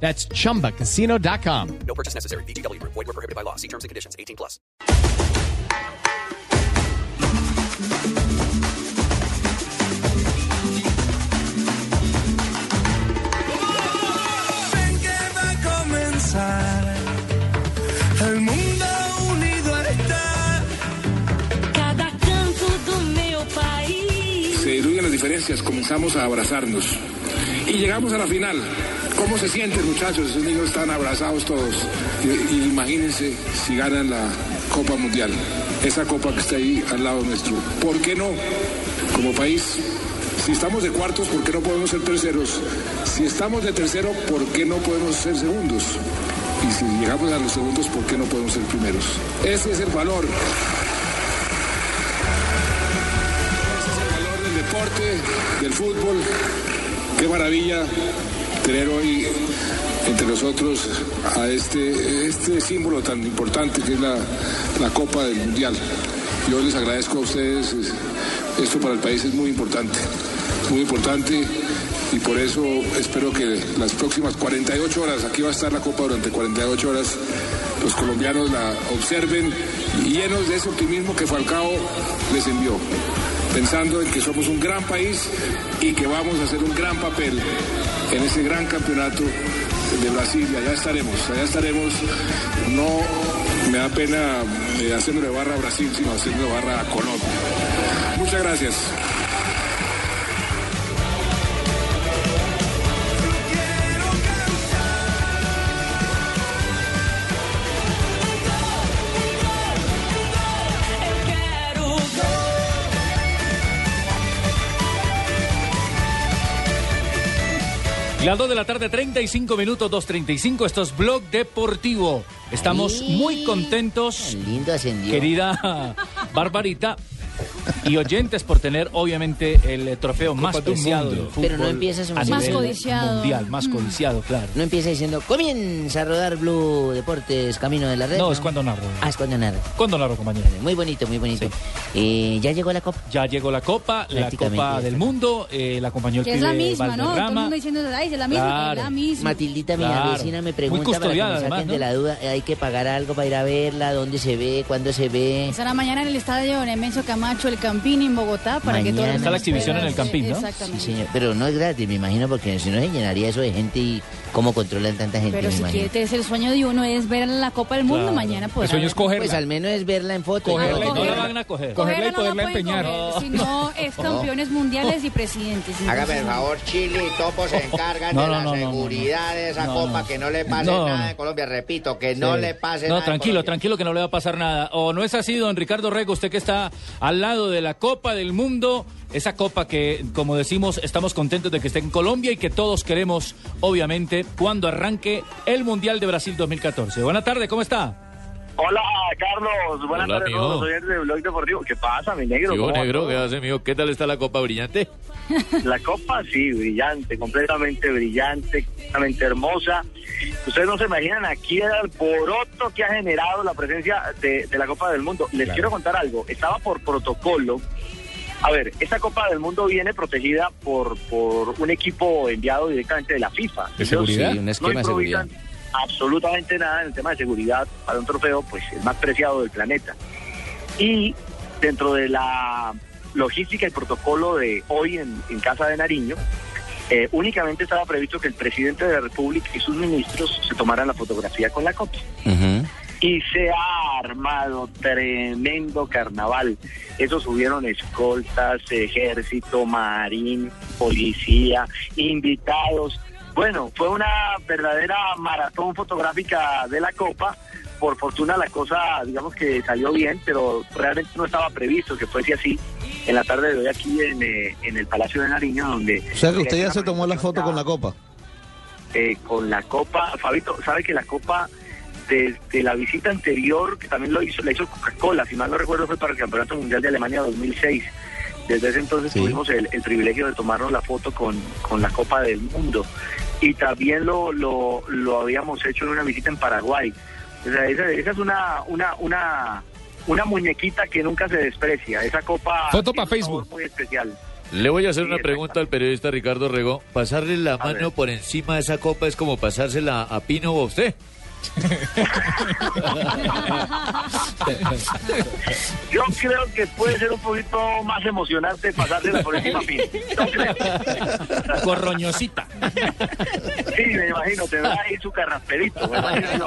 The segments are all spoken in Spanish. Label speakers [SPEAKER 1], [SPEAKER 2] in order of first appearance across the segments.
[SPEAKER 1] That's chumbacasino.com.
[SPEAKER 2] No purchase necessary. VGW Group. Void were prohibited by law. See terms and conditions. 18 plus.
[SPEAKER 3] Ven que va a comenzar. El mundo unido está.
[SPEAKER 4] Cada canto do meu país.
[SPEAKER 5] se diluyen las diferencias, comenzamos a abrazarnos. Y llegamos a la final. ¿Cómo se sienten, muchachos? Esos niños están abrazados todos. Y, imagínense si ganan la Copa Mundial. Esa copa que está ahí al lado nuestro. ¿Por qué no? Como país. Si estamos de cuartos, ¿por qué no podemos ser terceros? Si estamos de tercero, ¿por qué no podemos ser segundos? Y si llegamos a los segundos, ¿por qué no podemos ser primeros? Ese es el valor. Ese es el valor del deporte, del fútbol. Qué maravilla tener hoy entre nosotros a este, este símbolo tan importante que es la, la Copa del Mundial. Yo les agradezco a ustedes, es- esto para el país es muy importante, muy importante y por eso espero que las próximas 48 horas, aquí va a estar la Copa durante 48 horas, los colombianos la observen llenos de ese optimismo que Falcao les envió pensando en que somos un gran país y que vamos a hacer un gran papel en ese gran campeonato de Brasil. Allá estaremos, allá estaremos. No me da pena eh, haciéndole barra a Brasil, sino haciéndole barra a Colombia. Muchas gracias.
[SPEAKER 6] Las 2 de la tarde, 35 minutos, 2.35. Esto es Blog Deportivo. Estamos muy contentos,
[SPEAKER 7] Lindo ascendió.
[SPEAKER 6] querida Barbarita, y oyentes por tener, obviamente, el eh, trofeo más preciado del fútbol.
[SPEAKER 7] Pero no empieza su
[SPEAKER 6] a
[SPEAKER 7] Más
[SPEAKER 6] nivel
[SPEAKER 8] codiciado.
[SPEAKER 6] Mundial, más codiciado, claro.
[SPEAKER 7] No empieza diciendo, comienza a rodar Blue Deportes, Camino de la Red.
[SPEAKER 6] No, es cuando narro.
[SPEAKER 7] Ah, es cuando narra.
[SPEAKER 6] ¿Cuándo narro, compañero?
[SPEAKER 7] Muy bonito, muy bonito. Eh, ya llegó la copa.
[SPEAKER 6] Ya llegó la Copa, la
[SPEAKER 7] Prácticamente
[SPEAKER 6] Copa
[SPEAKER 7] ya
[SPEAKER 6] del
[SPEAKER 7] está.
[SPEAKER 6] Mundo, eh, la acompañó el
[SPEAKER 8] Que es la
[SPEAKER 6] pibe
[SPEAKER 8] misma, ¿no? Todo el
[SPEAKER 6] Valderrama.
[SPEAKER 8] mundo diciendo, ay, es la misma,
[SPEAKER 6] Claro.
[SPEAKER 8] es la misma.
[SPEAKER 7] Matildita, mi
[SPEAKER 6] Claro.
[SPEAKER 7] vecina, me
[SPEAKER 6] Muy
[SPEAKER 7] pregunta para que
[SPEAKER 6] custodiada,
[SPEAKER 7] me saquen
[SPEAKER 6] además, ¿no?
[SPEAKER 7] de la duda. ¿Hay que pagar algo para ir a verla? ¿Dónde se ve? ¿Cuándo se ve?
[SPEAKER 8] Estará mañana en el estadio Nemesio Camacho, el Campín, en Bogotá, para que todo
[SPEAKER 7] Mañana.
[SPEAKER 8] el
[SPEAKER 6] Está la exhibición en el Campín, ¿no?
[SPEAKER 7] Sí,
[SPEAKER 8] Exactamente.
[SPEAKER 7] señor. Pero no es gratis, me imagino, porque si no se llenaría eso de gente y cómo controlan tanta gente,
[SPEAKER 8] Pero
[SPEAKER 7] me
[SPEAKER 8] si
[SPEAKER 7] imagino.
[SPEAKER 8] quieres, el sueño de uno es ver la Copa del Mundo,
[SPEAKER 6] Claro.
[SPEAKER 8] mañana
[SPEAKER 6] El sueño es cogerla.
[SPEAKER 7] Pues al menos es verla en foto.
[SPEAKER 6] Cogerla no la van a coger.
[SPEAKER 8] Cogerla
[SPEAKER 9] y
[SPEAKER 8] no
[SPEAKER 9] poderla empeñar.
[SPEAKER 8] coger, sino es campeones mundiales y presidentes.
[SPEAKER 10] Hágame el favor, Chile y Topo se encargan
[SPEAKER 6] No,
[SPEAKER 10] de
[SPEAKER 6] no,
[SPEAKER 10] la
[SPEAKER 6] no, no, no,
[SPEAKER 10] seguridad de esa
[SPEAKER 6] No,
[SPEAKER 10] copa,
[SPEAKER 6] no.
[SPEAKER 10] que no le pase
[SPEAKER 6] No,
[SPEAKER 10] nada
[SPEAKER 6] no.
[SPEAKER 10] en Colombia. Repito, que no
[SPEAKER 6] Sí.
[SPEAKER 10] le pase
[SPEAKER 6] No,
[SPEAKER 10] nada. en
[SPEAKER 6] tranquilo, tranquilo que no le va a pasar nada. O no es así, don Ricardo Rego, usted que está al lado de la Copa del Mundo, esa copa que, como decimos, estamos contentos de que esté en Colombia y que todos queremos, obviamente, cuando arranque el Mundial de Brasil 2014. Buenas tardes, ¿cómo está?
[SPEAKER 11] Hola, Carlos. Buenas
[SPEAKER 12] Hola,
[SPEAKER 11] tardes a todos los de Blog Deportivo. ¿Qué pasa, mi negro?
[SPEAKER 12] Yo,
[SPEAKER 11] ¿Cómo va
[SPEAKER 12] negro? ¿qué hace, mijo? ¿Qué tal está la copa brillante?
[SPEAKER 11] La copa, sí, brillante, completamente brillante, completamente hermosa. Ustedes no se imaginan aquí el alboroto que ha generado la presencia de, de la Copa del Mundo. Les quiero contar algo. Estaba por protocolo. A ver, esta Copa del Mundo viene protegida por, por un equipo enviado directamente de la FIFA.
[SPEAKER 9] ¿De
[SPEAKER 11] Ellos
[SPEAKER 9] seguridad?
[SPEAKER 7] Sí, un esquema
[SPEAKER 11] no
[SPEAKER 7] de seguridad.
[SPEAKER 11] Absolutamente nada en el tema de seguridad para un trofeo, pues el más preciado del planeta. Y dentro de la logística y protocolo de hoy en, en Casa de Nariño, eh, únicamente estaba previsto que el presidente de la República y sus ministros se tomaran la fotografía con la copa.
[SPEAKER 7] Ujú.
[SPEAKER 11] Y se ha armado tremendo carnaval. Esos subieron escoltas, ejército, marín, policía, invitados. Bueno, fue una verdadera maratón fotográfica de la Copa. Por fortuna la cosa, digamos que salió bien, pero realmente no estaba previsto que fuese así. En la tarde de hoy aquí en, eh, en el Palacio de Nariño, donde...
[SPEAKER 9] O sea que usted ya se tomó la foto con la
[SPEAKER 11] copa
[SPEAKER 9] copa.
[SPEAKER 11] eh, con la copa. Fabito, sabe que la copa desde la visita anterior, que también lo hizo, la hizo Coca-Cola, si mal no recuerdo fue para el Campeonato Mundial de Alemania 2006. Desde ese entonces
[SPEAKER 13] Sí.
[SPEAKER 11] tuvimos el, el privilegio de tomarnos la foto con, con la Copa del Mundo. Y también lo, lo, lo habíamos hecho en una visita en Paraguay. O sea, esa, esa es una, una, una, una muñequita que nunca se desprecia. Esa copa
[SPEAKER 9] Foto
[SPEAKER 11] tiene
[SPEAKER 9] pa'
[SPEAKER 11] un
[SPEAKER 9] Facebook.
[SPEAKER 11] muy especial.
[SPEAKER 12] Le voy a hacer
[SPEAKER 11] Sí,
[SPEAKER 12] una pregunta al periodista Ricardo Rego. ¿Pasarle la mano
[SPEAKER 11] ver.
[SPEAKER 12] por encima de esa copa es como pasársela a Pino o a usted?
[SPEAKER 11] Yo creo que puede ser un poquito más emocionante pasársela por encima a Pino. No creo.
[SPEAKER 6] Corroñosita.
[SPEAKER 11] Sí, me imagino, tendrá ahí su carrasperito. Me imagino.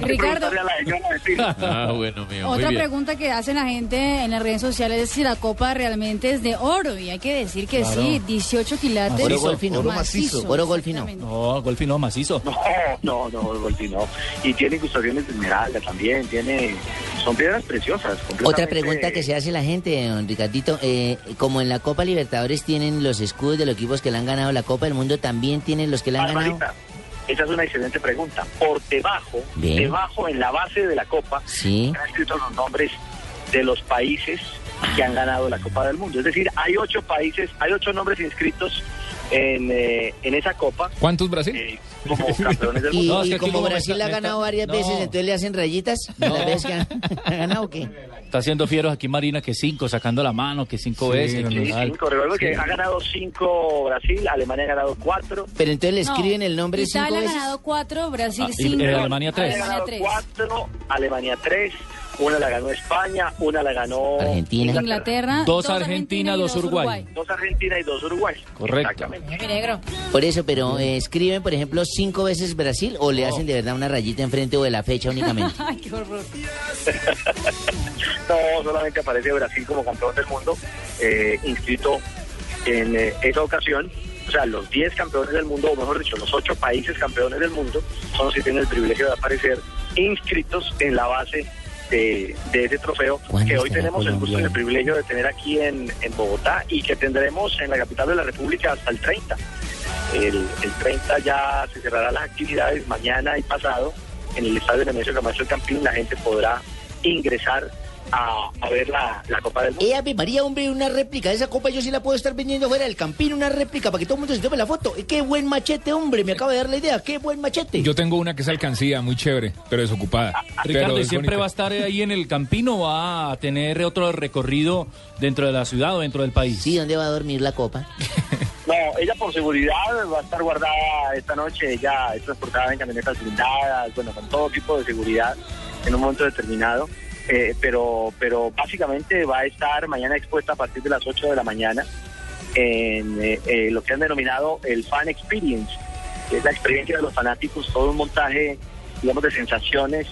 [SPEAKER 14] Ricardo.
[SPEAKER 11] A la señora.
[SPEAKER 12] Ah, bueno, mío.
[SPEAKER 14] Otra pregunta que hacen la gente en las redes sociales es si la copa realmente es de oro. Y hay que decir que sí, 18 quilates.
[SPEAKER 13] Oro golfino.
[SPEAKER 14] Oro macizo.
[SPEAKER 13] Oro golfino.
[SPEAKER 6] No, golfi no, macizo.
[SPEAKER 11] No, no, no, Golfi, no. Y tiene incrustaciones de esmeralda también, tiene... Son piedras preciosas.
[SPEAKER 13] Otra pregunta que se hace la gente, don Ricardito, eh, como en la Copa Libertadores tienen los escudos de los equipos que le han ganado la Copa del Mundo, también tienen los que le han ganado.
[SPEAKER 11] Esa es una excelente pregunta. Por debajo,
[SPEAKER 13] Bien.
[SPEAKER 11] debajo en la base de la copa,
[SPEAKER 13] Sí.
[SPEAKER 11] están escritos los nombres de los países que han ganado la Copa del Mundo. Es decir, hay ocho países, hay ocho nombres inscritos en, eh, en esa copa
[SPEAKER 9] ¿Cuántos Brasil?
[SPEAKER 11] eh, como campeones del
[SPEAKER 13] Y,
[SPEAKER 11] mundo.
[SPEAKER 6] No,
[SPEAKER 13] y
[SPEAKER 6] aquí
[SPEAKER 13] como Brasil
[SPEAKER 6] está-
[SPEAKER 13] ha ganado
[SPEAKER 6] está-
[SPEAKER 13] varias
[SPEAKER 6] no.
[SPEAKER 13] veces, entonces le hacen rayitas las veces que ha, ha ganado o qué.
[SPEAKER 6] Está haciendo fieros aquí Marina que cinco, sacando la mano, que cinco
[SPEAKER 9] Sí,
[SPEAKER 6] veces.
[SPEAKER 9] no,
[SPEAKER 6] que
[SPEAKER 9] no.
[SPEAKER 11] Sí, cinco. Recuerdo que ha ganado cinco Brasil, Alemania ha ganado cuatro.
[SPEAKER 13] Pero entonces le
[SPEAKER 14] No,
[SPEAKER 13] escriben el nombre cinco
[SPEAKER 14] Italia ha
[SPEAKER 13] veces.
[SPEAKER 14] ganado 4, Brasil
[SPEAKER 6] Ah, y-
[SPEAKER 14] 5.
[SPEAKER 6] eh, Alemania tres.
[SPEAKER 11] Ha ganado
[SPEAKER 14] tres.
[SPEAKER 11] cuatro, Alemania tres, una la ganó España, una la ganó
[SPEAKER 13] Argentina.
[SPEAKER 14] Inglaterra.
[SPEAKER 6] Dos Argentina,
[SPEAKER 14] y
[SPEAKER 6] dos Uruguay.
[SPEAKER 11] Dos Argentina y dos Uruguay.
[SPEAKER 6] Correcto.
[SPEAKER 11] Exactamente.
[SPEAKER 14] Negro.
[SPEAKER 13] Por eso, pero eh, escriben, por ejemplo, cinco veces Brasil o le hacen de verdad una rayita enfrente o de la fecha únicamente.
[SPEAKER 14] Ay, qué horror.
[SPEAKER 11] No, solamente aparece Brasil como campeón del mundo, eh, inscrito en eh, esa ocasión. O sea, los 10 campeones del mundo, o mejor dicho, los 8 países campeones del mundo, son los que tienen el privilegio de aparecer inscritos en la base de, de ese trofeo
[SPEAKER 13] ¿Cuándo
[SPEAKER 11] que hoy tenemos el gusto y el privilegio de tener aquí en, en Bogotá y que tendremos en la capital de la República hasta el 30. El, el 30 ya se cerrarán las actividades mañana y pasado en el estadio Nemesio Camacho del Campín. La gente podrá ingresar a, a ver la, la Copa del Mundo.
[SPEAKER 13] Eh, Ave María, hombre, una réplica de esa copa yo sí la puedo estar vendiendo fuera del campín, una réplica para que todo el mundo se tome la foto. Eh, Qué buen machete, hombre, me acaba de dar la idea, qué buen machete.
[SPEAKER 9] Yo tengo una que es alcancía, muy chévere, pero desocupada.
[SPEAKER 6] Ricardo,
[SPEAKER 9] Pero
[SPEAKER 6] ¿y
[SPEAKER 9] es
[SPEAKER 6] siempre
[SPEAKER 9] bonita.
[SPEAKER 6] va a estar ahí en el Campino o va a tener otro recorrido dentro de la ciudad o dentro del país?
[SPEAKER 13] Sí, ¿dónde va a dormir la copa?
[SPEAKER 11] No, ella por seguridad va a estar guardada esta noche. Ella es transportada en camionetas blindadas, bueno, con todo tipo de seguridad en un momento determinado. Eh, pero, pero básicamente va a estar mañana expuesta a partir de las 8 de la mañana en eh, eh, lo que han denominado el Fan Experience, que es la experiencia de los fanáticos, todo un montaje, digamos, de sensaciones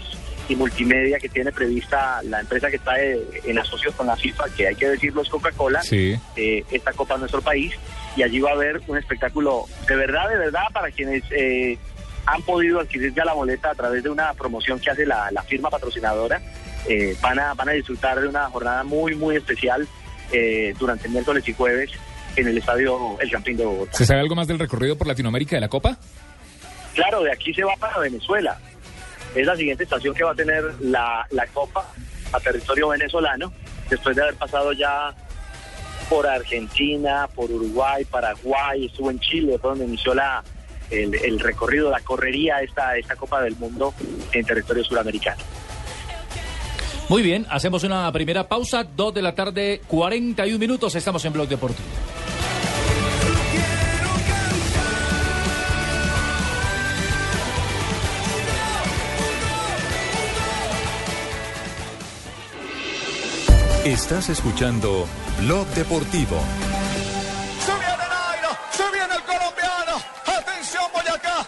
[SPEAKER 11] y multimedia que tiene prevista la empresa que está en asocio con la FIFA, que hay que decirlo es Coca-Cola
[SPEAKER 9] Sí.
[SPEAKER 11] eh, esta Copa en nuestro país y allí va a haber un espectáculo de verdad, de verdad, para quienes eh, han podido adquirir ya la boleta a través de una promoción que hace la, la firma patrocinadora. Eh, van, a, van a disfrutar de una jornada muy, muy especial eh, durante miércoles y jueves en el estadio El Campín de Bogotá.
[SPEAKER 9] ¿Se sabe algo más del recorrido por Latinoamérica de la Copa?
[SPEAKER 11] Claro, de aquí se va para Venezuela. Es la siguiente estación que va a tener la, la Copa a territorio venezolano, después de haber pasado ya por Argentina, por Uruguay, Paraguay, estuvo en Chile, fue donde inició la, el, el recorrido, la correría esta, esta Copa del Mundo en territorio suramericano.
[SPEAKER 6] Muy bien, hacemos una primera pausa, 2 de la tarde, 41 minutos, estamos en Blog Deportivo.
[SPEAKER 15] Estás escuchando Blog Deportivo.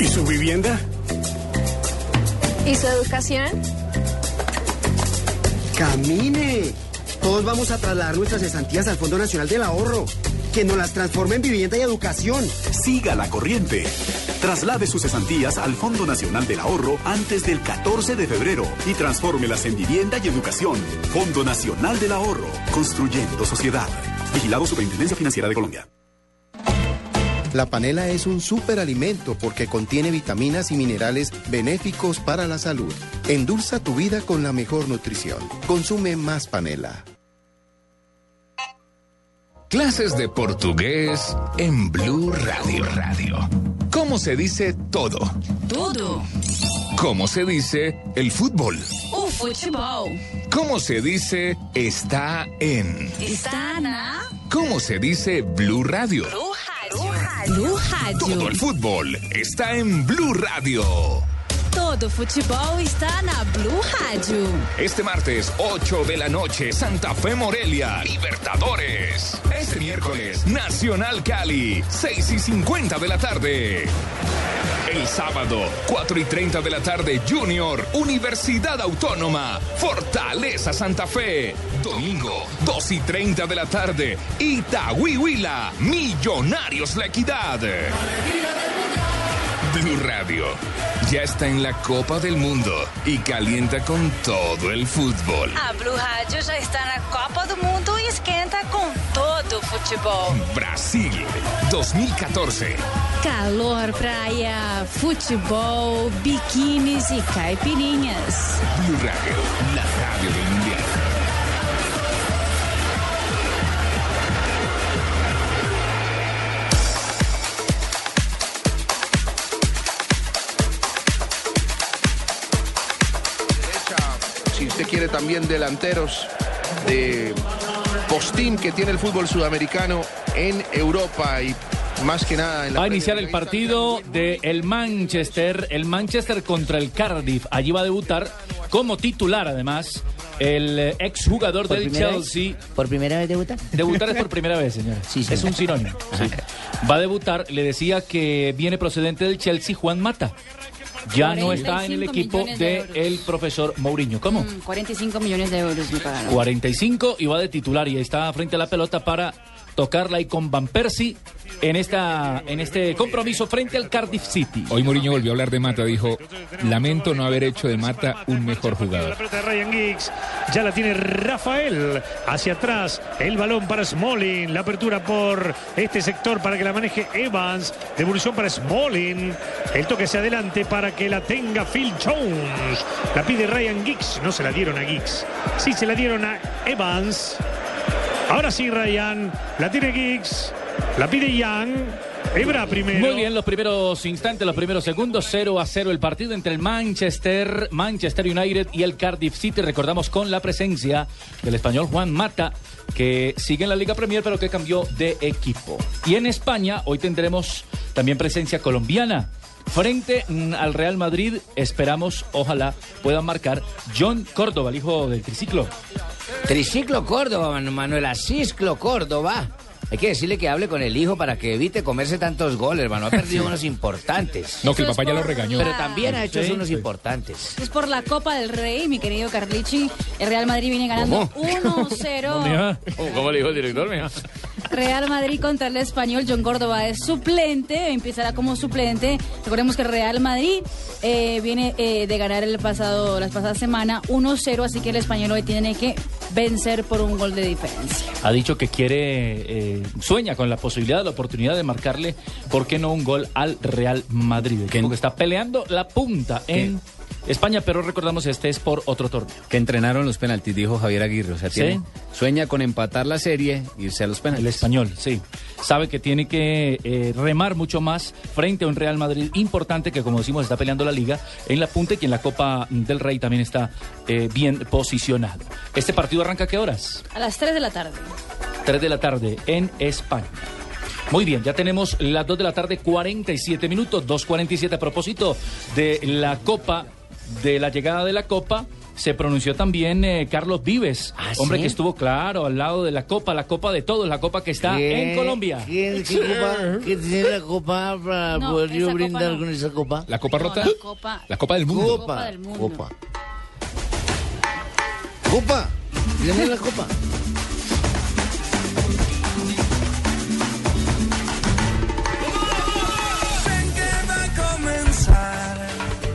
[SPEAKER 16] ¿Y su vivienda?
[SPEAKER 17] ¿Y su educación?
[SPEAKER 16] Camine. Todos vamos a trasladar nuestras cesantías al Fondo Nacional del Ahorro. Que nos las transforme en vivienda y educación.
[SPEAKER 18] Siga la corriente. Traslade sus cesantías al Fondo Nacional del Ahorro antes del 14 de febrero y transfórmelas en vivienda y educación. Fondo Nacional del Ahorro. Construyendo sociedad. Vigilado Superintendencia Financiera de Colombia.
[SPEAKER 19] La panela es un superalimento porque contiene vitaminas y minerales benéficos para la salud. Endulza tu vida con la mejor nutrición. Consume más panela.
[SPEAKER 9] Clases de portugués en Blue Radio. Radio. ¿Cómo se dice todo?
[SPEAKER 20] Tudo.
[SPEAKER 9] ¿Cómo se dice el fútbol?
[SPEAKER 20] O futebol.
[SPEAKER 9] ¿Cómo se dice está en?
[SPEAKER 20] Está na
[SPEAKER 9] ¿Cómo se dice Blue Radio?
[SPEAKER 20] Blue. Blue Rádio.
[SPEAKER 9] Todo el fútbol está en Blue Radio.
[SPEAKER 14] Todo futebol está na Blue Rádio.
[SPEAKER 9] Este martes, 8 de la noche, Santa Fe Morelia, Libertadores. Este miércoles, Nacional Cali, 6 y 50 de la tarde. El sábado, 4 y 30 de la tarde, Junior, Universidad Autónoma, Fortaleza Santa Fe. Domingo, 2 y 30 de la tarde, Itagüí Huila, Millonarios La Equidad. Blue Radio ya está en la Copa del Mundo y calienta con todo el fútbol.
[SPEAKER 20] A Blue Rádio já está na Copa do Mundo e esquenta com todo o futebol.
[SPEAKER 9] Brasil 2014.
[SPEAKER 14] Calor, praia, futebol, biquínis e caipirinhas.
[SPEAKER 9] Blue Radio, la radio del mundial.
[SPEAKER 21] si usted quiere también delanteros de postín que tiene el fútbol sudamericano en Europa y más que nada en la
[SPEAKER 6] Va a iniciar el partido de el Manchester, el Manchester contra el Cardiff. Allí va a debutar como titular, además, el exjugador
[SPEAKER 22] ¿Por
[SPEAKER 6] del Chelsea.
[SPEAKER 22] vez? ¿Por primera vez debuta?
[SPEAKER 6] Debutar es por primera vez, señora. Es un sinónimo. sí. Va a debutar, le decía que viene procedente del Chelsea Juan Mata. Ya no está en el
[SPEAKER 14] 45
[SPEAKER 6] equipo
[SPEAKER 14] millones de
[SPEAKER 6] del profesor Mourinho. ¿Cómo?
[SPEAKER 14] Mm, 45 millones de euros me pagaron.
[SPEAKER 6] 45 y va de titular y está frente a la pelota para tocarla y con Van Persie en esta en este compromiso frente al Cardiff City.
[SPEAKER 23] Hoy Mourinho volvió a hablar de Mata, dijo, lamento no haber hecho de Mata un mejor jugador.
[SPEAKER 24] pelota de Ryan Giggs. Ya la tiene Rafael. Hacia atrás. El balón para Smalling. La apertura por este sector para que la maneje Evans. Devolución para Smalling. El toque hacia adelante para que la tenga Phil Jones. La pide Ryan Giggs. No se la dieron a Giggs. Sí se la dieron a Evans. Ahora sí, Ryan. La tiene Giggs. La pide Young. Ebra primero.
[SPEAKER 6] Muy bien, los primeros instantes, los primeros segundos, 0 a 0 el partido entre el Manchester, Manchester United y el Cardiff City. Recordamos con la presencia del español Juan Mata, que sigue en la Liga Premier, pero que cambió de equipo. Y en España, hoy tendremos también presencia colombiana. Frente mm, al Real Madrid, esperamos, ojalá puedan marcar John Córdoba, el hijo del triciclo.
[SPEAKER 13] Triciclo Córdoba, Manu- Manuel Asisclo Córdoba. Hay que decirle que hable con el hijo para que evite comerse tantos goles, hermano. Ha perdido unos importantes.
[SPEAKER 23] No, que el papá ya lo regañó.
[SPEAKER 13] Pero también ha hecho
[SPEAKER 14] Sí.
[SPEAKER 13] unos importantes.
[SPEAKER 14] Es por la Copa del Rey, mi querido Carlichi. El Real Madrid viene ganando
[SPEAKER 12] ¿Cómo?
[SPEAKER 14] 1-0.
[SPEAKER 12] ¿Cómo le dijo el director, mija?
[SPEAKER 14] Real Madrid contra el español. John Córdoba es suplente, empezará como suplente. Recordemos que el Real Madrid eh, viene eh, de ganar el pasado, la pasada semana 1-0, así que el español hoy tiene que vencer por un gol de diferencia.
[SPEAKER 6] ha dicho que quiere, eh, sueña con la posibilidad, la oportunidad de marcarle, ¿por qué no un gol al Real Madrid? El equipo que está peleando la punta en España, pero recordamos este es por otro torneo.
[SPEAKER 25] Que entrenaron los penaltis, dijo Javier Aguirre. O sea,
[SPEAKER 6] Sí.
[SPEAKER 25] tiene- sueña con empatar la serie e irse a los penaltis.
[SPEAKER 6] El español, sí. Sabe que tiene que eh, remar mucho más frente a un Real Madrid importante que, como decimos, está peleando la liga en la punta y que en la Copa del Rey también está eh, bien posicionado. ¿Este partido arranca a qué horas?
[SPEAKER 14] A las 3 de la tarde.
[SPEAKER 6] 3 de la tarde en España. Muy bien, ya tenemos las 2 de la tarde, 47 minutos, 2.47 a propósito de la Copa, de la llegada de la Copa. se pronunció también eh, Carlos Vives, hombre
[SPEAKER 13] ¿sí?
[SPEAKER 6] que estuvo claro al lado de la copa, la copa de todos, la copa que está
[SPEAKER 13] ¿Qué?
[SPEAKER 6] en Colombia.
[SPEAKER 13] ¿Qué, qué copa? ¿Qué tiene la copa para
[SPEAKER 14] No,
[SPEAKER 13] poder yo brindar
[SPEAKER 14] no.
[SPEAKER 13] con esa copa?
[SPEAKER 9] ¿La copa
[SPEAKER 14] No,
[SPEAKER 9] rota?
[SPEAKER 14] la copa,
[SPEAKER 9] La copa del mundo.
[SPEAKER 14] Copa del mundo.
[SPEAKER 13] Copa. Copa. Deme la copa.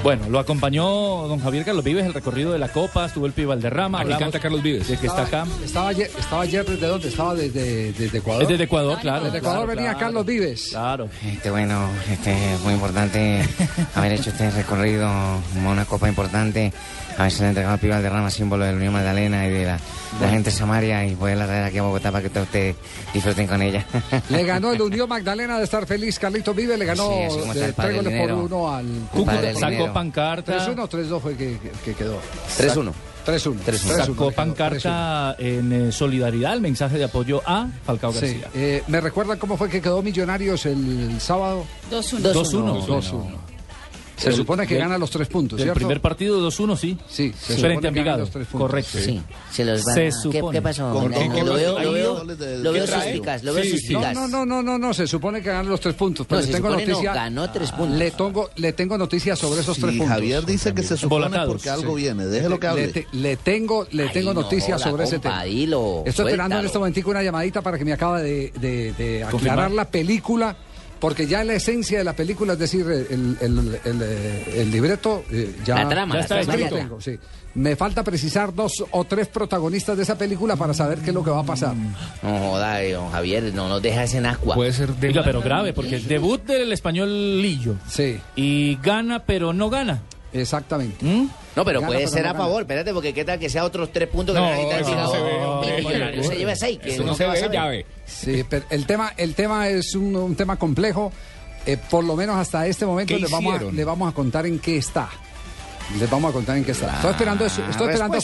[SPEAKER 6] Bueno, lo acompañó don Javier Carlos Vives el recorrido de la copa, estuvo el Pibe Valderrama.
[SPEAKER 9] Aquí
[SPEAKER 6] hablamos
[SPEAKER 9] canta Carlos Vives.
[SPEAKER 6] De que está acá.
[SPEAKER 26] Estaba ayer, estaba ayer desde dónde? Estaba desde, desde Ecuador.
[SPEAKER 6] Es desde Ecuador, claro.
[SPEAKER 26] Desde Ecuador
[SPEAKER 6] claro,
[SPEAKER 26] venía
[SPEAKER 6] claro.
[SPEAKER 26] Carlos Vives.
[SPEAKER 6] Claro.
[SPEAKER 13] Este, bueno, este, es muy importante haber hecho este recorrido, como una copa importante. A ver si le entregamos al Pibe Valderrama, símbolo de la Unión Magdalena y de la, la gente samaria, y poderla traer aquí a Bogotá para que todos ustedes disfruten con ella.
[SPEAKER 26] Le ganó el Unión Magdalena de estar feliz. Carlitos Vives le ganó
[SPEAKER 13] Sí,
[SPEAKER 26] de
[SPEAKER 13] el
[SPEAKER 26] tres goles por uno al
[SPEAKER 13] El
[SPEAKER 6] Cúcuta sacó pancarta.
[SPEAKER 26] 3-1 o 3-2 fue que, que- que quedó.
[SPEAKER 13] 3-1.
[SPEAKER 26] 3-1.
[SPEAKER 13] 3-1.
[SPEAKER 6] Sacó pancarta en eh, solidaridad, el mensaje de apoyo a Falcao
[SPEAKER 26] Sí.
[SPEAKER 6] García.
[SPEAKER 26] Eh, ¿Me recuerdan cómo fue que quedó Millonarios el sábado?
[SPEAKER 14] 2-1.
[SPEAKER 6] 2-1.
[SPEAKER 26] 2-1. Se supone que gana los tres puntos, ¿cierto?
[SPEAKER 6] primer partido 2-1, sí.
[SPEAKER 26] Sí, se
[SPEAKER 6] Frente
[SPEAKER 26] supone
[SPEAKER 6] a
[SPEAKER 26] que gana
[SPEAKER 6] Envigado.
[SPEAKER 26] los tres puntos.
[SPEAKER 6] Correcto.
[SPEAKER 13] Sí, se los van
[SPEAKER 6] Se
[SPEAKER 13] a... ¿Qué,
[SPEAKER 6] supone.
[SPEAKER 13] qué pasó?
[SPEAKER 27] ¿Con
[SPEAKER 13] No, lo veo, lo veo,
[SPEAKER 27] goles de-
[SPEAKER 13] lo veo
[SPEAKER 27] ¿Qué trae?
[SPEAKER 13] suspicaz, lo veo
[SPEAKER 6] Sí, sí.
[SPEAKER 13] suspicaz.
[SPEAKER 26] No, no, no, no, no, se supone que ganan los tres puntos, pero
[SPEAKER 13] No,
[SPEAKER 26] le
[SPEAKER 13] se
[SPEAKER 26] tengo
[SPEAKER 13] supone no,
[SPEAKER 26] noticia.
[SPEAKER 13] ganó tres puntos.
[SPEAKER 26] Le tengo, le tengo noticias sobre esos tres puntos.
[SPEAKER 27] Javier dice que se supone
[SPEAKER 6] Volatados,
[SPEAKER 27] porque algo
[SPEAKER 26] Sí.
[SPEAKER 27] viene, déjelo que
[SPEAKER 26] Le,
[SPEAKER 27] hable.
[SPEAKER 26] te- le tengo, le
[SPEAKER 13] Ay,
[SPEAKER 26] tengo
[SPEAKER 13] no
[SPEAKER 26] noticias sobre ese tema.
[SPEAKER 13] dilo,
[SPEAKER 26] Estoy esperando en este momentico una llamadita para que me acaba de, aclarar la película, porque ya la esencia de la película, es decir, el, el- el- el- el libreto, eh, ya,
[SPEAKER 13] La trama,
[SPEAKER 6] Ya la está está.
[SPEAKER 26] tengo, sí. Me falta precisar dos o tres protagonistas de esa película para saber qué es lo que va a pasar.
[SPEAKER 13] No joda, eh, don Javier, no nos dejas en agua.
[SPEAKER 9] Puede ser de.
[SPEAKER 6] Oiga, pero grave, porque el debut del español Lillo.
[SPEAKER 26] Sí,
[SPEAKER 6] Y gana, pero no gana.
[SPEAKER 26] exactamente.
[SPEAKER 6] ¿Mm?
[SPEAKER 13] No, pero
[SPEAKER 26] Gana,
[SPEAKER 13] puede
[SPEAKER 26] pero
[SPEAKER 13] ser
[SPEAKER 26] no
[SPEAKER 13] a
[SPEAKER 26] gana.
[SPEAKER 13] favor, espérate, porque qué tal que sea otros tres puntos que
[SPEAKER 9] No, no
[SPEAKER 13] Envigado.
[SPEAKER 9] se ve,
[SPEAKER 13] Millonarios se lleva seis, que
[SPEAKER 9] Eso
[SPEAKER 13] no
[SPEAKER 9] no se
[SPEAKER 13] va a
[SPEAKER 9] ve
[SPEAKER 13] saber.
[SPEAKER 9] llave.
[SPEAKER 26] Sí, pero el tema, el tema es un, un tema complejo. Eh, por lo menos hasta este momento
[SPEAKER 9] ¿Qué
[SPEAKER 26] le vamos, a, le vamos a contar en qué está. Les vamos a contar en qué está. Estoy esperando eso, estoy esperando,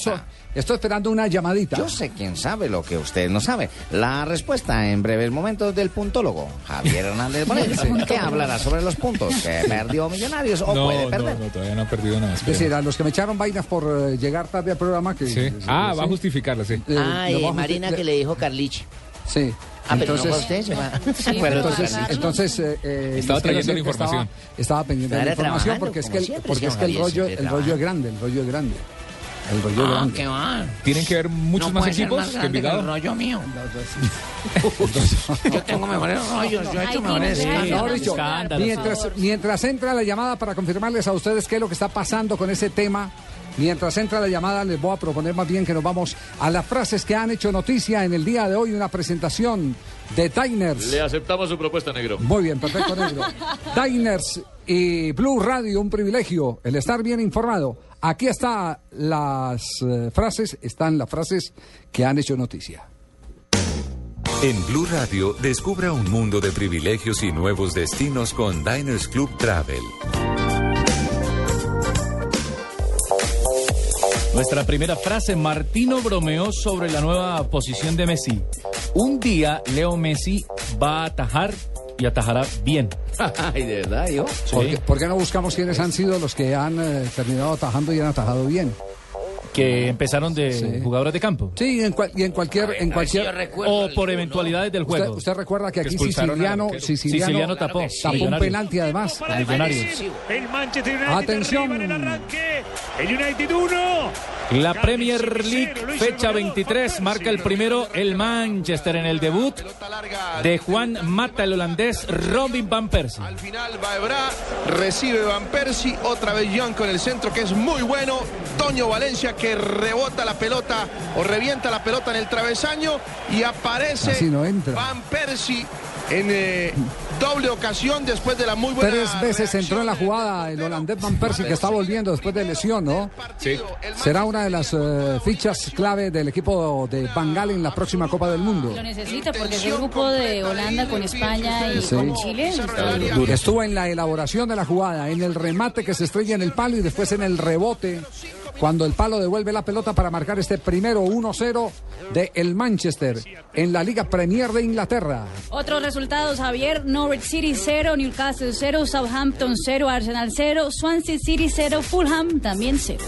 [SPEAKER 26] estoy esperando una llamadita.
[SPEAKER 13] Yo sé quién sabe lo que usted no sabe. La respuesta en breves momentos del puntólogo, Javier Hernández Bonet, que hablará sobre los puntos que perdió Millonarios o
[SPEAKER 9] No,
[SPEAKER 13] puede perder.
[SPEAKER 9] no, todavía no ha perdido nada.
[SPEAKER 26] Es decir, a los que me echaron vainas por eh, llegar tarde al programa que
[SPEAKER 9] Sí. Ah, va a justificarla, sí.
[SPEAKER 26] Eh,
[SPEAKER 13] Ay, Marina que le dijo Carlich.
[SPEAKER 26] Sí.
[SPEAKER 13] Ah, pero no usted.
[SPEAKER 14] Sí,
[SPEAKER 13] Bueno,
[SPEAKER 14] pero
[SPEAKER 26] Entonces, entonces eh, eh,
[SPEAKER 9] Estaba trayendo la
[SPEAKER 26] que estaba-
[SPEAKER 9] información.
[SPEAKER 26] Estaba, pendiente de la información porque es que el,
[SPEAKER 13] siempre,
[SPEAKER 26] porque es que el rollo, el rollo es grande, el rollo es grande. El rollo
[SPEAKER 13] Ah,
[SPEAKER 26] grande.
[SPEAKER 13] qué va.
[SPEAKER 9] Tienen que ver muchos
[SPEAKER 13] No
[SPEAKER 9] más equipos
[SPEAKER 13] más
[SPEAKER 9] que Envigado.
[SPEAKER 13] el rollo mío. Yo tengo mejores rollos, yo he hecho mejores.
[SPEAKER 26] Mejor dicho, mientras, mientras entra la llamada para confirmarles a ustedes qué es lo que está pasando con ese tema, mientras entra la llamada les voy a proponer más bien que nos vamos a las frases que han hecho noticia en el día de hoy, una presentación de Diners.
[SPEAKER 12] Le aceptamos su propuesta, negro.
[SPEAKER 26] Muy bien, perfecto, negro. Diners y Blue Radio, un privilegio, el estar bien informado. Aquí están las eh, frases, están las frases que han hecho noticia.
[SPEAKER 15] En Blue Radio, descubra un mundo de privilegios y nuevos destinos con Diners Club Travel.
[SPEAKER 6] Nuestra primera frase, Martino bromeó sobre la nueva posición de Messi. Un día Leo Messi va a atajar y atajará bien.
[SPEAKER 13] Ay, de verdad, yo.
[SPEAKER 26] ¿Por, qué, por qué no buscamos quiénes han sido los que han eh, terminado atajando y han atajado bien?
[SPEAKER 6] Que empezaron de
[SPEAKER 26] Sí.
[SPEAKER 6] jugadores de campo.
[SPEAKER 26] Sí, en cual- y en cualquier... en cualquier
[SPEAKER 6] O por eventualidades del
[SPEAKER 26] usted,
[SPEAKER 6] juego.
[SPEAKER 26] usted recuerda que
[SPEAKER 6] Que
[SPEAKER 26] aquí Siciliano. Siciliano,
[SPEAKER 6] Siciliano tapó.
[SPEAKER 26] tapó un
[SPEAKER 6] Millonarios.
[SPEAKER 26] penalti además.
[SPEAKER 24] Para definir el Manchester United
[SPEAKER 26] Atención.
[SPEAKER 24] arriba en el arranque. El United 1.
[SPEAKER 6] La Premier League, fecha 23, marca el primero el Manchester en el debut de Juan Mata, el holandés Robin Van Persie.
[SPEAKER 28] Al final va Ebra, recibe Van Persie, otra vez John con el centro que es muy bueno. Toño Valencia que rebota la pelota o revienta la pelota en el travesaño y aparece
[SPEAKER 26] Así no entra.
[SPEAKER 28] Van Persie en eh, doble ocasión después de la muy buena
[SPEAKER 26] Tres veces entró en la jugada el holandés Van Persie que está volviendo después de lesión, ¿no?
[SPEAKER 9] Sí.
[SPEAKER 26] Será una de las eh, fichas clave del equipo de Bangal en la próxima Copa del Mundo.
[SPEAKER 14] Lo necesita porque es el grupo de Holanda con España y
[SPEAKER 26] Sí.
[SPEAKER 14] con Chile. está duro.
[SPEAKER 26] Estuvo en la elaboración de la jugada, en el remate que se estrella en el palo y después en el rebote cuando el palo devuelve la pelota para marcar este primero 1-0 de el Manchester en la Liga Premier de Inglaterra.
[SPEAKER 14] Otros resultados, Javier, Norwich City 0, Newcastle 0, Southampton 0, Arsenal 0, Swansea City 0, Fulham también 0.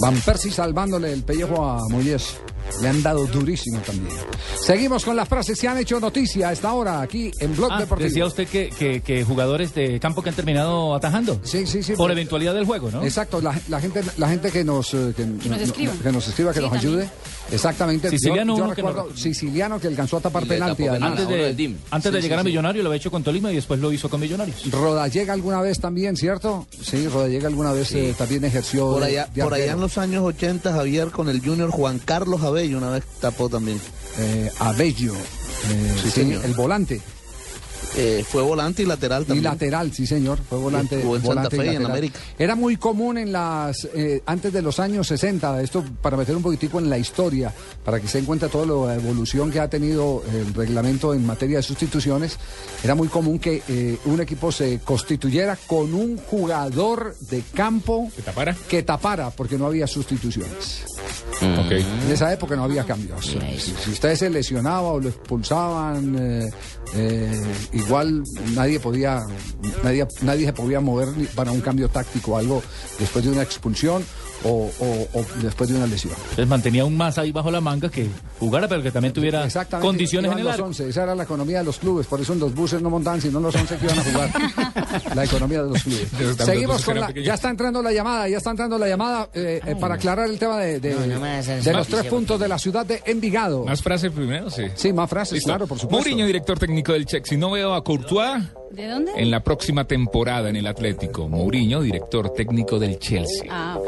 [SPEAKER 26] Van Persie salvándole el pellejo a Moyes. Le han dado durísimo también. Seguimos con las frases que han hecho noticia a esta hora aquí en Blog
[SPEAKER 6] Ah,
[SPEAKER 26] Deportivo.
[SPEAKER 6] decía usted que, que- que jugadores de campo que han terminado atajando.
[SPEAKER 26] Sí, sí, sí.
[SPEAKER 6] Por eventualidad del juego, ¿no?
[SPEAKER 26] Exacto, la, la gente, la gente que nos, eh, que,
[SPEAKER 6] nos escriba.
[SPEAKER 26] que nos escriba, que
[SPEAKER 6] Sí,
[SPEAKER 26] nos
[SPEAKER 6] también.
[SPEAKER 26] ayude. Exactamente.
[SPEAKER 6] Siciliano,
[SPEAKER 26] yo, yo
[SPEAKER 6] uno que no
[SPEAKER 26] recuerdo siciliano que alcanzó a tapar penalti.
[SPEAKER 6] Antes de, antes de llegar
[SPEAKER 26] sí,
[SPEAKER 6] a
[SPEAKER 26] sí.
[SPEAKER 6] Millonario lo había hecho con Tolima y después lo hizo con Millonarios.
[SPEAKER 26] Rodallega alguna vez también, ¿cierto? Sí, Rodallega alguna vez eh, también ejerció.
[SPEAKER 27] Por allá,
[SPEAKER 26] de
[SPEAKER 27] por allá en los años 80, Javier con el Junior Juan Carlos Abello una vez tapó también.
[SPEAKER 26] Eh, Abello, eh,
[SPEAKER 27] Sí,
[SPEAKER 26] sí, el volante.
[SPEAKER 27] Eh, fue volante y lateral
[SPEAKER 26] Y
[SPEAKER 27] también.
[SPEAKER 26] lateral, sí señor, fue volante.
[SPEAKER 27] Estuvo en Santa
[SPEAKER 26] volante y
[SPEAKER 27] Fe y en. América.
[SPEAKER 26] Era muy común en las eh, antes de los años 60, esto para meter un poquitico en la historia, para que se den cuenta toda la evolución que ha tenido el reglamento en materia de sustituciones, era muy común que eh, un equipo se constituyera con un jugador de campo
[SPEAKER 9] ¿Que tapara?
[SPEAKER 26] que tapara, porque no había sustituciones.
[SPEAKER 9] Ok.
[SPEAKER 26] En esa época no había cambios. Si, si usted se lesionaba o lo expulsaban, eh, eh, igual nadie podía, nadie, nadie se podía mover para un cambio táctico algo después de una expulsión o, o- o después de una lesión.
[SPEAKER 6] Entonces mantenía un más ahí bajo la manga que jugara, pero que también tuviera condiciones en el
[SPEAKER 26] los
[SPEAKER 6] arco.
[SPEAKER 26] 11, esa era la economía de los clubes, por eso en los buses no montaban, sino los 11 que iban a jugar. la economía de los clubes. Seguimos con la,
[SPEAKER 9] pequeños.
[SPEAKER 26] ya está entrando la llamada, ya está entrando la llamada eh, eh, para aclarar el tema de, de,
[SPEAKER 29] No, no
[SPEAKER 26] los tres puntos de la ciudad de Envigado.
[SPEAKER 9] ¿Más frases primero? Sí.
[SPEAKER 26] Sí, más frases,
[SPEAKER 9] Listo.
[SPEAKER 26] claro, por supuesto.
[SPEAKER 9] Mourinho, director técnico del Chelsea. No veo a Courtois
[SPEAKER 14] ¿De dónde?
[SPEAKER 9] en la próxima temporada en el Atlético. Mourinho, director técnico del Chelsea.
[SPEAKER 14] Ah.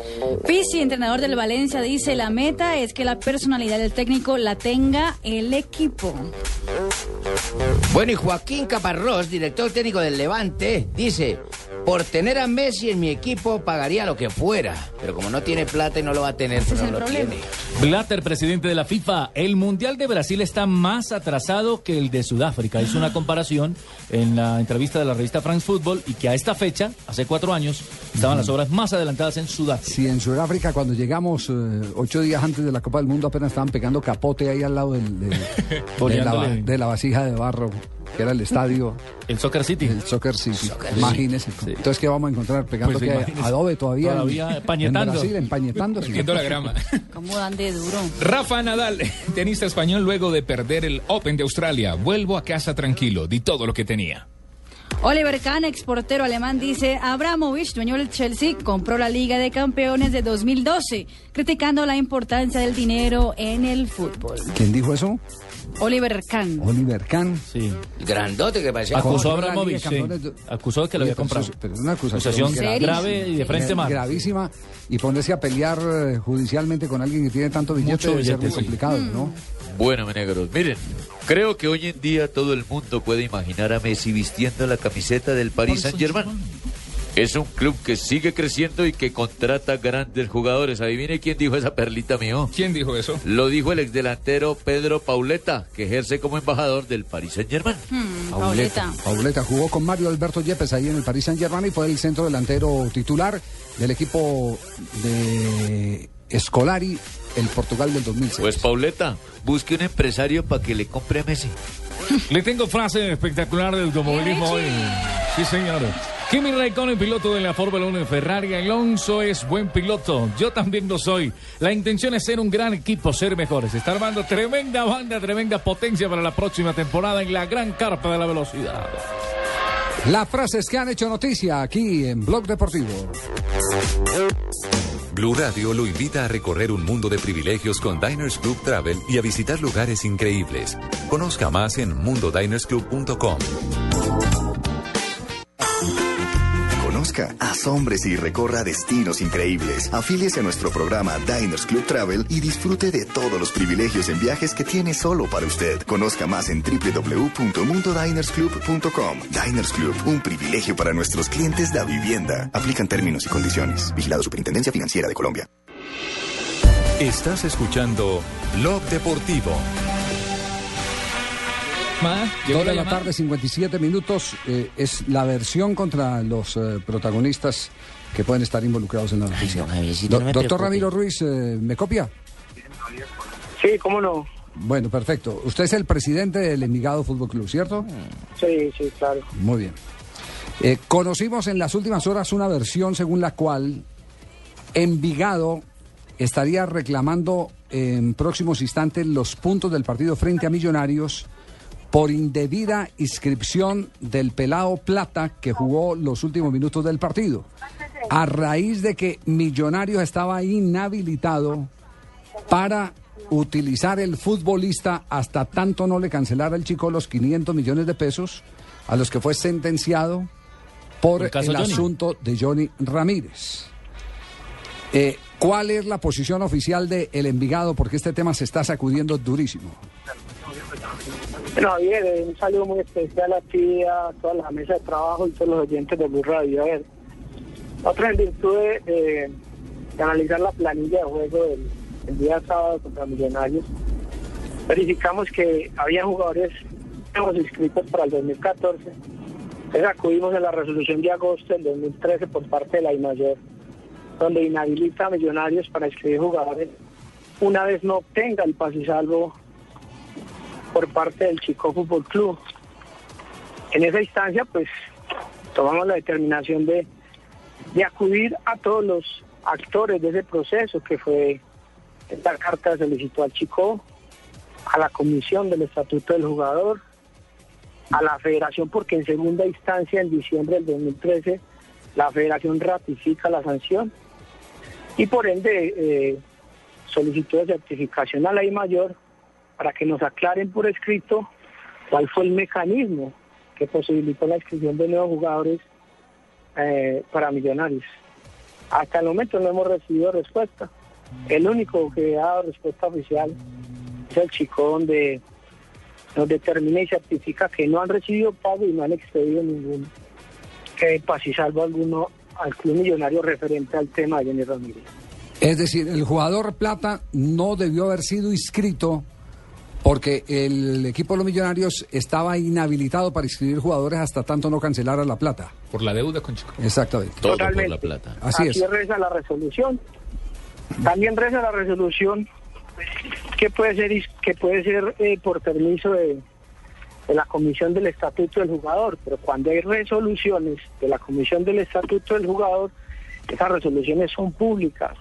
[SPEAKER 14] Pizzi, entrenador del Valencia, dice la meta es que la personalidad del técnico la tenga el equipo.
[SPEAKER 13] Bueno, y Joaquín Caparrós, director técnico del Levante, dice, por tener a Messi en mi equipo pagaría lo que fuera, pero como no tiene plata y no lo va a tener, pues no lo tiene.
[SPEAKER 6] Blatter, presidente de la FIFA, el Mundial de Brasil está más atrasado que el de Sudáfrica. Hizo una comparación en la entrevista de la revista France Football y que a esta fecha, hace cuatro años, estaban las obras más adelantadas en Sudáfrica.
[SPEAKER 26] Si en Sudáfrica cuando llegamos eh, ocho días antes de la Copa del Mundo apenas estaban pegando capote ahí al lado del- del- de, la, de la vasija de barro, que era el estadio.
[SPEAKER 6] El Soccer City.
[SPEAKER 26] El Soccer City. Imagínese. Entonces, ¿qué vamos a encontrar? Pegando
[SPEAKER 6] Pues
[SPEAKER 26] que adobe todavía. en-
[SPEAKER 6] Todavía empañetando.
[SPEAKER 26] En Brasil, empañetando. sí.
[SPEAKER 9] La grama.
[SPEAKER 14] ¿Cómo dan de duro?
[SPEAKER 9] Rafa Nadal, tenista español, luego de perder el Open de Australia. Vuelvo a casa tranquilo, di todo lo que tenía.
[SPEAKER 14] Oliver Kahn, exportero alemán, dice, Abramovich, dueño del Chelsea, compró la Liga de Campeones de 2012, criticando la importancia del dinero en el fútbol.
[SPEAKER 26] ¿Quién dijo eso?
[SPEAKER 14] Oliver Kahn.
[SPEAKER 26] Oliver Kahn.
[SPEAKER 6] Sí.
[SPEAKER 13] Grandote que parecía.
[SPEAKER 6] Acusó a Abramovich, sí. Acusó de que lo había comprado.
[SPEAKER 26] pero es una acusación,
[SPEAKER 6] Acusación grave y de frente
[SPEAKER 26] gra-
[SPEAKER 6] mal.
[SPEAKER 26] Gravísima. Y ponerse a pelear eh, judicialmente con alguien que tiene tanto billete
[SPEAKER 6] Mucho
[SPEAKER 26] debe ser
[SPEAKER 6] billete,
[SPEAKER 26] muy
[SPEAKER 6] sí.
[SPEAKER 26] complicado, ¿no?
[SPEAKER 12] Bueno, negros, miren, creo que hoy en día todo el mundo puede imaginar a Messi vistiendo la camiseta del Paris Saint-Germain. Es un club que sigue creciendo y que contrata grandes jugadores. Adivine quién dijo esa perlita mío.
[SPEAKER 9] ¿Quién dijo eso?
[SPEAKER 12] Lo dijo el exdelantero Pedro Pauleta, que ejerce como embajador del Paris Saint-Germain.
[SPEAKER 14] Hmm, Pauleta.
[SPEAKER 26] Pauleta jugó con Mario Alberto Yepes ahí en el Paris Saint Germain y fue el centro delantero titular del equipo de Scolari, el Portugal del 2006.
[SPEAKER 12] Pues Pauleta, busque un empresario para que le compre a Messi.
[SPEAKER 6] Le tengo frase espectacular del automovilismo hoy. Sí, señor. Kimi Raikkonen, piloto de la Fórmula 1 de Ferrari. Alonso es buen piloto. Yo también lo soy. La intención es ser un gran equipo, ser mejores. Está armando tremenda banda, tremenda potencia para la próxima temporada en la gran carpa de la velocidad.
[SPEAKER 26] Las frases que han hecho noticia aquí en Blog Deportivo.
[SPEAKER 15] Blue Radio lo invita a recorrer un mundo de privilegios con Diners Club Travel y a visitar lugares increíbles. Conozca más en mundodinersclub.com.
[SPEAKER 18] Conozca, asómbrese y recorra destinos increíbles. Afíliese a nuestro programa Diners Club Travel y disfrute de todos los privilegios en viajes que tiene solo para usted. Conozca más en www.mundodinersclub.com. Diners Club, un privilegio para nuestros clientes de vivienda. Aplican términos y condiciones. Vigilado Superintendencia Financiera de Colombia.
[SPEAKER 15] Estás escuchando Blog Deportivo.
[SPEAKER 25] Llegó
[SPEAKER 26] de la
[SPEAKER 25] llamada.
[SPEAKER 26] tarde, 57 minutos. eh, es la versión contra los eh, protagonistas que pueden estar involucrados en la noticia.
[SPEAKER 7] no
[SPEAKER 26] Do-
[SPEAKER 7] me
[SPEAKER 26] doctor. Ramiro Ruiz, eh, ¿me copia?
[SPEAKER 30] Sí, cómo no.
[SPEAKER 26] Bueno, perfecto. Usted es el presidente del Envigado Fútbol Club, ¿cierto?
[SPEAKER 30] Sí, sí, claro.
[SPEAKER 26] Muy bien. Eh, conocimos en las últimas horas una versión según la cual Envigado estaría reclamando en próximos instantes los puntos del partido frente a Millonarios por indebida inscripción del pelado Plata que jugó los últimos minutos del partido. A raíz de que Millonarios estaba inhabilitado para utilizar el futbolista hasta tanto no le cancelara el chico los 500 millones de pesos a los que fue sentenciado por
[SPEAKER 6] El
[SPEAKER 26] asunto de Johnny Ramírez. Eh, ¿Cuál es la posición oficial de El Envigado? Porque este tema se está sacudiendo durísimo.
[SPEAKER 30] Bueno, Javier, eh, un saludo muy especial a ti, a toda la mesa de trabajo y todos los oyentes de Blue Radio. A ver, otra en virtud de, analizar la planilla de juego del, el día sábado contra Millonarios, verificamos que había jugadores nuevos inscritos para el 2014. Entonces acudimos a la resolución de agosto del 2013 por parte de la IMAYOR, donde inhabilita a Millonarios para inscribir jugadores una vez no obtenga el pase salvo por parte del Chico Fútbol Club. En esa instancia, pues, tomamos la determinación de, de acudir a todos los actores de ese proceso, que fue esta carta solicitó al Chico, a la comisión del Estatuto del Jugador, a la Federación, porque en segunda instancia, en diciembre del 2013, la Federación ratifica la sanción y por ende eh, solicitó de certificación a la I mayor para que nos aclaren por escrito cuál fue el mecanismo que posibilitó la inscripción de nuevos jugadores eh, para millonarios. Hasta el momento no hemos recibido respuesta. El único que ha dado respuesta oficial es el chico donde nos determina y certifica que no han recibido pago y no han expedido ningún paz y salvo alguno al club millonario referente al tema de Jenny Ramírez.
[SPEAKER 26] Es decir, el jugador Plata no debió haber sido inscrito porque el equipo de los Millonarios estaba inhabilitado para inscribir jugadores hasta tanto no cancelara la plata.
[SPEAKER 9] Por la deuda con Chico.
[SPEAKER 26] Exactamente.
[SPEAKER 30] Totalmente.
[SPEAKER 9] plata.
[SPEAKER 26] Así es.
[SPEAKER 30] reza la resolución. También reza la resolución que puede ser que puede ser eh, por permiso de, de la comisión del estatuto del jugador, pero cuando hay resoluciones de la comisión del estatuto del jugador, esas resoluciones son públicas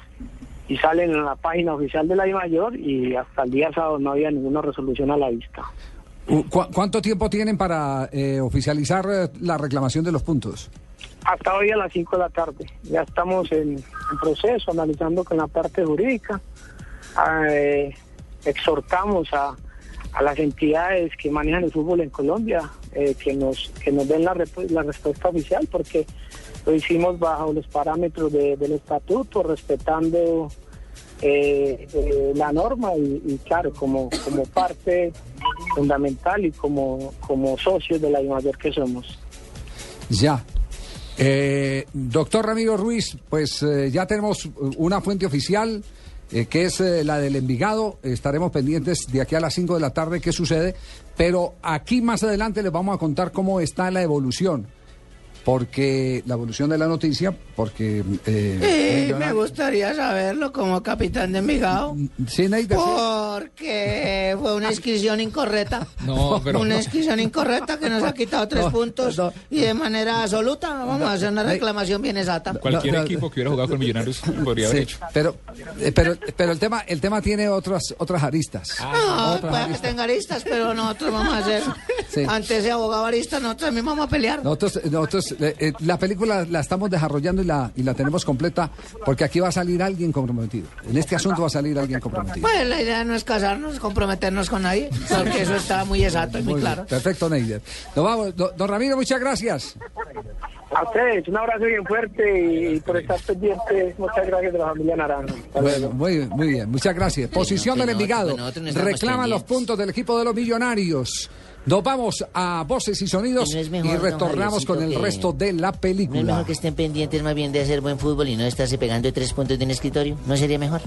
[SPEAKER 30] y salen en la página oficial de la I mayor y hasta el día sábado no había ninguna resolución a la vista.
[SPEAKER 26] Uh, ¿cu- ¿Cuánto tiempo tienen para eh, oficializar eh, la reclamación de los puntos?
[SPEAKER 30] hasta hoy a las 5 de la tarde. Ya estamos en, en proceso, analizando con la parte jurídica. Eh, exhortamos a, a las entidades que manejan el fútbol en Colombia eh, que nos que nos den la respuesta oficial, porque lo hicimos bajo los parámetros de- del estatuto, respetando eh, eh, la norma y, claro, como, como parte fundamental y como, como socios de la mayor que somos.
[SPEAKER 26] Ya. Eh, doctor Ramiro Ruiz, pues eh, ya tenemos una fuente oficial eh, que es eh, la del Envigado. Estaremos pendientes de aquí a las 5 de la tarde qué sucede. Pero aquí más adelante les vamos a contar cómo está la evolución. Porque la evolución de la noticia, porque... eh,
[SPEAKER 7] Sí, me gustaría saberlo como capitán de Envigado.
[SPEAKER 26] Sí, Neider, sí.
[SPEAKER 7] Porque fue una inscripción incorrecta.
[SPEAKER 26] No, pero-
[SPEAKER 7] Una inscripción incorrecta que nos ha quitado tres
[SPEAKER 26] No,
[SPEAKER 7] puntos y de manera absoluta. Vamos a hacer una reclamación bien exacta.
[SPEAKER 9] Cualquier
[SPEAKER 26] No, no.
[SPEAKER 9] equipo que hubiera jugado con Millonarios podría haber
[SPEAKER 26] Sí,
[SPEAKER 9] hecho.
[SPEAKER 26] pero, eh, pero, pero el tema, el tema tiene otras, otras aristas.
[SPEAKER 7] No,
[SPEAKER 26] Otras
[SPEAKER 7] puede que
[SPEAKER 26] aristas.
[SPEAKER 7] tenga aristas, pero nosotros vamos a hacer.
[SPEAKER 26] Sí.
[SPEAKER 7] Ante ese abogado arista, nosotros mismos vamos a pelear.
[SPEAKER 26] Nosotros, nosotros eh, eh, la película la estamos desarrollando y la, y la tenemos completa porque aquí va a salir alguien comprometido. En este asunto va a salir alguien comprometido.
[SPEAKER 7] Pues la idea no es casarnos, comprometernos con nadie, porque eso está muy exacto y muy
[SPEAKER 26] Muy bien,
[SPEAKER 7] claro.
[SPEAKER 26] Perfecto, Neider. Nos vamos. Do- Don Ramiro, muchas gracias.
[SPEAKER 30] A ustedes, un abrazo bien fuerte y por estar pendientes, muchas gracias de la familia Naranjo.
[SPEAKER 26] Bueno, muy, bien, muy bien, muchas gracias. Posición del Envigado.
[SPEAKER 7] no estamos
[SPEAKER 26] Reclama los puntos del equipo de los millonarios. Nos vamos a voces y sonidos
[SPEAKER 13] Y no
[SPEAKER 26] retornamos con el
[SPEAKER 13] que-
[SPEAKER 26] resto de la
[SPEAKER 13] ¿No es
[SPEAKER 26] película.
[SPEAKER 13] mejor que estén pendientes más bien de hacer buen fútbol y no estarse pegando tres puntos de un escritorio? ¿No sería mejor?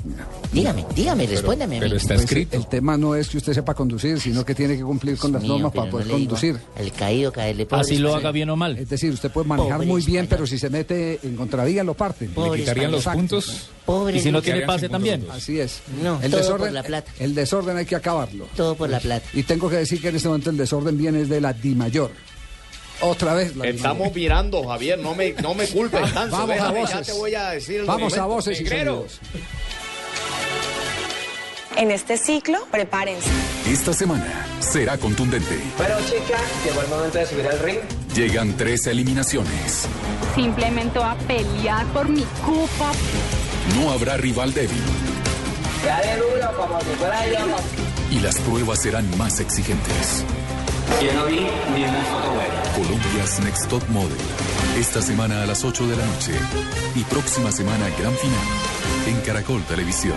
[SPEAKER 13] Dígame, dígame, respóndame a mí.
[SPEAKER 26] Pues, El tema no es que usted sepa conducir, sino que tiene que cumplir con las
[SPEAKER 13] mío,
[SPEAKER 26] normas
[SPEAKER 13] pero
[SPEAKER 26] para poder conducir.
[SPEAKER 13] al caído caerle pobre
[SPEAKER 6] Así lo haga bien o mal.
[SPEAKER 26] Es decir, usted puede manejar
[SPEAKER 13] Pobre
[SPEAKER 26] muy bien,
[SPEAKER 13] español.
[SPEAKER 26] pero si se mete en contravía lo parten.
[SPEAKER 13] Pobre ¿Le quitarían los
[SPEAKER 26] Exacto.
[SPEAKER 13] puntos? Pobre
[SPEAKER 6] Y si no tiene pase también.
[SPEAKER 26] Así es.
[SPEAKER 13] No,
[SPEAKER 26] el
[SPEAKER 13] todo
[SPEAKER 26] desorden,
[SPEAKER 13] por la plata.
[SPEAKER 26] El desorden hay que acabarlo.
[SPEAKER 13] Todo por la plata.
[SPEAKER 26] Y tengo que decir que en este momento el desorden viene de la Di Mayor. Otra vez la Di
[SPEAKER 31] Estamos
[SPEAKER 26] Mayor.
[SPEAKER 31] mirando, Javier, no me, no me culpes tanto.
[SPEAKER 26] Vamos a voces.
[SPEAKER 31] Ya te voy a decir
[SPEAKER 26] Vamos a
[SPEAKER 31] documento.
[SPEAKER 26] voces y sonidos.
[SPEAKER 32] En este ciclo, prepárense.
[SPEAKER 33] Esta semana será contundente.
[SPEAKER 25] Bueno, chicas, llegó el momento de subir al ring.
[SPEAKER 33] Llegan tres eliminaciones.
[SPEAKER 14] Simplemente a pelear por mi copa.
[SPEAKER 33] No habrá rival débil
[SPEAKER 25] Dale duro como si fuera yo.
[SPEAKER 33] y las pruebas serán más exigentes.
[SPEAKER 25] Yo no vi ni una foto.
[SPEAKER 33] Colombia's Next Top Model. Esta semana a las 8 de la noche. Y próxima semana gran final en Caracol Televisión.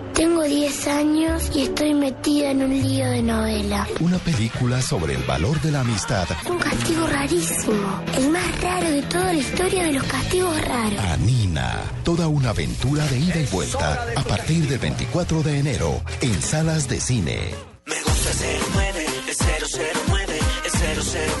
[SPEAKER 34] Tengo 10 años y estoy metida en un lío de novela.
[SPEAKER 18] Una película sobre el valor de la amistad.
[SPEAKER 34] Un castigo rarísimo. El más raro de toda la historia de los castigos raros.
[SPEAKER 18] Anina. Toda una aventura de ida y vuelta. A partir del 24 de enero. En salas de cine.
[SPEAKER 35] Me gusta el 09, el 009, el 009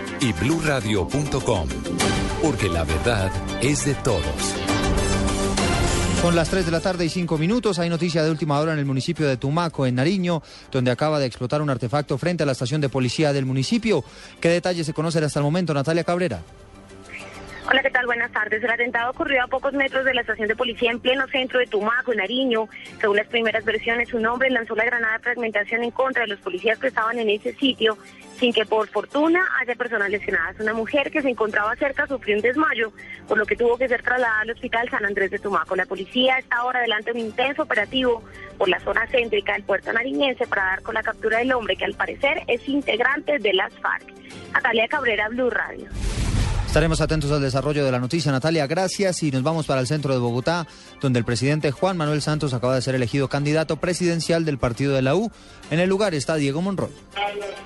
[SPEAKER 15] y bluradio.com. Porque la verdad es de todos.
[SPEAKER 36] Son las 3 de la tarde y 5 minutos. Hay noticia de última hora en el municipio de Tumaco, en Nariño, donde acaba de explotar un artefacto frente a la estación de policía del municipio. ¿Qué detalles se conocen hasta el momento, Natalia Cabrera?
[SPEAKER 37] Hola, ¿qué tal? Buenas tardes. El atentado ocurrió a pocos metros de la estación de policía en pleno centro de Tumaco, en Nariño. Según las primeras versiones, un hombre lanzó la granada de fragmentación en contra de los policías que estaban en ese sitio, sin que por fortuna haya personas lesionadas. Una mujer que se encontraba cerca sufrió un desmayo, por lo que tuvo que ser trasladada al hospital San Andrés de Tumaco. La policía está ahora adelante de un intenso operativo por la zona céntrica del puerto nariñense para dar con la captura del hombre que al parecer es integrante de las FARC. Natalia Cabrera, Blue Radio.
[SPEAKER 36] Estaremos atentos al desarrollo de la noticia, Natalia. Gracias. Y nos vamos para el centro de Bogotá, donde el presidente Juan Manuel Santos acaba de ser elegido candidato presidencial del partido de la U. En el lugar está Diego Monroy.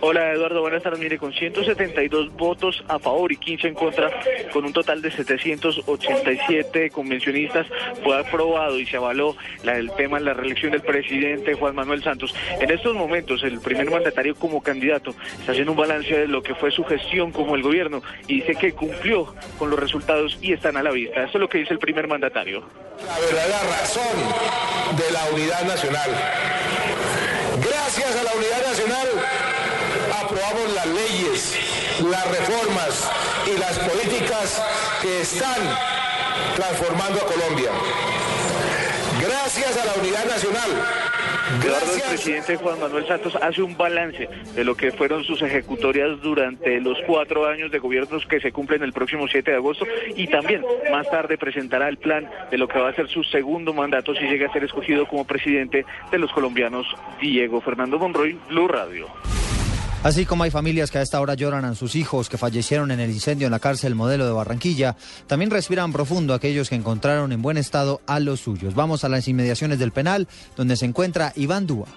[SPEAKER 38] Hola Eduardo, buenas tardes. Mire, con 172 votos a favor y 15 en contra, con un total de 787 convencionistas, fue aprobado y se avaló la- el tema de la reelección del presidente Juan Manuel Santos. En estos momentos, el primer mandatario como candidato está haciendo un balance de lo que fue su gestión como el gobierno y dice que cumplió con los resultados y están a la vista. Esto es lo que dice el primer mandatario.
[SPEAKER 39] la verdadera razón de la unidad nacional. Gracias a la unidad nacional aprobamos las leyes, las reformas y las políticas que están transformando a Colombia. Gracias a la unidad nacional.
[SPEAKER 38] Eduardo, el presidente Juan Manuel Santos hace un balance de lo que fueron sus ejecutorias durante los cuatro años de gobiernos que se cumplen el próximo 7 de agosto y también más tarde presentará el plan de lo que va a ser su segundo mandato si llega a ser escogido como presidente de los colombianos Diego Fernando Monroy, Blue Radio.
[SPEAKER 36] Así como hay familias que a esta hora lloran a sus hijos que fallecieron en el incendio en la cárcel modelo de Barranquilla, también respiran profundo aquellos que encontraron en buen estado a los suyos. Vamos a las inmediaciones del penal, donde se encuentra Iván Dúa.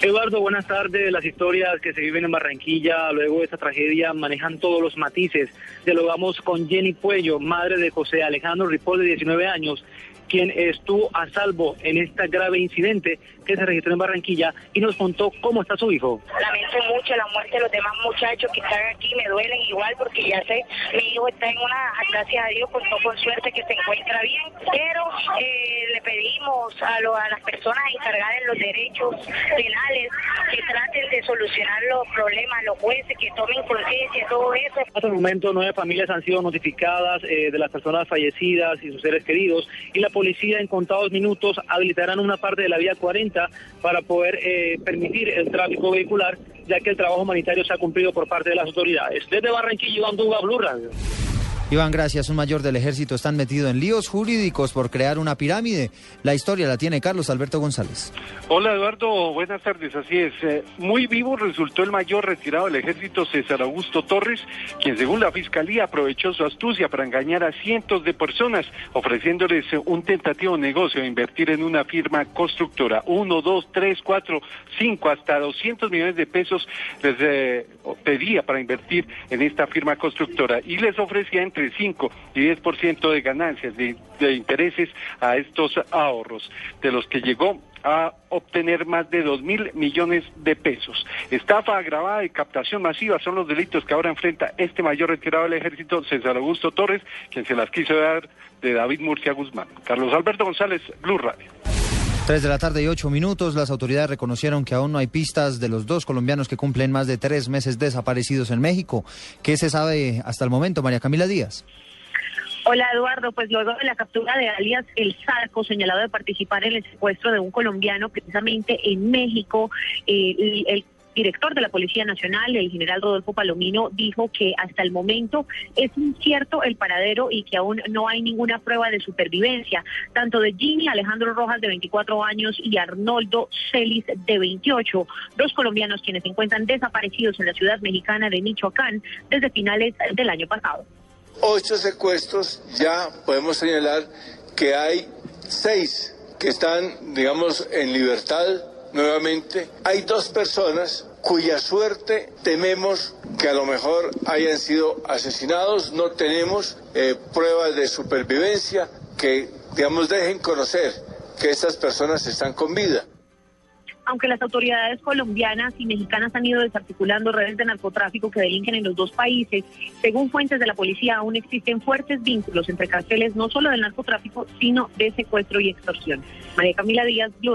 [SPEAKER 38] Eduardo, buenas tardes. Las historias que se viven en Barranquilla luego de esta tragedia manejan todos los matices. Dialogamos con Jenny Puello, madre de José Alejandro Ripoll, de 19 años, quien estuvo a salvo en este grave incidente que se registró en Barranquilla y nos contó cómo está su hijo.
[SPEAKER 37] Lamento mucho la muerte de los demás muchachos que están aquí, me duelen igual porque ya sé, mi hijo está en una, gracias a Dios, con, con suerte que se encuentra bien, pero eh, le pedimos a, lo- a las personas encargadas de los derechos penales que traten de solucionar los problemas, los jueces que tomen conciencia todo eso.
[SPEAKER 38] Hasta el momento, nueve familias han sido notificadas eh, de las personas fallecidas y sus seres queridos y la policía en contados minutos habilitarán una parte de la vía 40 para poder eh, permitir el tráfico vehicular, ya que el trabajo humanitario se ha cumplido por parte de las autoridades. Desde Barranquilla, Iván Duga, Blue Radio.
[SPEAKER 36] Iván, gracias. Un mayor del ejército está metido en líos jurídicos por crear una pirámide. La historia la tiene Carlos Alberto González.
[SPEAKER 40] Hola Eduardo, buenas tardes, así es. Eh, muy vivo resultó el mayor retirado del ejército César Augusto Torres, quien según la fiscalía aprovechó su astucia para engañar a cientos de personas, ofreciéndoles eh, un tentativo negocio de invertir en una firma constructora. Uno, dos, tres, cuatro, cinco, hasta 200 millones de pesos les eh, pedía para invertir en esta firma constructora y les ofrecía entre 5 y 10% de ganancias de, de intereses a estos ahorros, de los que llegó a obtener más de dos mil millones de pesos. Estafa agravada y captación masiva son los delitos que ahora enfrenta este mayor retirado del ejército, César Augusto Torres, quien se las quiso dar de David Murcia Guzmán. Carlos Alberto González, Blue Radio.
[SPEAKER 36] Tres de la tarde y ocho minutos, las autoridades reconocieron que aún no hay pistas de los dos colombianos que cumplen más de tres meses desaparecidos en México. ¿Qué se sabe hasta el momento, María Camila Díaz?
[SPEAKER 37] Hola Eduardo, pues luego de la captura de alias El Zarco, señalado de participar en el secuestro de un colombiano precisamente en México, eh, el director de la Policía Nacional, el general Rodolfo Palomino, dijo que hasta el momento es incierto el paradero y que aún no hay ninguna prueba de supervivencia, tanto de Jimmy Alejandro Rojas de 24 años y Arnoldo Celis de 28, dos colombianos quienes se encuentran desaparecidos en la ciudad mexicana de Michoacán desde finales del año pasado.
[SPEAKER 41] ocho secuestros, ya podemos señalar que hay seis que están, digamos, en libertad nuevamente. Hay dos personas cuya suerte tememos que a lo mejor hayan sido asesinados. No tenemos eh, pruebas de supervivencia que, digamos, dejen conocer que estas personas están con vida.
[SPEAKER 37] aunque las autoridades colombianas y mexicanas han ido desarticulando redes de narcotráfico que delinquen en los dos países, según fuentes de la policía aún existen fuertes vínculos entre carteles no solo del narcotráfico, sino de secuestro y extorsión. María Camila Díaz, Blue.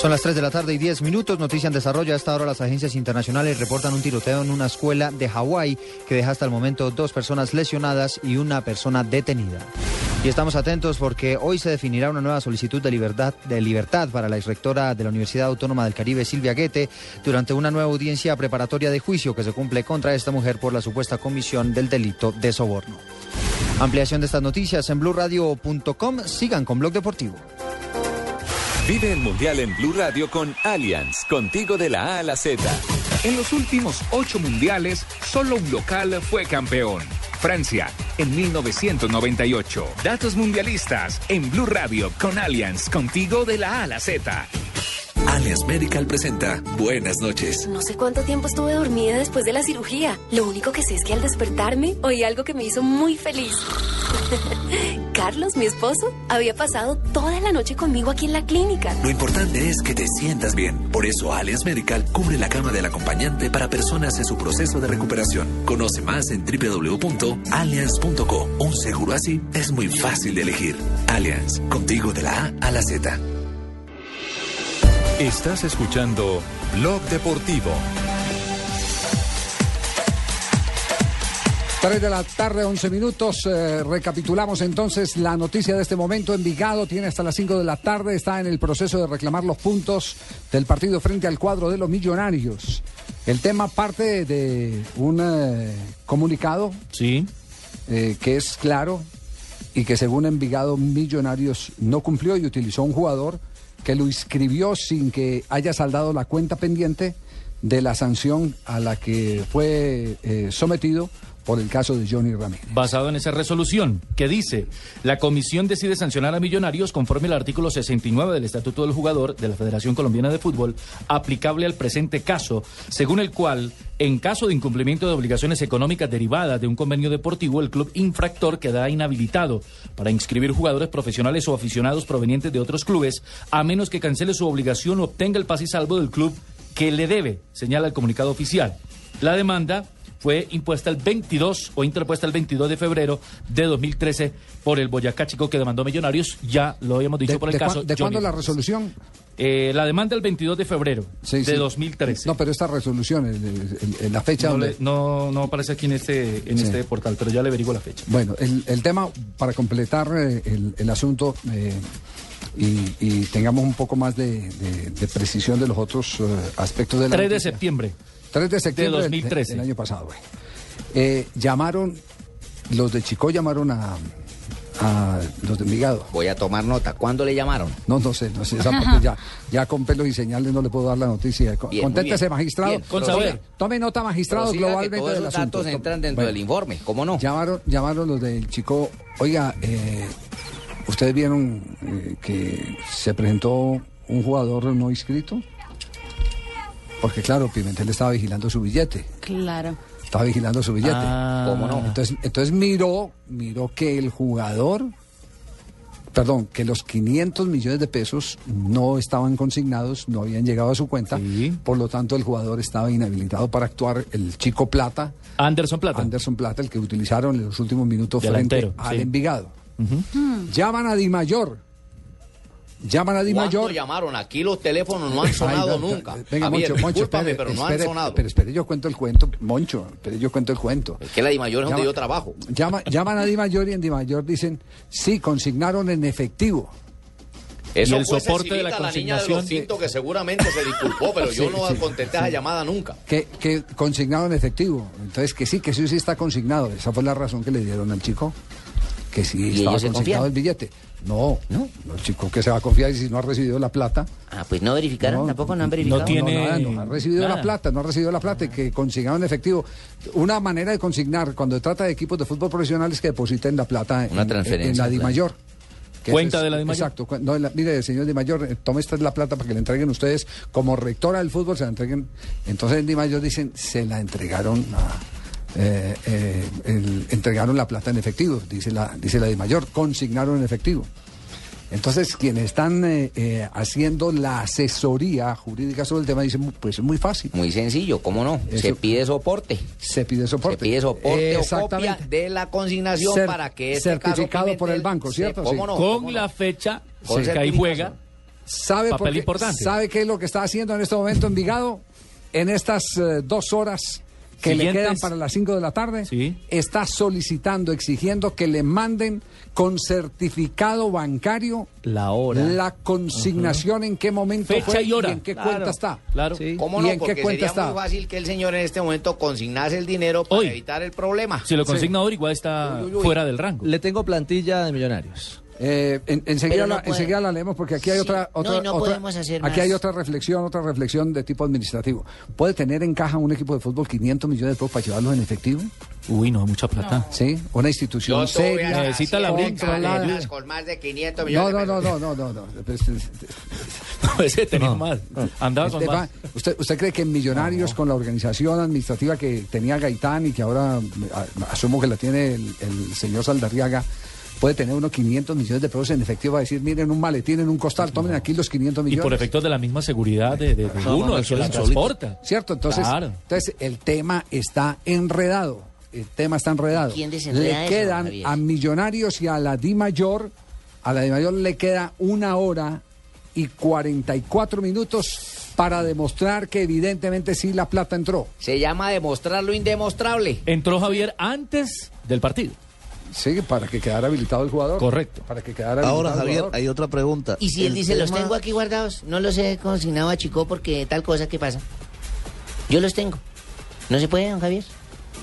[SPEAKER 36] Son las 3 de la tarde y 10 minutos. Noticia en desarrollo. A esta hora las agencias internacionales reportan un tiroteo en una escuela de Hawái que deja hasta el momento dos personas lesionadas y una persona detenida. Y estamos atentos porque hoy se definirá una nueva solicitud de libertad, para la exrectora de la Universidad Autónoma del Caribe, Silvia Guete, durante una nueva audiencia preparatoria de juicio que se cumple contra esta mujer por la supuesta comisión del delito de soborno. Ampliación de estas noticias en blurradio.com. Sigan con Blog Deportivo.
[SPEAKER 15] Vive el Mundial en Blue Radio con Allianz, contigo de la A a la Z.
[SPEAKER 9] En los últimos ocho mundiales, solo un local fue campeón. Francia, en 1998. Datos mundialistas en Blue Radio con Allianz, contigo de la A a la Z.
[SPEAKER 33] Allianz Medical presenta Buenas noches.
[SPEAKER 42] No sé cuánto tiempo estuve dormida después de la cirugía. Lo único que sé es que al despertarme oí algo que me hizo muy feliz. Carlos, mi esposo, había pasado toda la noche conmigo aquí en la clínica.
[SPEAKER 33] Lo importante es que te sientas bien. Por eso Allianz Medical cubre la cama del acompañante para personas en su proceso de recuperación. Conoce más en www.allianz.co. Un seguro así es muy fácil de elegir. Allianz, contigo de la A a la Z.
[SPEAKER 15] Estás escuchando Blog Deportivo.
[SPEAKER 26] 3 de la tarde, 11 minutos. Eh, recapitulamos entonces la noticia de este momento. Envigado tiene hasta las 5 de la tarde. Está en el proceso de reclamar los puntos del partido frente al cuadro de los millonarios. El tema parte de un eh, comunicado.
[SPEAKER 6] Sí.
[SPEAKER 26] eh, que es claro y que según Envigado Millonarios no cumplió y utilizó un jugador que lo inscribió sin que haya saldado la cuenta pendiente de la sanción a la que fue eh, sometido por el caso de Johnny Ramírez.
[SPEAKER 6] Basado en esa resolución que dice, la comisión decide sancionar a Millonarios conforme al artículo 69 del Estatuto del Jugador de la Federación Colombiana de Fútbol, aplicable al presente caso, según el cual, en caso de incumplimiento de obligaciones económicas derivadas de un convenio deportivo, el club infractor quedará inhabilitado para inscribir jugadores profesionales o aficionados provenientes de otros clubes, a menos que cancele su obligación o obtenga el paz y salvo del club que le debe, señala el comunicado oficial. La demanda fue impuesta el 22 o interpuesta el 22 de febrero de 2013 por el Boyacá Chico que demandó Millonarios. Ya lo habíamos dicho
[SPEAKER 26] ¿De,
[SPEAKER 6] por el
[SPEAKER 26] de
[SPEAKER 6] caso.
[SPEAKER 26] cuán- de cuándo la resolución?
[SPEAKER 6] Eh, la demanda el 22 de febrero
[SPEAKER 26] Sí,
[SPEAKER 6] de
[SPEAKER 26] sí.
[SPEAKER 6] 2013.
[SPEAKER 26] No, pero esta resolución, el- el- el- la fecha
[SPEAKER 6] No,
[SPEAKER 26] donde...
[SPEAKER 6] le- no, no aparece aquí en este, en
[SPEAKER 26] Sí.
[SPEAKER 6] este portal, pero ya le averiguo la fecha.
[SPEAKER 26] Bueno, el, el tema, para completar eh, el, asunto eh, y, y tengamos un poco más de, de- de precisión de los otros eh, aspectos de la
[SPEAKER 6] 3 de septiembre.
[SPEAKER 26] 3 de septiembre del-
[SPEAKER 6] 2013.
[SPEAKER 26] del año pasado. güey. Eh, llamaron, los de Chico llamaron a, a los de Envigado.
[SPEAKER 13] Voy a tomar nota. ¿Cuándo le llamaron?
[SPEAKER 26] No, no sé, no sé, esa parte ya, ya con pelos y señales no le puedo dar la noticia. Con-
[SPEAKER 13] Bien,
[SPEAKER 26] Conténtese, magistrado.
[SPEAKER 13] Bien, con
[SPEAKER 26] Tome-
[SPEAKER 13] saber.
[SPEAKER 26] Tome nota, magistrado, globalmente
[SPEAKER 13] todos
[SPEAKER 26] asunto.
[SPEAKER 13] datos entran dentro del informe, ¿cómo no?
[SPEAKER 26] Llamaron, llamaron los del Chico. Oiga, eh, ustedes vieron eh, que se presentó un jugador no inscrito. Porque claro, Pimentel estaba vigilando su billete.
[SPEAKER 27] Claro.
[SPEAKER 26] Estaba vigilando su billete.
[SPEAKER 13] Ah. ¿Cómo no?
[SPEAKER 26] Entonces, entonces miró, miró que el jugador, perdón, que los 500 millones de pesos no estaban consignados, no habían llegado a su cuenta. Por lo tanto, el jugador estaba inhabilitado para actuar. El chico Plata.
[SPEAKER 6] Anderson Plata.
[SPEAKER 26] Anderson Plata, el que utilizaron en los últimos minutos
[SPEAKER 6] Delantero,
[SPEAKER 26] frente al
[SPEAKER 6] sí.
[SPEAKER 26] Envigado. Llaman a Di Mayor. Llaman a Di
[SPEAKER 13] ¿Cuándo
[SPEAKER 26] Mayor.
[SPEAKER 13] llamaron? Aquí los teléfonos no han sonado
[SPEAKER 26] Ay, no,
[SPEAKER 13] nunca.
[SPEAKER 26] Venga,
[SPEAKER 13] Javier,
[SPEAKER 26] Moncho, Moncho, espere,
[SPEAKER 13] pero no han sonado.
[SPEAKER 26] Pero espere, yo cuento el cuento, Moncho, espere, yo cuento el cuento.
[SPEAKER 13] Es que la Di Mayor es donde yo trabajo.
[SPEAKER 26] Llama- llaman a Di Mayor y en Di Mayor dicen, sí, consignaron en efectivo.
[SPEAKER 13] Eso
[SPEAKER 6] el soporte de la
[SPEAKER 13] Cecilita, niña de los
[SPEAKER 6] consignación.
[SPEAKER 13] cintos que seguramente se disculpó, pero yo
[SPEAKER 26] Sí,
[SPEAKER 13] no
[SPEAKER 26] sí,
[SPEAKER 13] contesté esa llamada nunca.
[SPEAKER 26] Que, que consignaron en efectivo. Entonces, que sí, que sí, sí está consignado. Esa fue la razón que le dieron al chico. Que sí
[SPEAKER 13] ¿Y
[SPEAKER 26] estaba
[SPEAKER 13] ellos se confían?
[SPEAKER 26] el billete. No, no, el chico que se va a confiar y si no ha recibido la plata.
[SPEAKER 13] Ah, pues no verificaron, tampoco no han verificado.
[SPEAKER 26] No, nada, no ha recibido la plata, no ha recibido la plata, y que consignaron efectivo. Una manera de consignar cuando se trata de equipos de fútbol profesionales que depositen la plata
[SPEAKER 13] Una
[SPEAKER 26] en,
[SPEAKER 13] transferencia,
[SPEAKER 26] en la. DIMAYOR. Que
[SPEAKER 6] Cuenta
[SPEAKER 26] es-
[SPEAKER 6] de la DIMAYOR.
[SPEAKER 26] Exacto. no, la- mire, señor DIMAYOR, eh, tome esta es la plata para que le entreguen ustedes como rectora del fútbol, se la entreguen. Entonces en DIMAYOR dicen, se la entregaron a... eh, eh, el- entregaron la plata en efectivo, dice la, dice la DIMAYOR, consignaron en efectivo. Entonces, quienes están eh, eh, haciendo la asesoría jurídica sobre el tema dicen, pues es muy fácil.
[SPEAKER 13] Muy sencillo, ¿cómo no? Se pide soporte.
[SPEAKER 26] Se pide soporte.
[SPEAKER 13] Se pide soporte o copia de la consignación
[SPEAKER 26] Cer-
[SPEAKER 13] para que este
[SPEAKER 26] certificado
[SPEAKER 13] caso
[SPEAKER 26] por el banco,
[SPEAKER 13] se-
[SPEAKER 26] ¿cierto?
[SPEAKER 13] ¿Cómo
[SPEAKER 26] Sí.
[SPEAKER 13] no?
[SPEAKER 6] Con
[SPEAKER 13] ¿Cómo
[SPEAKER 6] la
[SPEAKER 13] no?
[SPEAKER 6] fecha
[SPEAKER 13] Con
[SPEAKER 6] que ahí juega.
[SPEAKER 26] ¿Sabe,
[SPEAKER 6] Papel
[SPEAKER 26] qué-
[SPEAKER 6] importante.
[SPEAKER 26] ¿Sabe qué es lo que está haciendo en este momento Envigado? En estas eh, dos horas que le quedan para las 5 de la tarde, está solicitando, exigiendo que le manden con certificado bancario
[SPEAKER 6] La hora.
[SPEAKER 26] la consignación en qué momento
[SPEAKER 13] Fecha
[SPEAKER 26] fue
[SPEAKER 13] y hora.
[SPEAKER 26] en qué
[SPEAKER 13] Claro,
[SPEAKER 26] cuenta está.
[SPEAKER 6] Claro.
[SPEAKER 13] ¿Cómo
[SPEAKER 26] ¿Y
[SPEAKER 13] no?
[SPEAKER 26] en
[SPEAKER 13] Porque
[SPEAKER 26] qué cuenta
[SPEAKER 13] sería
[SPEAKER 26] está?
[SPEAKER 13] muy fácil que el señor en este momento consignase el dinero para
[SPEAKER 6] Hoy.
[SPEAKER 13] evitar el problema.
[SPEAKER 6] Si lo consigna ahora, igual está
[SPEAKER 13] Uy, uy, uy.
[SPEAKER 6] fuera del rango.
[SPEAKER 43] Le tengo plantilla de millonarios.
[SPEAKER 26] Eh, en- enseguida,
[SPEAKER 13] no
[SPEAKER 26] la, enseguida la leemos porque aquí hay
[SPEAKER 13] Sí,
[SPEAKER 26] otra,
[SPEAKER 13] no,
[SPEAKER 26] otra,
[SPEAKER 13] y no
[SPEAKER 26] otra-
[SPEAKER 13] podemos hacer
[SPEAKER 26] aquí
[SPEAKER 13] más.
[SPEAKER 26] hay otra reflexión, otra reflexión de tipo administrativo. ¿Puede tener en caja un equipo de fútbol 500 millones de pesos para llevarlos en efectivo?
[SPEAKER 6] Uy, no, mucha plata.
[SPEAKER 26] Sí, una institución seria,
[SPEAKER 13] a
[SPEAKER 6] Necesita la brinca,
[SPEAKER 13] con más de 500
[SPEAKER 26] No,
[SPEAKER 13] millones
[SPEAKER 26] no, no, no, no, no, no. Pues,
[SPEAKER 6] No, ese tenía más. Andaba
[SPEAKER 26] el
[SPEAKER 6] con más.
[SPEAKER 26] ¿usted, ¿Usted cree que Millonarios, con la organización administrativa que tenía Gaitán y que ahora a- asumo que la tiene el, el señor Saldarriaga, puede tener unos 500 millones de pesos en efectivo a decir, miren un maletín en un costal, tomen aquí los 500
[SPEAKER 6] Y
[SPEAKER 26] millones?
[SPEAKER 6] por efectos de la misma seguridad de, de- de
[SPEAKER 26] No,
[SPEAKER 6] uno,
[SPEAKER 26] no,
[SPEAKER 6] el que la transporta.
[SPEAKER 26] ¿Cierto? Entonces,
[SPEAKER 6] Claro.
[SPEAKER 26] entonces el tema está enredado. El tema está enredado.
[SPEAKER 13] ¿Quién
[SPEAKER 26] le
[SPEAKER 13] eso,
[SPEAKER 26] quedan
[SPEAKER 13] Javier?
[SPEAKER 26] a Millonarios y a la Di Mayor, a la Di Mayor le queda una hora y 44 minutos para demostrar que evidentemente sí la plata entró.
[SPEAKER 13] Se llama demostrar lo indemostrable.
[SPEAKER 6] Entró Javier antes del partido.
[SPEAKER 26] Sí, para que quedara habilitado el jugador.
[SPEAKER 6] Correcto.
[SPEAKER 26] Para que quedara
[SPEAKER 43] Ahora,
[SPEAKER 26] habilitado el
[SPEAKER 43] Javier,
[SPEAKER 26] jugador.
[SPEAKER 43] hay otra pregunta.
[SPEAKER 13] Y si él dice, los tengo aquí guardados, no los he consignado a Chico porque tal cosa que pasa. Yo los tengo. ¿No se puede, don Javier?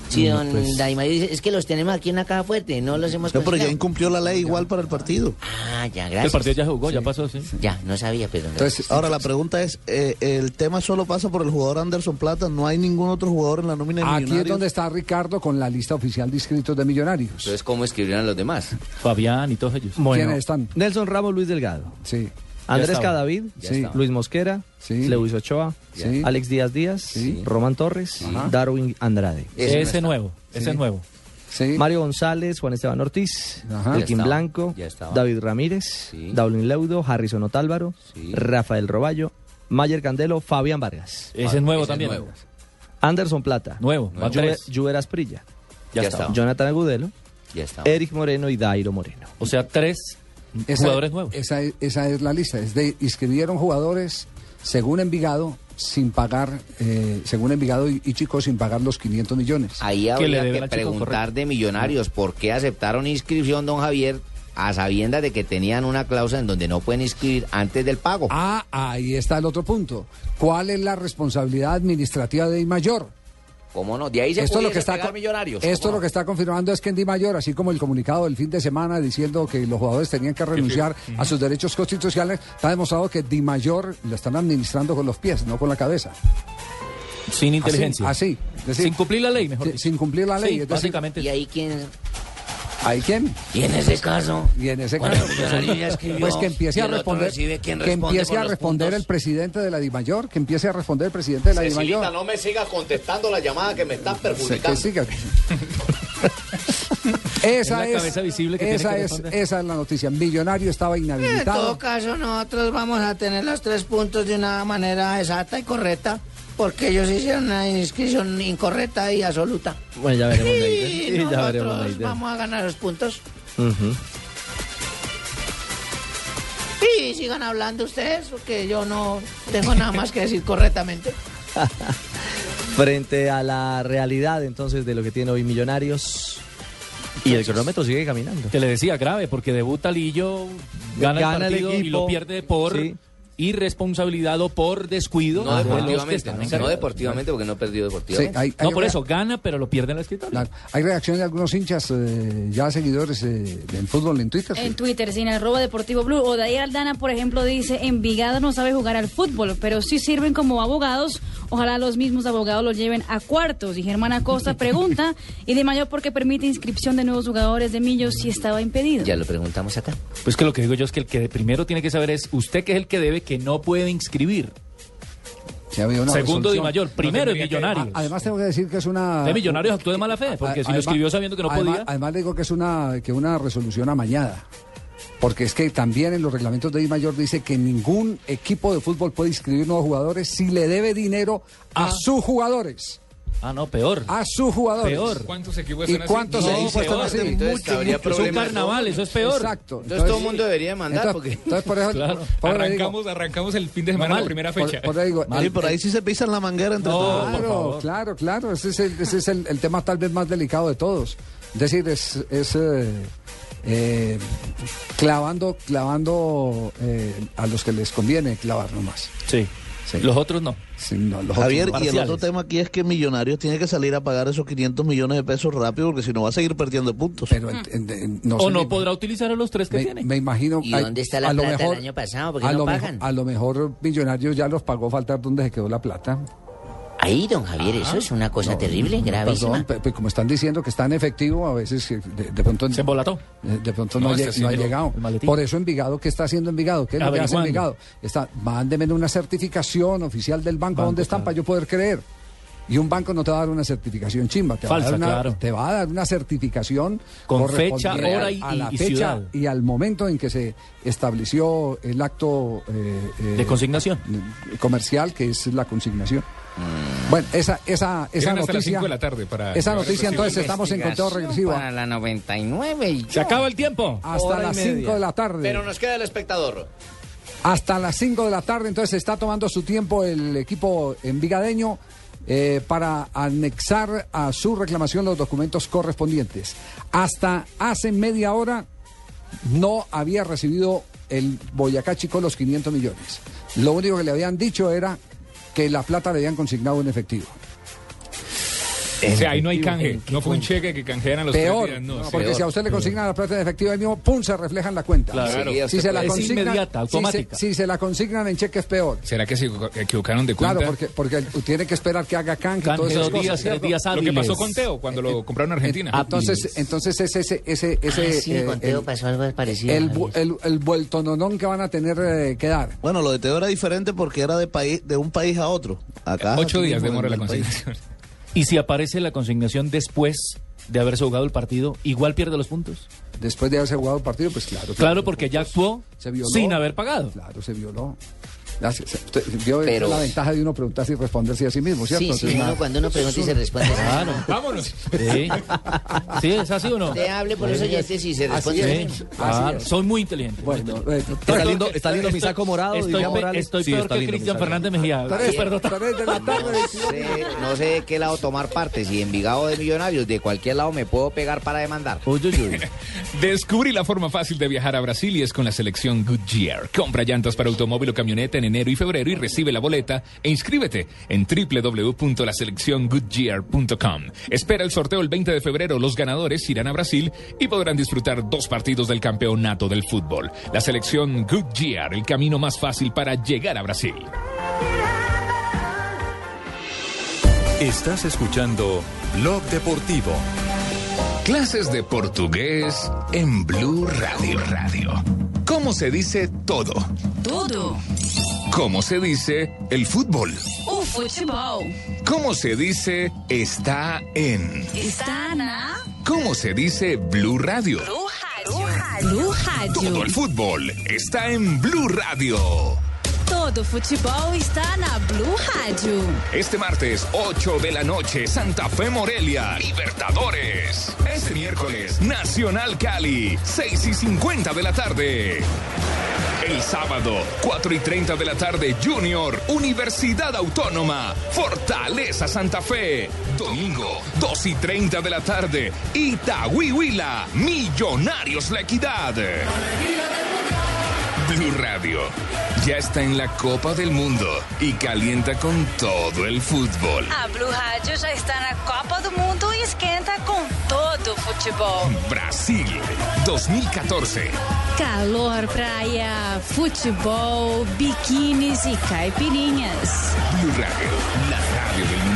[SPEAKER 13] Sí,
[SPEAKER 27] Mm,
[SPEAKER 13] don
[SPEAKER 27] pues-
[SPEAKER 13] Daimar dice, es que los tenemos aquí en la caja fuerte, no los hemos
[SPEAKER 27] No, pero ya
[SPEAKER 13] consignado".
[SPEAKER 27] incumplió la ley igual para el partido.
[SPEAKER 13] Ah, ya, gracias.
[SPEAKER 6] El partido ya jugó, ya pasó, sí.
[SPEAKER 13] Ya, no sabía, pero...
[SPEAKER 27] Entonces, ahora la pregunta es, eh, ¿el tema solo pasa por el jugador Anderson Plata? ¿No hay ningún otro jugador en la nómina de
[SPEAKER 26] Aquí es donde está Ricardo con la lista oficial de inscritos de Millonarios.
[SPEAKER 13] Entonces, ¿cómo escribirán los demás?
[SPEAKER 6] Fabián y todos ellos.
[SPEAKER 26] ¿Quiénes están?
[SPEAKER 43] Nelson Ramos, Luis Delgado.
[SPEAKER 26] Sí.
[SPEAKER 43] Andrés. Cadavid,
[SPEAKER 6] estaba.
[SPEAKER 43] Luis Mosquera,
[SPEAKER 26] Sí.
[SPEAKER 43] Lewis Ochoa,
[SPEAKER 26] Sí.
[SPEAKER 43] Alex Díaz Díaz, Román Torres. Darwin Andrade.
[SPEAKER 6] Ese, ese nuevo, ese es nuevo.
[SPEAKER 43] Mario González, Juan Esteban Ortiz,
[SPEAKER 26] Ajá.
[SPEAKER 43] Elkin Blanco. David Ramírez,
[SPEAKER 13] Sí.
[SPEAKER 43] Daulin Leudo, Harrison Otálvaro,
[SPEAKER 13] Sí.
[SPEAKER 43] Rafael Roballo, Mayer Candelo, Fabián Vargas.
[SPEAKER 6] Ese es nuevo
[SPEAKER 13] Ese
[SPEAKER 6] también.
[SPEAKER 13] nuevo.
[SPEAKER 43] Anderson Plata.
[SPEAKER 6] Nuevo, va tres.
[SPEAKER 43] Juver Asprilla.
[SPEAKER 6] Ya,
[SPEAKER 13] Ya
[SPEAKER 6] estaba.
[SPEAKER 43] Jonathan Agudelo,
[SPEAKER 13] Ya está.
[SPEAKER 43] Eric Moreno y Dairo Moreno.
[SPEAKER 6] O sea, tres
[SPEAKER 26] Esa-
[SPEAKER 6] jugadores nuevos.
[SPEAKER 26] Esa, es- esa es la lista. Es de inscribieron jugadores según Envigado sin pagar, eh, según Envigado y, y Chico sin pagar los 500 millones.
[SPEAKER 13] Ahí
[SPEAKER 6] Que le
[SPEAKER 13] habría que
[SPEAKER 6] chico,
[SPEAKER 13] preguntar de millonarios por qué aceptaron inscripción, don Javier, a sabiendas de que tenían una cláusula en donde no pueden inscribir antes del pago.
[SPEAKER 26] Ah, ahí está el otro punto. ¿Cuál es la responsabilidad administrativa de Mayor?
[SPEAKER 13] ¿Cómo no? De ahí se
[SPEAKER 26] Esto es lo que está
[SPEAKER 13] millonarios.
[SPEAKER 26] Esto
[SPEAKER 13] ¿cómo
[SPEAKER 26] lo que está confirmando es que en Di Mayor, así como el comunicado del fin de semana diciendo que los jugadores tenían que renunciar a sus derechos constitucionales, está demostrado que Di Mayor lo están administrando con los pies, no con la cabeza.
[SPEAKER 6] Sin inteligencia.
[SPEAKER 26] Así, así. Es decir,
[SPEAKER 6] Sin cumplir la ley, mejor
[SPEAKER 26] sin,
[SPEAKER 6] dicho.
[SPEAKER 26] sin cumplir la ley.
[SPEAKER 6] Sí,
[SPEAKER 26] es decir,
[SPEAKER 6] básicamente.
[SPEAKER 13] ¿Y ahí quién?
[SPEAKER 26] ¿Hay quién?
[SPEAKER 13] ¿Y en ese caso?
[SPEAKER 26] Y en ese caso,
[SPEAKER 13] escribió,
[SPEAKER 26] pues que empiece a responder,
[SPEAKER 13] recibe, ¿quién
[SPEAKER 26] que empiece a responder
[SPEAKER 13] puntos?
[SPEAKER 26] el presidente de la DIMAYOR, que empiece a responder el presidente de la DIMAYOR.
[SPEAKER 13] no me sigas contestando la llamada que me
[SPEAKER 26] Se- que siga. esa
[SPEAKER 6] Es la
[SPEAKER 26] es,
[SPEAKER 6] cabeza visible que tiene
[SPEAKER 26] esa
[SPEAKER 6] que
[SPEAKER 26] es, esa es la noticia. Millonario estaba
[SPEAKER 13] En todo
[SPEAKER 26] inhabilitado.
[SPEAKER 13] caso, nosotros vamos a tener los tres puntos de una manera exacta y correcta, porque ellos hicieron una inscripción incorrecta y absoluta.
[SPEAKER 43] Bueno, ya veremos,
[SPEAKER 13] Y
[SPEAKER 43] Neider. Sí, ya veremos,
[SPEAKER 13] nosotros
[SPEAKER 43] Neider.
[SPEAKER 13] vamos a ganar los puntos.
[SPEAKER 43] Ujú.
[SPEAKER 13] Y sigan hablando ustedes, porque yo no tengo nada más que decir correctamente.
[SPEAKER 43] Frente a la realidad entonces de lo que tiene hoy Millonarios. Y el cronómetro sigue caminando.
[SPEAKER 6] Que le decía grave, porque debuta Lillo, gana,
[SPEAKER 43] Gana
[SPEAKER 6] el
[SPEAKER 43] el
[SPEAKER 6] partido y lo pierde por
[SPEAKER 43] Sí.
[SPEAKER 6] Irresponsabilidad o por descuido.
[SPEAKER 13] No deportivamente, no, deportivamente, porque no perdió
[SPEAKER 26] Sí,
[SPEAKER 13] deportivamente.
[SPEAKER 26] hay, hay
[SPEAKER 6] No, por eso gana, pero lo pierde en la escritorio.
[SPEAKER 26] claro, hay reacción de algunos hinchas, eh, ya seguidores eh, del fútbol en Twitter.
[SPEAKER 44] En Twitter, sin arroba Deportivo Blue. Odair Aldana, por ejemplo, dice, Envigado no sabe jugar al fútbol, pero sí sirven como abogados. Ojalá los mismos abogados los lleven a cuartos. Y Germán Acosta pregunta, ¿y de mayor por qué permite inscripción de nuevos jugadores de Millos si estaba impedido?
[SPEAKER 13] Ya lo preguntamos acá.
[SPEAKER 6] Pues que lo que digo yo es que el que primero tiene que saber es usted que es el que debe que no puede inscribir.
[SPEAKER 26] Una
[SPEAKER 6] Segundo Di
[SPEAKER 26] resolución.
[SPEAKER 6] Mayor, primero es Millonarios.
[SPEAKER 26] A- Además tengo que decir que es una...
[SPEAKER 6] De Millonarios actuó de mala fe, porque si lo escribió sabiendo que no
[SPEAKER 26] además-
[SPEAKER 6] podía.
[SPEAKER 26] Además le digo que es una, que una resolución amañada. Porque es que también en los reglamentos de Di Mayor dice que ningún equipo de fútbol puede inscribir nuevos jugadores si le debe dinero a sus jugadores.
[SPEAKER 6] Ah, no, peor.
[SPEAKER 26] A sus jugadores.
[SPEAKER 6] Peor.
[SPEAKER 45] ¿Cuántos equipos
[SPEAKER 26] ¿Y
[SPEAKER 45] están así?
[SPEAKER 26] cuántos
[SPEAKER 6] No,
[SPEAKER 26] equipos están
[SPEAKER 6] peor.
[SPEAKER 26] así?
[SPEAKER 13] Entonces habría
[SPEAKER 6] Es un carnaval, eso es peor.
[SPEAKER 26] Exacto.
[SPEAKER 13] Entonces todo el mundo debería demandar,
[SPEAKER 26] entonces,
[SPEAKER 13] porque...
[SPEAKER 26] entonces, por eso,
[SPEAKER 6] Claro.
[SPEAKER 26] por- por digo-
[SPEAKER 45] Arrancamos, arrancamos el fin de semana
[SPEAKER 6] mal.
[SPEAKER 45] la primera
[SPEAKER 26] por-
[SPEAKER 45] fecha.
[SPEAKER 26] por digo, el-
[SPEAKER 27] por ahí sí se pisan la manguera entre
[SPEAKER 6] No,
[SPEAKER 27] todos.
[SPEAKER 6] por
[SPEAKER 26] Claro,
[SPEAKER 6] favor.
[SPEAKER 26] claro, claro. Ese es, el, ese es el, el tema tal vez más delicado de todos. Es decir, es, es, eh, eh, clavando, clavando eh, a los que les conviene clavar nomás.
[SPEAKER 6] Sí.
[SPEAKER 26] Sí.
[SPEAKER 6] Los otros no.
[SPEAKER 26] Sí, no, los
[SPEAKER 27] Javier,
[SPEAKER 26] otros
[SPEAKER 27] y el otro tema aquí es que Millonarios tiene que salir a pagar esos 500 millones de pesos rápido porque si no va a seguir perdiendo puntos.
[SPEAKER 26] Pero en- en- en- no
[SPEAKER 6] o no
[SPEAKER 26] me-
[SPEAKER 6] podrá utilizar a los tres que
[SPEAKER 26] me,
[SPEAKER 6] tiene.
[SPEAKER 26] me imagino.
[SPEAKER 13] ¿Y
[SPEAKER 26] hay-
[SPEAKER 13] dónde está la
[SPEAKER 26] a lo
[SPEAKER 13] plata
[SPEAKER 26] mejor-
[SPEAKER 13] del año pasado? ¿Por qué
[SPEAKER 26] a
[SPEAKER 13] no
[SPEAKER 26] lo
[SPEAKER 13] pagan?
[SPEAKER 26] Mejor, a lo mejor Millonarios ya los pagó faltar donde se quedó la plata.
[SPEAKER 13] Ahí, don Javier, eso es una cosa terrible, gravísima.
[SPEAKER 26] Perdón, pe- pe- como están diciendo que está en efectivo, a veces eh, de, de pronto
[SPEAKER 6] Se embolató.
[SPEAKER 26] Eh, De pronto no,
[SPEAKER 45] No,
[SPEAKER 26] ha, no
[SPEAKER 45] haciendo
[SPEAKER 26] llegado. Por eso Envigado, ¿qué está haciendo Envigado? ¿Qué es lo que hace. Envigado? Está, mándeme una certificación oficial del banco,
[SPEAKER 6] Banco,
[SPEAKER 26] ¿dónde están
[SPEAKER 6] claro.
[SPEAKER 26] para yo poder creer? Y un banco no te va a dar una certificación chimba, te,
[SPEAKER 6] Falsa,
[SPEAKER 26] va, a dar una,
[SPEAKER 6] claro.
[SPEAKER 26] te va a dar una certificación
[SPEAKER 6] Con fecha, hora y-
[SPEAKER 26] a la
[SPEAKER 6] y
[SPEAKER 26] fecha
[SPEAKER 6] ciudad.
[SPEAKER 26] y al momento en que se estableció el acto eh, eh,
[SPEAKER 6] De consignación.
[SPEAKER 26] comercial, que es la consignación. Bueno, esa, esa, esa
[SPEAKER 45] Tienen hasta las
[SPEAKER 26] noticia.
[SPEAKER 45] cinco de la tarde para
[SPEAKER 26] esa noticia, entonces estamos en conteo regresivo.
[SPEAKER 13] Para la 99 y...
[SPEAKER 6] Se acaba el tiempo.
[SPEAKER 26] Hasta
[SPEAKER 43] Hora
[SPEAKER 26] las
[SPEAKER 43] media.
[SPEAKER 26] 5 de la tarde.
[SPEAKER 13] Pero nos queda el espectador.
[SPEAKER 26] Hasta las 5 de la tarde, entonces está tomando su tiempo el equipo envigadeño eh, para anexar a su reclamación los documentos correspondientes. Hasta hace media hora no había recibido el Boyacá Chico los 500 millones. Lo único que le habían dicho era que la plata le habían consignado en efectivo.
[SPEAKER 45] O sea, ahí no hay canje. No fue un cheque que canjearan los tres
[SPEAKER 26] Peor,
[SPEAKER 45] días, no,
[SPEAKER 26] no, porque si a usted le consignan la plata en efectivo, ahí mismo, pum, se refleja en la cuenta.
[SPEAKER 45] Claro. Sí,
[SPEAKER 26] si se la
[SPEAKER 45] es
[SPEAKER 26] consignan,
[SPEAKER 45] inmediata,
[SPEAKER 26] si se-
[SPEAKER 45] automática.
[SPEAKER 26] Si, se la consignan en cheque es peor.
[SPEAKER 45] ¿Será que se equivocaron de cuenta?
[SPEAKER 26] Claro, porque, porque tiene que esperar que haga canje.
[SPEAKER 45] Canje
[SPEAKER 26] todas esas
[SPEAKER 45] dos días,
[SPEAKER 26] cosas,
[SPEAKER 45] tres
[SPEAKER 26] ¿cierto?
[SPEAKER 45] días Lo que pasó con Teo cuando lo compraron en Argentina.
[SPEAKER 26] Entonces, entonces ese, ese, ese, ese
[SPEAKER 13] Ah, sí, con Teo pasó algo parecido,
[SPEAKER 26] El, el, el vueltononón que van a tener eh, que dar.
[SPEAKER 27] Bueno, lo de Teo era diferente porque era de país, de un país a otro. Acá
[SPEAKER 6] Ocho días demora la consignación. ¿Y si aparece la consignación después de haberse jugado el partido, igual pierde los puntos?
[SPEAKER 26] Después de haberse jugado el partido, pues claro.
[SPEAKER 6] Claro, porque ya actuó
[SPEAKER 26] Se violó.
[SPEAKER 6] sin haber pagado.
[SPEAKER 26] Claro, se violó. Usted vio
[SPEAKER 13] Pero-
[SPEAKER 26] la ventaja de uno preguntarse y responderse a sí mismo, ¿cierto?
[SPEAKER 13] Sí, sí,
[SPEAKER 26] una-
[SPEAKER 13] cuando uno pregunta y se responde.
[SPEAKER 6] Claro.
[SPEAKER 45] Vámonos.
[SPEAKER 6] Sí. ¿Sí? ¿Es así o no?
[SPEAKER 13] Te hable por los oyentes y se
[SPEAKER 6] Así
[SPEAKER 13] responde. sí mismo.
[SPEAKER 6] Claro, soy muy inteligente.
[SPEAKER 26] Bueno,
[SPEAKER 36] Está lindo, está lindo mi saco morado,
[SPEAKER 6] Estoy, pe-
[SPEAKER 36] Morales.
[SPEAKER 6] estoy
[SPEAKER 36] Sí,
[SPEAKER 6] peor que Cristian. Fernández Mejía.
[SPEAKER 26] Tres-
[SPEAKER 6] Súper dotado.
[SPEAKER 26] tres de la tarde,
[SPEAKER 46] No sé, no sé de qué lado tomar parte, si Envigado de Millonarios, de cualquier lado me puedo pegar para demandar.
[SPEAKER 45] Descubrí la forma fácil de viajar a Brasil y es con la selección Goodyear. Compra llantas para automóvil o camioneta en enero y febrero y recibe la boleta e inscríbete en www.laselecciongoodyear.com. Espera el sorteo el 20 de febrero. Los ganadores irán a Brasil y podrán disfrutar dos partidos del campeonato del fútbol. La selección Goodyear, el camino más fácil para llegar a Brasil.
[SPEAKER 15] Estás escuchando Blog Deportivo.
[SPEAKER 9] Clases de portugués en Blue Radio Radio. ¿Cómo se dice todo?
[SPEAKER 44] Tudo.
[SPEAKER 9] ¿Cómo se dice el fútbol?
[SPEAKER 44] O futebol
[SPEAKER 9] ¿Cómo se dice está en?
[SPEAKER 44] está na
[SPEAKER 9] ¿Cómo se dice Blue Radio?
[SPEAKER 44] Blue Rádio.
[SPEAKER 9] Todo el fútbol está en Blue Radio.
[SPEAKER 44] Todo futebol está na Blue Rádio.
[SPEAKER 9] Este martes, 8 de la noche, Santa Fe Morelia, Libertadores. Este miércoles, Nacional Cali, 6 y 50 de la tarde. El sábado, 4 y 30 de la tarde, Junior, Universidad Autónoma, Fortaleza Santa Fe. Domingo, 2 y 30 de la tarde, Itagüí Huila, Millonarios La Equidad. Blue Radio ya está en la Copa del Mundo y calienta con todo el fútbol.
[SPEAKER 44] A Blue Rádio já está na Copa do Mundo e esquenta com todo o futebol.
[SPEAKER 9] Brasil 2014.
[SPEAKER 44] Calor, praia, futebol, biquínis e caipirinhas.
[SPEAKER 9] Blue Radio, la radio del Mundial.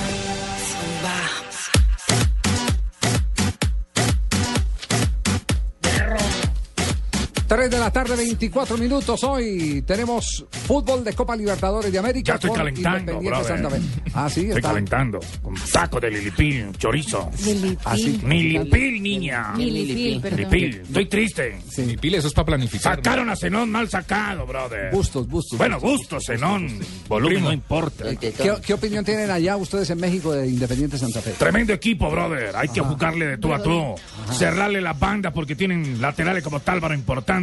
[SPEAKER 26] 3 de la tarde, 24 minutos. Hoy tenemos fútbol de Copa Libertadores de América.
[SPEAKER 47] Ya estoy calentando.
[SPEAKER 26] Santa Fe. Ah, sí,
[SPEAKER 47] Estoy
[SPEAKER 26] está.
[SPEAKER 47] calentando. Con taco de lilipil, chorizo.
[SPEAKER 44] Lilipil.
[SPEAKER 47] Milipil, niña.
[SPEAKER 44] Milipil, perdón.
[SPEAKER 47] Milipil. Estoy triste.
[SPEAKER 45] Mi pile, eso es para planificar.
[SPEAKER 47] Sacaron a Zenón mal sacado, brother.
[SPEAKER 26] Bustos, bustos.
[SPEAKER 47] Bueno, gusto, Zenón. Volumen no importa.
[SPEAKER 26] ¿Qué, qué opinión tienen allá ustedes en México de Independiente Santa Fe?
[SPEAKER 47] Tremendo equipo, brother. Hay que jugarle de tú a tú. Cerrarle las bandas porque tienen laterales como Tálvaro importante.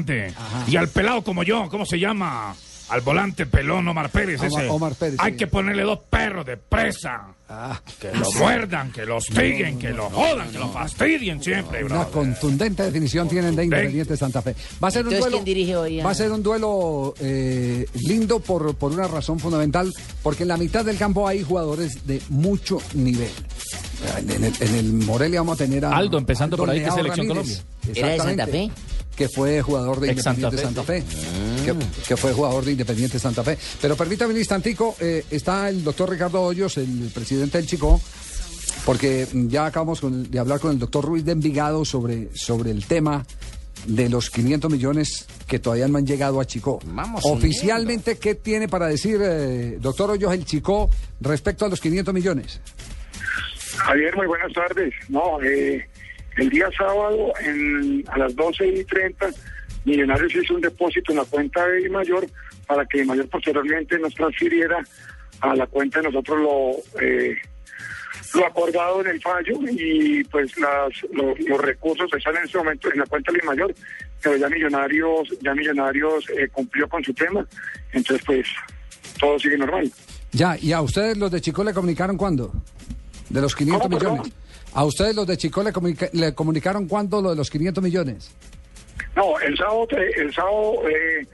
[SPEAKER 47] Y al pelado como yo, ¿cómo se llama? Al volante pelón Omar Pérez.
[SPEAKER 26] Omar-
[SPEAKER 47] ese.
[SPEAKER 26] Omar Pérez,
[SPEAKER 47] Hay
[SPEAKER 26] sí.
[SPEAKER 47] que ponerle dos perros de presa.
[SPEAKER 26] Ah,
[SPEAKER 47] Que lo muerdan, que lo hostiguen, que lo jodan, que lo fastidien siempre,
[SPEAKER 26] Una
[SPEAKER 47] brother.
[SPEAKER 26] contundente definición tienen de Independiente Santa Fe. Va a ser un
[SPEAKER 13] Entonces,
[SPEAKER 26] duelo.
[SPEAKER 13] ¿quién dirige hoy
[SPEAKER 26] Va a ser un duelo eh, lindo por, por una razón fundamental, porque en la mitad del campo hay jugadores de mucho nivel. En el, en el Morelia vamos a tener a
[SPEAKER 6] Aldo, empezando por ahí, que es
[SPEAKER 26] Leao
[SPEAKER 6] Selección
[SPEAKER 26] Ramírez.
[SPEAKER 13] ¿Era de Santa. Fe?
[SPEAKER 26] Que fue jugador de
[SPEAKER 6] Ex Santa
[SPEAKER 26] Independiente Santa Fe. Que, que fue jugador de Independiente Santa Fe. Pero permítame un instantico, eh, está el doctor Ricardo Hoyos, el presidente del Chico, porque ya acabamos con- de hablar con el doctor Ruiz de Envigado sobre, sobre el tema de los 500 millones que todavía no han llegado a Chico.
[SPEAKER 46] Vamos
[SPEAKER 26] Oficialmente, ¿qué tiene para decir, eh, doctor Hoyos, el Chico respecto a los 500 millones?
[SPEAKER 48] Javier, muy buenas tardes. No, eh, el día sábado en, a las 12 y 30, Millonarios hizo un depósito en la cuenta de Mayor para que Mayor posteriormente nos transfiriera a la cuenta de nosotros lo, eh, lo acordado en el fallo y pues las, los, los recursos están en este momento en la cuenta de Mayor, pero ya Millonarios, ya Millonarios eh, cumplió con su tema, entonces pues todo sigue normal.
[SPEAKER 26] Ya, ¿y a ustedes los de Chico le comunicaron cuándo? De los 500
[SPEAKER 48] ¿Cómo, perdón?
[SPEAKER 26] ¿A ustedes los de Chico le, comunica- le comunicaron cuándo lo de los 500 millones?
[SPEAKER 48] No, el sábado, te- el sábado eh,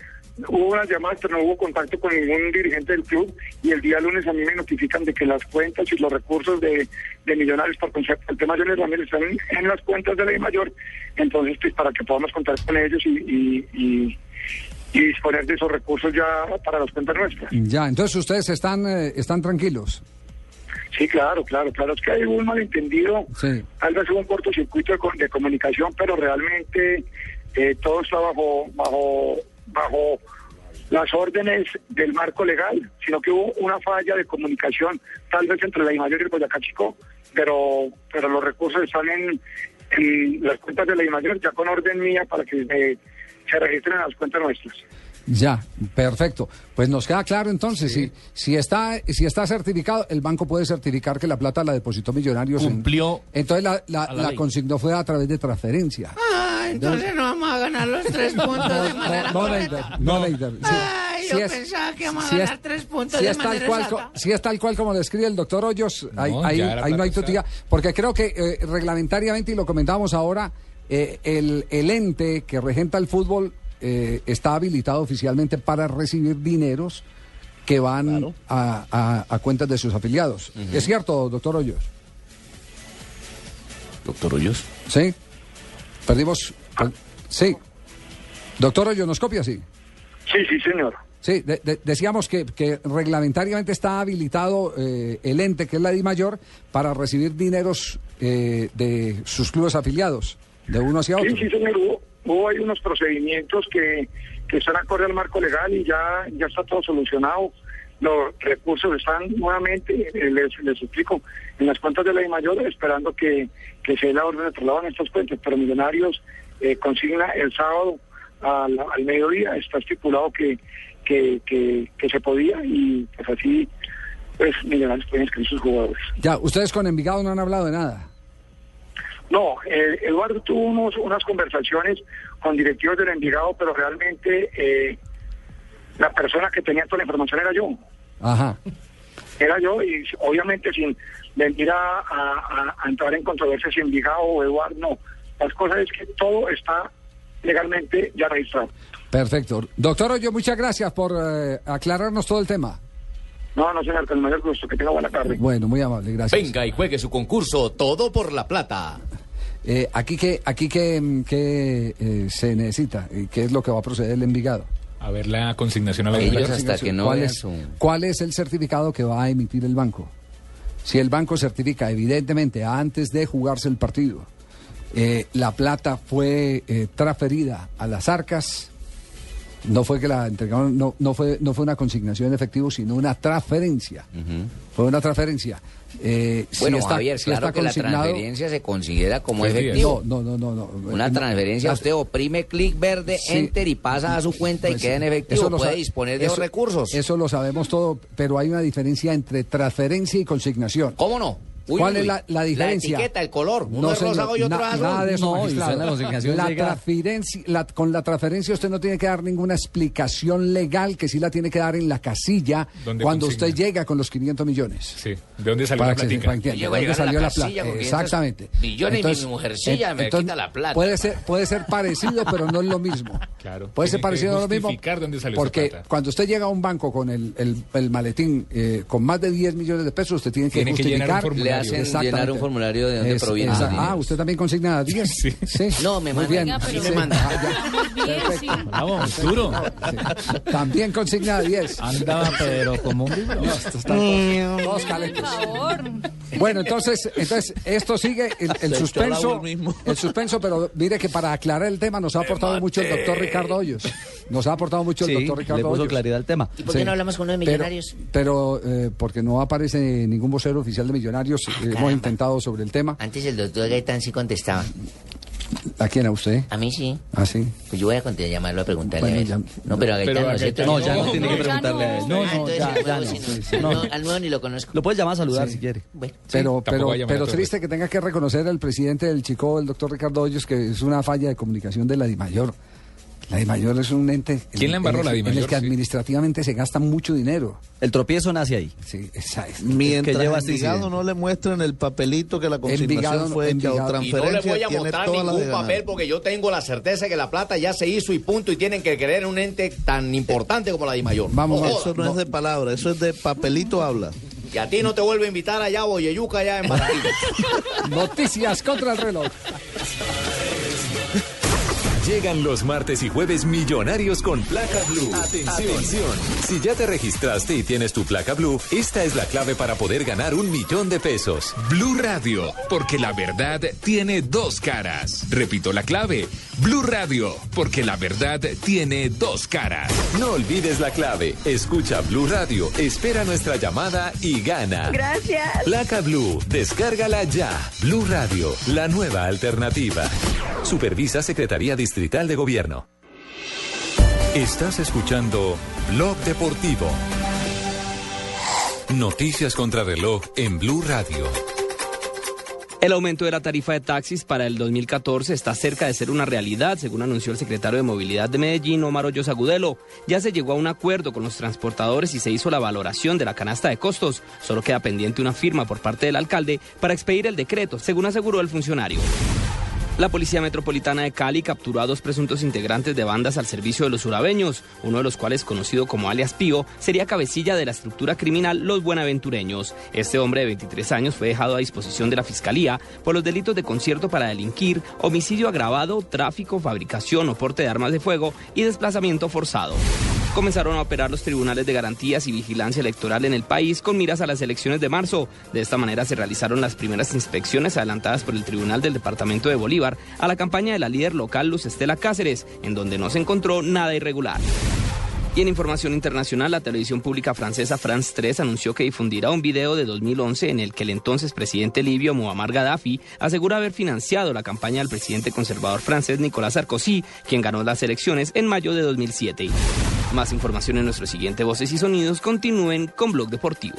[SPEAKER 48] hubo unas llamadas, pero no hubo contacto con ningún dirigente del club y el día lunes a mí me notifican de que las cuentas y los recursos de, de Millonarios por concepto el tema Johnny Ramírez están en, en las cuentas de la I mayor, entonces pues para que podamos contar con ellos y, y, y- y disponer de esos recursos ya para las cuentas nuestras.
[SPEAKER 26] Ya, entonces ustedes están, eh, están tranquilos.
[SPEAKER 48] Sí, claro, claro, claro. Es que hay un malentendido,
[SPEAKER 26] Sí.
[SPEAKER 48] tal vez hubo un cortocircuito de, co- de comunicación, pero realmente eh, todo está bajo, bajo, bajo las órdenes del marco legal, sino que hubo una falla de comunicación, tal vez entre la I-Mayor y el Boyacá Chico, pero, pero los recursos están en, en las cuentas de la I-Mayor, ya con orden mía para que eh, se registren en las cuentas nuestras.
[SPEAKER 26] Ya, perfecto. Pues nos queda claro entonces, si, si está si está certificado, el banco puede certificar que la plata la depositó Millonarios. en-
[SPEAKER 6] Cumplió
[SPEAKER 26] entonces la, la, consignó fue a través de transferencia.
[SPEAKER 13] Ah, entonces no vamos a ganar los tres puntos de manera
[SPEAKER 26] No,
[SPEAKER 13] correcta.
[SPEAKER 26] No, Leider. Sí.
[SPEAKER 13] Ay, yo
[SPEAKER 26] Si es-
[SPEAKER 13] pensaba que íbamos a
[SPEAKER 26] es-
[SPEAKER 13] ganar tres puntos
[SPEAKER 26] si
[SPEAKER 13] de
[SPEAKER 26] es tal
[SPEAKER 13] manera
[SPEAKER 26] cual, co- si es tal cual como lo escribe el doctor Hoyos, ahí,
[SPEAKER 6] No,
[SPEAKER 26] ahí-
[SPEAKER 6] ya era
[SPEAKER 26] ahí no hay tutía, porque creo que eh, reglamentariamente, y lo comentábamos ahora, eh, el, el ente que regenta el fútbol eh, está habilitado oficialmente para recibir dineros que van a, a- a cuentas de sus afiliados. ¿Es cierto, doctor Hoyos?
[SPEAKER 6] Doctor Hoyos.
[SPEAKER 26] Sí. Perdimos. per- Sí. Doctor Hoyos, ¿nos copia? Sí.
[SPEAKER 48] Sí, sí, señor.
[SPEAKER 26] Sí, de- de- decíamos que, que reglamentariamente está habilitado eh, el ente, que es la Di Mayor, para recibir dineros eh, de sus clubes afiliados, de uno hacia otro.
[SPEAKER 48] Sí, sí, señor. Hubo, ahí unos procedimientos que, que están acorde al marco legal y ya, ya está todo solucionado. Los recursos están nuevamente, eh, les, les explico, en las cuentas de la I mayor esperando que, que se dé la orden de traslado en estas cuentas. Pero Millonarios eh, consigna el sábado al, al mediodía. Está estipulado que, que, que, que se podía y pues así pues Millonarios pueden inscribir sus jugadores.
[SPEAKER 26] Ya, ustedes con Envigado no han hablado de nada.
[SPEAKER 48] No, eh, Eduardo tuvo unos, unas conversaciones con directivos del Envigado, pero realmente eh, la persona que tenía toda la información era yo.
[SPEAKER 26] Ajá.
[SPEAKER 48] Era yo y obviamente sin venir a, a- a- a entrar en controversia si Envigado o Eduardo, no. Las cosas es que todo está legalmente ya registrado.
[SPEAKER 26] Perfecto. Doctor Hoyos, muchas gracias por eh, aclararnos todo el tema.
[SPEAKER 48] No, no, señor, con el mayor gusto. Que tenga buena tarde.
[SPEAKER 26] Bueno, muy amable, gracias.
[SPEAKER 49] Venga y juegue su concurso Todo por la Plata.
[SPEAKER 26] Eh, aquí que, aquí que, que eh, se necesita, y qué es lo que va a proceder el Envigado.
[SPEAKER 45] A ver la consignación a la
[SPEAKER 46] Ellos hasta que no
[SPEAKER 26] ¿Cuál es,
[SPEAKER 46] su-
[SPEAKER 26] ¿Cuál es el certificado que va a emitir el banco? Si el banco certifica, evidentemente, antes de jugarse el partido, eh, la plata fue eh, transferida a las arcas, no fue que la entregaron, no, no, fue, no fue una consignación en efectivo, sino una transferencia. Fue una transferencia. Eh, si
[SPEAKER 46] Bueno,
[SPEAKER 26] está-
[SPEAKER 46] Javier,
[SPEAKER 26] si
[SPEAKER 46] claro
[SPEAKER 26] está
[SPEAKER 46] que la transferencia se considera como efectivo.
[SPEAKER 26] No, no, no, no. no.
[SPEAKER 46] Una
[SPEAKER 26] No,
[SPEAKER 46] transferencia, usted oprime clic verde,
[SPEAKER 26] Sí.
[SPEAKER 46] enter y pasa a su cuenta y
[SPEAKER 26] Pues,
[SPEAKER 46] queda en efectivo.
[SPEAKER 26] eso lo
[SPEAKER 46] Puede disponer de
[SPEAKER 26] eso-
[SPEAKER 46] los recursos.
[SPEAKER 26] Eso lo sabemos todo, pero hay una diferencia entre transferencia y consignación.
[SPEAKER 46] ¿Cómo no? Uy,
[SPEAKER 26] ¿Cuál
[SPEAKER 46] uy,
[SPEAKER 26] es la, la diferencia?
[SPEAKER 46] etiqueta, el color. Uno es
[SPEAKER 26] señor,
[SPEAKER 46] rosado y otro
[SPEAKER 26] na-. Nada de eso,
[SPEAKER 43] No, la
[SPEAKER 26] La transferencia, la- con la transferencia usted no tiene que dar ninguna explicación legal que sí la tiene que dar en la casilla
[SPEAKER 45] ¿Dónde
[SPEAKER 26] cuando
[SPEAKER 45] consigna?
[SPEAKER 26] usted llega con los 500 millones.
[SPEAKER 45] Sí. ¿De dónde salió
[SPEAKER 26] Para
[SPEAKER 45] la
[SPEAKER 26] que se
[SPEAKER 45] platica?
[SPEAKER 46] a
[SPEAKER 26] ¿de dónde
[SPEAKER 46] la
[SPEAKER 26] salió la plata?
[SPEAKER 46] con 500
[SPEAKER 26] Exactamente.
[SPEAKER 46] millones y mi mujercilla me quita la plata,
[SPEAKER 26] Puede ser, puede ser parecido, pero no es lo mismo.
[SPEAKER 45] Claro.
[SPEAKER 26] Puede ser parecido a lo mismo.
[SPEAKER 45] justificar dónde salió esa
[SPEAKER 26] Porque
[SPEAKER 45] plata.
[SPEAKER 26] cuando usted llega a un banco con el, el, el maletín eh, con más de 10 millones de pesos, usted tiene que
[SPEAKER 45] Tiene
[SPEAKER 26] justificar.
[SPEAKER 46] Hacen llenar un formulario de dónde
[SPEAKER 26] Es-
[SPEAKER 46] proviene dinero.
[SPEAKER 26] Ah, usted también consigna 10. Sí.
[SPEAKER 46] No, me manda.
[SPEAKER 26] bien.
[SPEAKER 46] Pero-
[SPEAKER 26] Sí.
[SPEAKER 46] me manda.
[SPEAKER 26] Ah,
[SPEAKER 44] sí.
[SPEAKER 6] Vamos, duro.
[SPEAKER 26] Sí. También consigna 10.
[SPEAKER 6] Andaba, pero como un libro.
[SPEAKER 26] No, esto está todos, todos
[SPEAKER 44] Por
[SPEAKER 26] calentos.
[SPEAKER 44] favor.
[SPEAKER 26] Bueno, entonces, entonces esto sigue el, el suspenso,
[SPEAKER 46] el
[SPEAKER 26] suspenso, pero mire que para aclarar el tema nos ha aportado mucho el doctor Ricardo Hoyos. Nos ha aportado mucho el
[SPEAKER 43] Sí,
[SPEAKER 26] doctor Ricardo
[SPEAKER 43] le puso
[SPEAKER 26] Hoyos.
[SPEAKER 43] claridad al tema.
[SPEAKER 13] ¿Y por qué
[SPEAKER 26] Sí.
[SPEAKER 13] no hablamos con uno de
[SPEAKER 26] Pero-
[SPEAKER 13] millonarios?
[SPEAKER 26] Pero, eh, porque no aparece ningún vocero oficial de Millonarios, eh, hemos
[SPEAKER 13] caramba.
[SPEAKER 26] intentado sobre el tema.
[SPEAKER 13] Antes el doctor Gaitán sí contestaba.
[SPEAKER 26] ¿A quién a usted?
[SPEAKER 13] A mí sí.
[SPEAKER 26] ¿Ah, sí?
[SPEAKER 13] Pues yo voy a llamarlo a preguntarle
[SPEAKER 26] Bueno,
[SPEAKER 13] a él.
[SPEAKER 26] ya-
[SPEAKER 13] No, pero a Gaitán
[SPEAKER 45] Pero a
[SPEAKER 13] no,
[SPEAKER 43] No, ya no tiene que preguntarle a él. No,
[SPEAKER 13] Ah,
[SPEAKER 43] no, ya,
[SPEAKER 13] al
[SPEAKER 43] ya
[SPEAKER 13] nuevo
[SPEAKER 43] no.
[SPEAKER 13] sí Al
[SPEAKER 43] no.
[SPEAKER 13] nuevo- Al nuevo ni lo conozco.
[SPEAKER 43] Lo puedes llamar a saludar si quiere.
[SPEAKER 13] Bueno,
[SPEAKER 26] Pero, pero, pero triste que tenga que reconocer al presidente del Chico, el doctor Ricardo Hoyos, que es una falla de comunicación de la DIMAYOR. La DIMAYOR es un ente.
[SPEAKER 50] ¿Quién la embarró,
[SPEAKER 26] en el-
[SPEAKER 50] la
[SPEAKER 26] En el que
[SPEAKER 50] Sí.
[SPEAKER 26] administrativamente se gasta mucho dinero.
[SPEAKER 43] El tropiezo nace ahí.
[SPEAKER 26] Sí, es.
[SPEAKER 27] Mientras
[SPEAKER 43] que lleva este
[SPEAKER 27] Envigado
[SPEAKER 43] incidente.
[SPEAKER 27] no le muestren el papelito que la consignación
[SPEAKER 26] Envigado
[SPEAKER 27] fue hecha o
[SPEAKER 31] Y no le
[SPEAKER 27] transferencia,
[SPEAKER 31] voy a mostrar
[SPEAKER 27] de
[SPEAKER 31] ningún papel porque yo tengo la certeza que la plata ya se hizo y punto y tienen que creer en un ente tan importante como la DIMAYOR.
[SPEAKER 26] Vamos,
[SPEAKER 31] No
[SPEAKER 27] Eso no es de palabra, eso es de papelito habla.
[SPEAKER 31] Y a ti no te vuelvo a invitar allá a Boyeyuca allá en Barranquilla.
[SPEAKER 26] Noticias contra el reloj.
[SPEAKER 15] Llegan los martes y jueves millonarios con placa blue. Atención. Si ya te registraste y tienes tu placa blue, esta es la clave para poder ganar un millón de pesos.
[SPEAKER 9] Blue Radio, porque la verdad tiene dos caras. Repito la clave. Blue Radio, porque la verdad tiene dos caras.
[SPEAKER 15] No olvides la clave. Escucha Blue Radio, espera nuestra llamada y gana.
[SPEAKER 51] Gracias.
[SPEAKER 15] Placa Blue, descárgala ya. Blue Radio, la nueva alternativa. Supervisa Secretaría Distrital de Gobierno. Estás escuchando Blog Deportivo. Noticias contra reloj en Blue Radio.
[SPEAKER 52] El aumento de la tarifa de taxis para el 2014 está cerca de ser una realidad, según anunció el secretario de Movilidad de Medellín, Omar Hoyos Agudelo. Ya se llegó a un acuerdo con los transportadores y se hizo la valoración de la canasta de costos. Solo queda pendiente una firma por parte del alcalde para expedir el decreto, según aseguró el funcionario. La Policía Metropolitana de Cali capturó a dos presuntos integrantes de bandas al servicio de los urabeños, uno de los cuales, conocido como alias Pío, sería cabecilla de la estructura criminal Los Buenaventureños. Este hombre de 23 años fue dejado a disposición de la Fiscalía por los delitos de concierto para delinquir, homicidio agravado, tráfico, fabricación o porte de armas de fuego y desplazamiento forzado. Comenzaron a operar los tribunales de garantías y vigilancia electoral en el país con miras a las elecciones de marzo. De esta manera se realizaron las primeras inspecciones adelantadas por el Tribunal del Departamento de Bolívar a la campaña de la líder local Luz Estela Cáceres, en donde no se encontró nada irregular. Y en información internacional, la televisión pública francesa France 3 anunció que difundirá un video de 2011 en el que el entonces presidente libio Muammar Gaddafi asegura haber financiado la campaña del presidente conservador francés Nicolas Sarkozy, quien ganó las elecciones en mayo de 2007. Más información en nuestro siguiente Voces y Sonidos. Continúen con Blog Deportivo.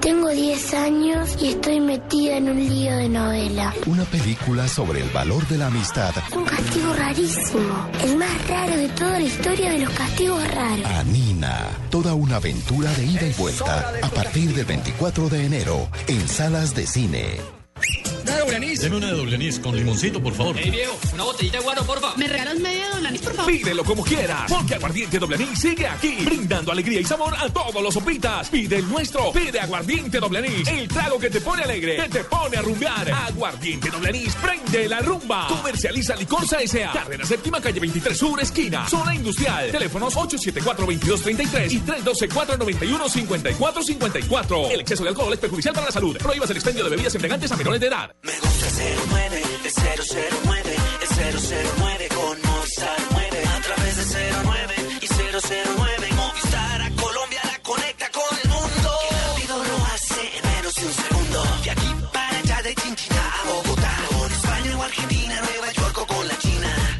[SPEAKER 34] Tengo 10 años y estoy metida en un lío de novela.
[SPEAKER 18] Una película sobre el valor de la amistad.
[SPEAKER 34] Un castigo rarísimo. El más raro de toda la historia de los castigos raros.
[SPEAKER 18] Anina. Toda una aventura de ida y vuelta. A partir del 24 de enero. En salas de cine.
[SPEAKER 53] ¿Una doble anís? Deme una de doble anís con limoncito, por favor.
[SPEAKER 54] Ey, viejo, una botellita de guaro, porfa. ¿Me regalas media doble anís, por favor?
[SPEAKER 50] Pídelo como quieras, porque Aguardiente Doble Anís sigue aquí, brindando alegría y sabor a todos los sopitas. Pide el nuestro, pide Aguardiente Doble Anís, el trago que te pone alegre, que te pone a rumbear. Aguardiente Doble Anís, prende la rumba. Comercializa Licorsa S.A. Carrera Séptima, calle 23 Sur, esquina, zona industrial. Teléfonos 874-2233 y 312-491-5454. El exceso de alcohol es perjudicial para la salud. Prohíbas el expendio de bebidas embriagantes a menores de edad.
[SPEAKER 55] Me gusta 09, es 009, es 009 con Movistar 9 a través de 09 y 009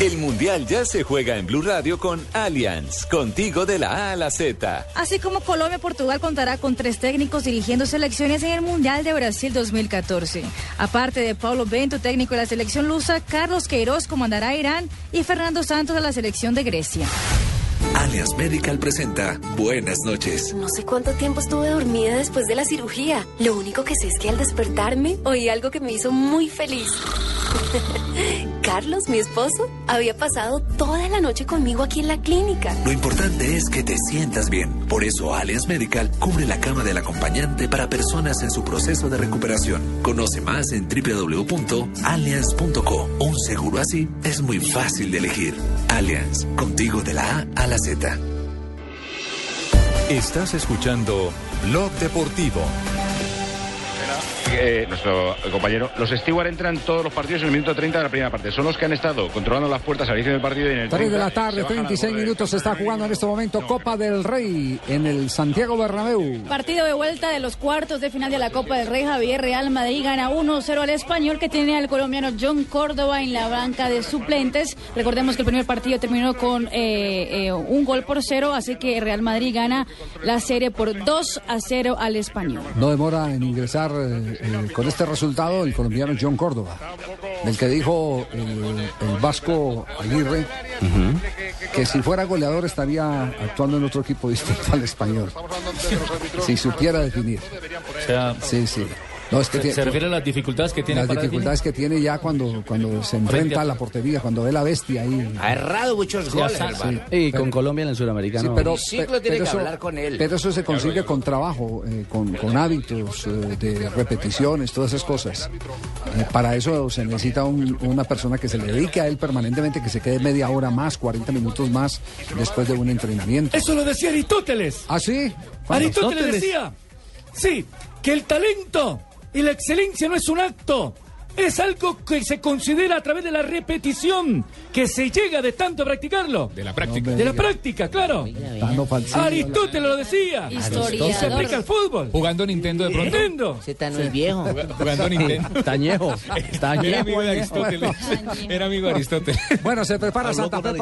[SPEAKER 15] El Mundial ya se juega en Blue Radio con Allianz, contigo de la A a la Z.
[SPEAKER 14] Así como Colombia, Portugal contará con tres técnicos dirigiendo selecciones en el Mundial de Brasil 2014. Aparte de Paulo Bento, técnico de la selección lusa, Carlos Queiroz comandará a Irán y Fernando Santos a la selección de Grecia.
[SPEAKER 33] Allianz Medical presenta Buenas noches.
[SPEAKER 55] No sé cuánto tiempo estuve dormida después de la cirugía. Lo único que sé es que al despertarme oí algo que me hizo muy feliz. Carlos, mi esposo, había pasado toda la noche conmigo aquí en la clínica.
[SPEAKER 33] Lo importante es que te sientas bien. Por eso Allianz Medical cubre la cama del acompañante para personas en su proceso de recuperación. Conoce más en www.allianz.co. Un seguro así es muy fácil de elegir. Allianz, contigo de la A a la Z.
[SPEAKER 15] Estás escuchando Blog Deportivo.
[SPEAKER 56] Eh, nuestro compañero, los Stewart entran todos los partidos en el minuto 30 de la primera parte. Son los que han estado controlando las puertas al inicio del partido y en el
[SPEAKER 26] 3 de
[SPEAKER 56] 30
[SPEAKER 26] la tarde,
[SPEAKER 56] se bajan a
[SPEAKER 26] 36
[SPEAKER 56] bordo de-
[SPEAKER 26] minutos se está jugando en este momento Copa del Rey en el Santiago Bernabéu.
[SPEAKER 14] Partido de vuelta de los cuartos de final de la Copa del Rey. Javier Real Madrid gana 1-0 al español que tiene al colombiano John Córdoba en la banca de suplentes. Recordemos que el primer partido terminó con eh, eh, un gol por cero, así que Real Madrid gana la serie por 2 a 0 al español.
[SPEAKER 26] No demora en ingresar eh, con este resultado el colombiano John Córdoba, del que dijo el, el vasco Aguirre que si fuera goleador estaría actuando en otro equipo distinto al español. Si supiera definir.
[SPEAKER 9] O sea,
[SPEAKER 26] Sí, sí. No, es que
[SPEAKER 9] se,
[SPEAKER 26] tiene-
[SPEAKER 9] se refiere a las dificultades que tiene
[SPEAKER 26] las dificultades que tiene ya cuando, cuando se enfrenta a la portería, cuando ve la bestia ahí.
[SPEAKER 13] Ha errado muchos
[SPEAKER 26] Sí,
[SPEAKER 13] goles,
[SPEAKER 26] sí.
[SPEAKER 43] Y
[SPEAKER 26] Pero-
[SPEAKER 43] con Colombia en el
[SPEAKER 26] Sí,
[SPEAKER 43] suramericano.
[SPEAKER 26] pero,
[SPEAKER 13] El ciclo
[SPEAKER 26] pe-
[SPEAKER 13] tiene
[SPEAKER 26] pero
[SPEAKER 13] que
[SPEAKER 26] eso,
[SPEAKER 13] hablar con él.
[SPEAKER 26] pero eso se consigue con trabajo, eh, con, con hábitos eh, de repeticiones, todas esas cosas. Eh, para eso se necesita un- una persona que se le dedique a él permanentemente, que se quede media hora más, 40 minutos más después de un entrenamiento.
[SPEAKER 6] Eso lo decía Aristóteles.
[SPEAKER 26] ¿Ah, sí?
[SPEAKER 6] Aristóteles decía, sí, que el talento y la excelencia no es un acto, es algo que se considera a través de la repetición, que se llega de tanto practicarlo. De la
[SPEAKER 56] práctica.
[SPEAKER 6] De la práctica, claro.
[SPEAKER 26] Falsini.
[SPEAKER 6] Aristóteles lo decía.
[SPEAKER 14] Historiador.
[SPEAKER 6] Se aplica al fútbol.
[SPEAKER 9] Jugando Nintendo de pronto.
[SPEAKER 6] Nintendo.
[SPEAKER 13] Se está muy viejo.
[SPEAKER 9] Jugando Nintendo.
[SPEAKER 43] Tañejo.
[SPEAKER 9] Era
[SPEAKER 43] Tañejo.
[SPEAKER 9] amigo de Aristóteles. Era amigo de Aristóteles.
[SPEAKER 26] Bueno, se prepara
[SPEAKER 27] Habló
[SPEAKER 26] Santa Fe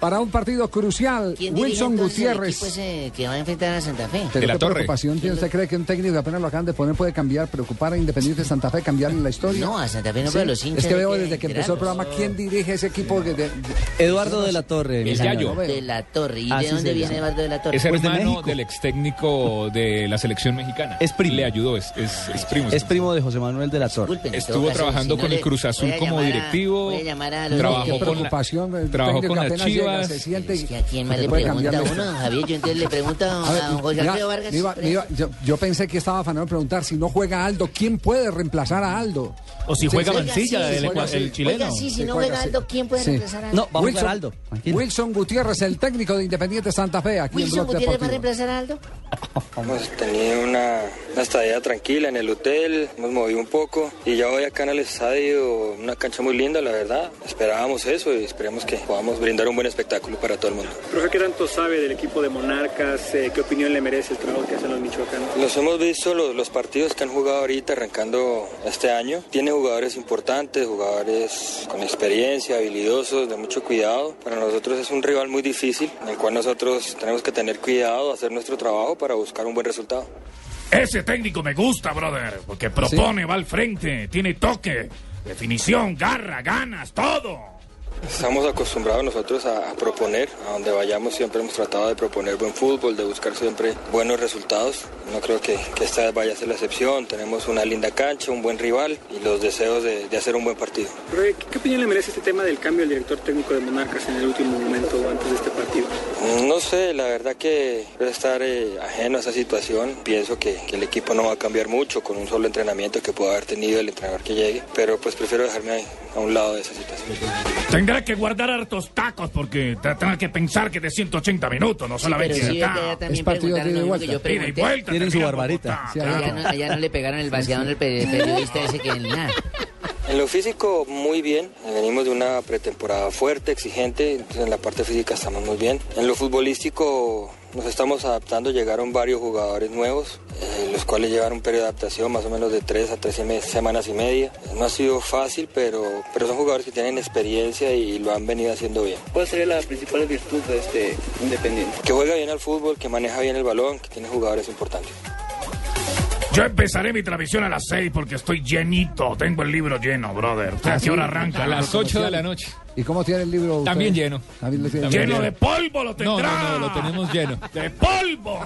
[SPEAKER 26] para un partido crucial.
[SPEAKER 13] ¿Quién dirige
[SPEAKER 26] Wilson
[SPEAKER 13] el
[SPEAKER 26] Gutiérrez.
[SPEAKER 13] ese que va a enfrentar a Santa Fe?
[SPEAKER 26] ¿Pero
[SPEAKER 56] De la
[SPEAKER 26] qué
[SPEAKER 56] Torre.
[SPEAKER 26] preocupación tiene? ¿Usted cree que un técnico que apenas lo acaban de poner puede cambiar, preocupar a Independiente Santa Fe, cambiarle la historia?
[SPEAKER 13] No, a Santa Fe no, pero a los hinchas
[SPEAKER 26] Es que veo
[SPEAKER 13] que
[SPEAKER 26] desde que empezó el programa quién dirige ese equipo. de- de- de-
[SPEAKER 43] Eduardo de la Torre.
[SPEAKER 56] El. Yayo.
[SPEAKER 13] De la Torre. ¿Y
[SPEAKER 43] Así
[SPEAKER 13] de dónde
[SPEAKER 43] se
[SPEAKER 13] viene. Eduardo de la Torre?
[SPEAKER 56] Es
[SPEAKER 43] Pues de México.
[SPEAKER 56] del ex técnico de la selección mexicana.
[SPEAKER 43] Es primo.
[SPEAKER 56] Le ayudó, es, es, es primo.
[SPEAKER 43] Es primo de José Manuel de la Torre.
[SPEAKER 13] Disculpen,
[SPEAKER 56] Estuvo
[SPEAKER 13] caso,
[SPEAKER 56] trabajando
[SPEAKER 13] si no
[SPEAKER 56] con
[SPEAKER 13] le-
[SPEAKER 56] el Cruz Azul como
[SPEAKER 13] a-
[SPEAKER 56] directivo.
[SPEAKER 13] voy a llamar a los
[SPEAKER 56] Trabajó con la- trabajó con las Chivas.
[SPEAKER 26] se siente
[SPEAKER 13] Es que a quién más le
[SPEAKER 26] puede
[SPEAKER 13] pregunta uno. Javier. Yo entonces le pregunto a, don José Alfredo Vargas.
[SPEAKER 26] yo, pensé que estaba afanado preguntar si no juega Aldo, ¿quién puede reemplazar a Aldo?
[SPEAKER 9] O si
[SPEAKER 26] Sí,
[SPEAKER 9] juega
[SPEAKER 26] sí.
[SPEAKER 9] Mancilla,
[SPEAKER 13] Oiga, sí,
[SPEAKER 9] el,
[SPEAKER 26] sí.
[SPEAKER 9] el chileno.
[SPEAKER 13] Oiga, sí, si
[SPEAKER 26] Sí,
[SPEAKER 13] no
[SPEAKER 26] juega, sí.
[SPEAKER 13] Aldo, ¿quién puede
[SPEAKER 26] Sí.
[SPEAKER 13] reemplazar a Aldo?
[SPEAKER 43] No, vamos a
[SPEAKER 26] Wilson,
[SPEAKER 43] jugar Aldo. Tranquilo.
[SPEAKER 26] Wilson Gutiérrez, el técnico de Independiente Santa Fe, aquí
[SPEAKER 13] ¿Wilson
[SPEAKER 26] en
[SPEAKER 13] Gutiérrez va a reemplazar a Aldo?
[SPEAKER 32] Hemos tenido una, una estadía tranquila en el hotel, hemos movido un poco y ya hoy acá en el estadio, una cancha muy linda, la verdad. Esperábamos eso y esperemos que podamos brindar un buen espectáculo para todo el mundo.
[SPEAKER 57] Profe, ¿qué tanto sabe del equipo de Monarcas? Eh, ¿Qué opinión le merece el trabajo que hacen los michoacanos?
[SPEAKER 32] Los hemos visto los, los partidos que han jugado ahorita arrancando este año. Tiene jugadores importantes, jugadores con experiencia, habilidosos, de mucho cuidado. Para nosotros es un rival muy difícil, en el cual nosotros tenemos que tener cuidado, hacer nuestro trabajo para buscar un buen resultado.
[SPEAKER 58] Ese técnico me gusta, brother, porque propone, va al frente, tiene toque, definición, garra, ganas, todo.
[SPEAKER 32] Estamos acostumbrados nosotros a, a proponer, a donde vayamos siempre hemos tratado de proponer buen fútbol, de buscar siempre buenos resultados. No creo que, que esta vez vaya a ser la excepción, tenemos una linda cancha, un buen rival y los deseos de, de hacer un buen partido.
[SPEAKER 57] Profe, ¿qué, qué opinión le merece este tema del cambio del director técnico de Monarcas en el último momento antes de este partido?
[SPEAKER 32] No sé, la verdad que estar eh, ajeno a esa situación. Pienso que, que el equipo no va a cambiar mucho con un solo entrenamiento que pueda haber tenido el entrenador que llegue, pero pues prefiero dejarme a un lado de esa situación.
[SPEAKER 58] Tendrá que guardar hartos tacos porque te- tendrá que pensar que de 180 minutos, no solamente
[SPEAKER 13] pero sí,
[SPEAKER 58] de acá.
[SPEAKER 13] preguntaron lo mismo que yo
[SPEAKER 58] Ida y vuelta.
[SPEAKER 43] Tienen su barbarita. Sí.
[SPEAKER 13] Allá no, allá no le pegaron el vaciadón pe- periodista ese que nada.
[SPEAKER 32] En lo físico muy bien, venimos de una pretemporada fuerte, exigente, entonces en la parte física estamos muy bien. En lo futbolístico nos estamos adaptando, llegaron varios jugadores nuevos, eh, los cuales llevan un periodo de adaptación más o menos de tres a tres seme- semanas y media. No ha sido fácil, pero, pero son jugadores que tienen experiencia y lo han venido haciendo bien.
[SPEAKER 57] ¿Cuál sería la principal virtud de este Independiente?
[SPEAKER 32] Que juega bien al fútbol, que maneja bien el balón, que tiene jugadores importantes.
[SPEAKER 58] Yo empezaré mi transmisión a las 6 porque estoy llenito. Tengo el libro lleno, brother. ¿Usted a qué hora arranca?
[SPEAKER 9] A las 8 de la noche.
[SPEAKER 26] ¿Y cómo tiene el libro? usted?
[SPEAKER 9] También lleno.
[SPEAKER 26] También
[SPEAKER 9] También
[SPEAKER 58] Lleno de polvo lo
[SPEAKER 9] No,
[SPEAKER 58] tendrá.
[SPEAKER 9] no, no, lo tenemos lleno.
[SPEAKER 58] ¡De polvo!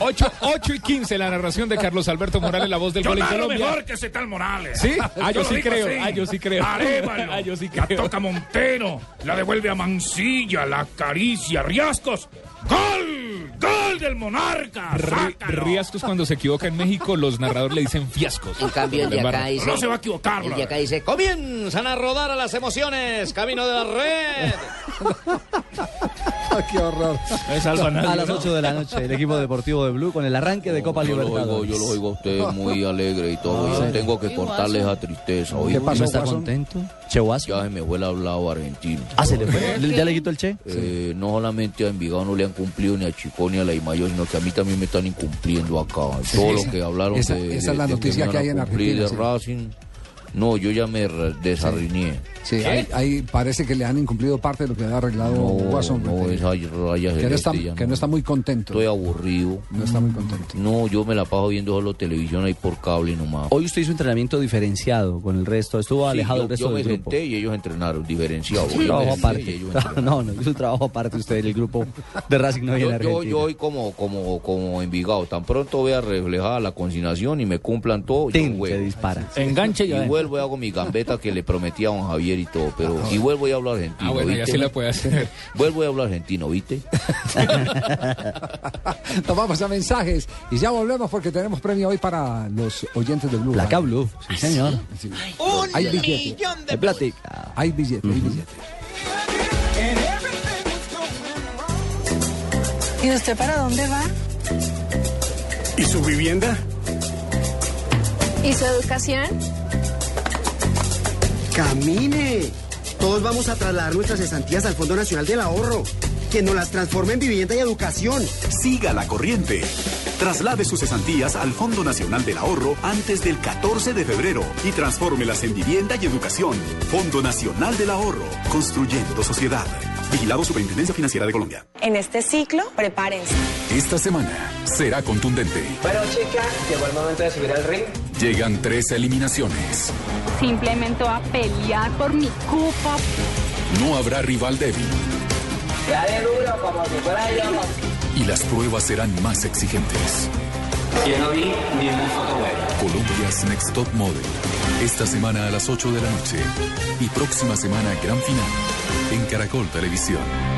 [SPEAKER 9] 8, 8 y 15, la narración de Carlos Alberto Morales, la voz del
[SPEAKER 58] Yo
[SPEAKER 9] gol en Colombia.
[SPEAKER 58] mejor que ese tal Morales.
[SPEAKER 9] ¿Sí? Ah, yo
[SPEAKER 58] lo
[SPEAKER 9] sí creo,
[SPEAKER 58] así.
[SPEAKER 9] ah, yo sí creo.
[SPEAKER 58] Arévalo.
[SPEAKER 9] Ah, yo sí
[SPEAKER 58] La
[SPEAKER 9] creo.
[SPEAKER 58] toca Montero. La devuelve a Mancilla. La acaricia. Riascos. ¡Gol! ¡Gol del Monarca! ¡Sácalo!
[SPEAKER 9] Riascos cuando se equivoca en México, los narradores le dicen fiascos.
[SPEAKER 13] En cambio, el de acá dice.
[SPEAKER 58] No se va a equivocar,
[SPEAKER 13] El de acá dice: Comienzan a rodar a las emociones. Camino de la red.
[SPEAKER 26] ¡Qué horror!
[SPEAKER 43] A las 8 de la noche, el equipo deportivo de Blue con el arranque de Copa
[SPEAKER 12] Yo lo oigo,
[SPEAKER 43] Libertadores.
[SPEAKER 12] yo lo oigo a usted muy alegre y todo. Yo tengo que cortarle esa tristeza.
[SPEAKER 43] ¿Qué
[SPEAKER 12] oigo.
[SPEAKER 43] pasó, ¿No está contento? ¿Che Guaso?
[SPEAKER 12] Ya se me fue el hablado argentino.
[SPEAKER 43] Ah, ¿se le fue? ¿Ya le quitó el Che?
[SPEAKER 12] Eh, no solamente a Envigado no le han cumplido ni a Chico ni a la Imayo, sino que a mí también me están incumpliendo acá.
[SPEAKER 26] Sí,
[SPEAKER 12] Todo
[SPEAKER 26] esa-
[SPEAKER 12] lo que hablaron
[SPEAKER 26] esa-
[SPEAKER 12] de,
[SPEAKER 26] esa es la
[SPEAKER 12] de- de
[SPEAKER 26] noticia que
[SPEAKER 12] van
[SPEAKER 26] hay en Argentina,
[SPEAKER 12] de Racing. No, yo ya me desarriñé.
[SPEAKER 26] Sí, ahí, ahí parece que le han incumplido parte de lo que había arreglado
[SPEAKER 12] No,
[SPEAKER 26] Watson.
[SPEAKER 12] no, esa raya
[SPEAKER 26] que, no está, que no está muy contento.
[SPEAKER 12] Estoy aburrido.
[SPEAKER 26] No está muy contento.
[SPEAKER 12] No, yo me la paso viendo solo televisión ahí por cable nomás.
[SPEAKER 43] Hoy usted hizo entrenamiento diferenciado con el resto, estuvo
[SPEAKER 12] Sí,
[SPEAKER 43] alejado
[SPEAKER 12] yo,
[SPEAKER 43] del resto
[SPEAKER 12] yo me
[SPEAKER 43] grupo.
[SPEAKER 12] senté y ellos entrenaron, diferenciado.
[SPEAKER 43] Un
[SPEAKER 12] Yo me
[SPEAKER 43] trabajo
[SPEAKER 12] senté y
[SPEAKER 43] aparte.
[SPEAKER 12] ellos entrenaron.
[SPEAKER 43] No, no, hizo un trabajo aparte usted del grupo de Racing no
[SPEAKER 12] yo, yo, yo hoy como, como, como Envigado, tan pronto vea reflejada la consignación y me cumplan todo, yo vuelvo.
[SPEAKER 43] se dispara.
[SPEAKER 9] Enganche y
[SPEAKER 12] y. vuelvo y hago mi gambeta que le prometí a don Javier y todo, pero y vuelvo y hablo argentino.
[SPEAKER 9] Ah, bueno, ya sí la puede hacer.
[SPEAKER 12] Vuelvo y hablo argentino, ¿viste?
[SPEAKER 26] Nos vamos a mensajes y ya volvemos porque tenemos premio hoy para los oyentes de Blue. Radio.
[SPEAKER 43] Blue, sí señor.
[SPEAKER 26] Sí.
[SPEAKER 43] Un
[SPEAKER 26] Hay billete.
[SPEAKER 43] millón de plática.
[SPEAKER 26] Hay billete, hay billete.
[SPEAKER 25] ¿Y usted para dónde va?
[SPEAKER 16] ¿Y su vivienda?
[SPEAKER 25] ¿Y su educación?
[SPEAKER 16] ¡Camine! Todos vamos a trasladar nuestras cesantías al Fondo Nacional del Ahorro, que nos las transforme en vivienda y educación.
[SPEAKER 18] Siga la corriente. Traslade sus cesantías al Fondo Nacional del Ahorro antes del 14 de febrero y transfórmelas en vivienda y educación. Fondo Nacional del Ahorro, construyendo sociedad. Vigilado Superintendencia Financiera de Colombia.
[SPEAKER 25] En este ciclo, prepárense.
[SPEAKER 18] Esta semana será contundente.
[SPEAKER 25] Bueno, chicas, llegó el momento de subir al ring.
[SPEAKER 18] Llegan tres eliminaciones.
[SPEAKER 25] Simplemente a pelear por mi cupo.
[SPEAKER 18] No habrá rival débil
[SPEAKER 25] Dale duro como si fuera yo.
[SPEAKER 18] y las pruebas serán más exigentes.
[SPEAKER 25] Yo no vi ni una foto
[SPEAKER 18] Colombia's Next Top Model. Esta semana a las 8 de la noche. Y próxima semana gran final en Caracol Televisión.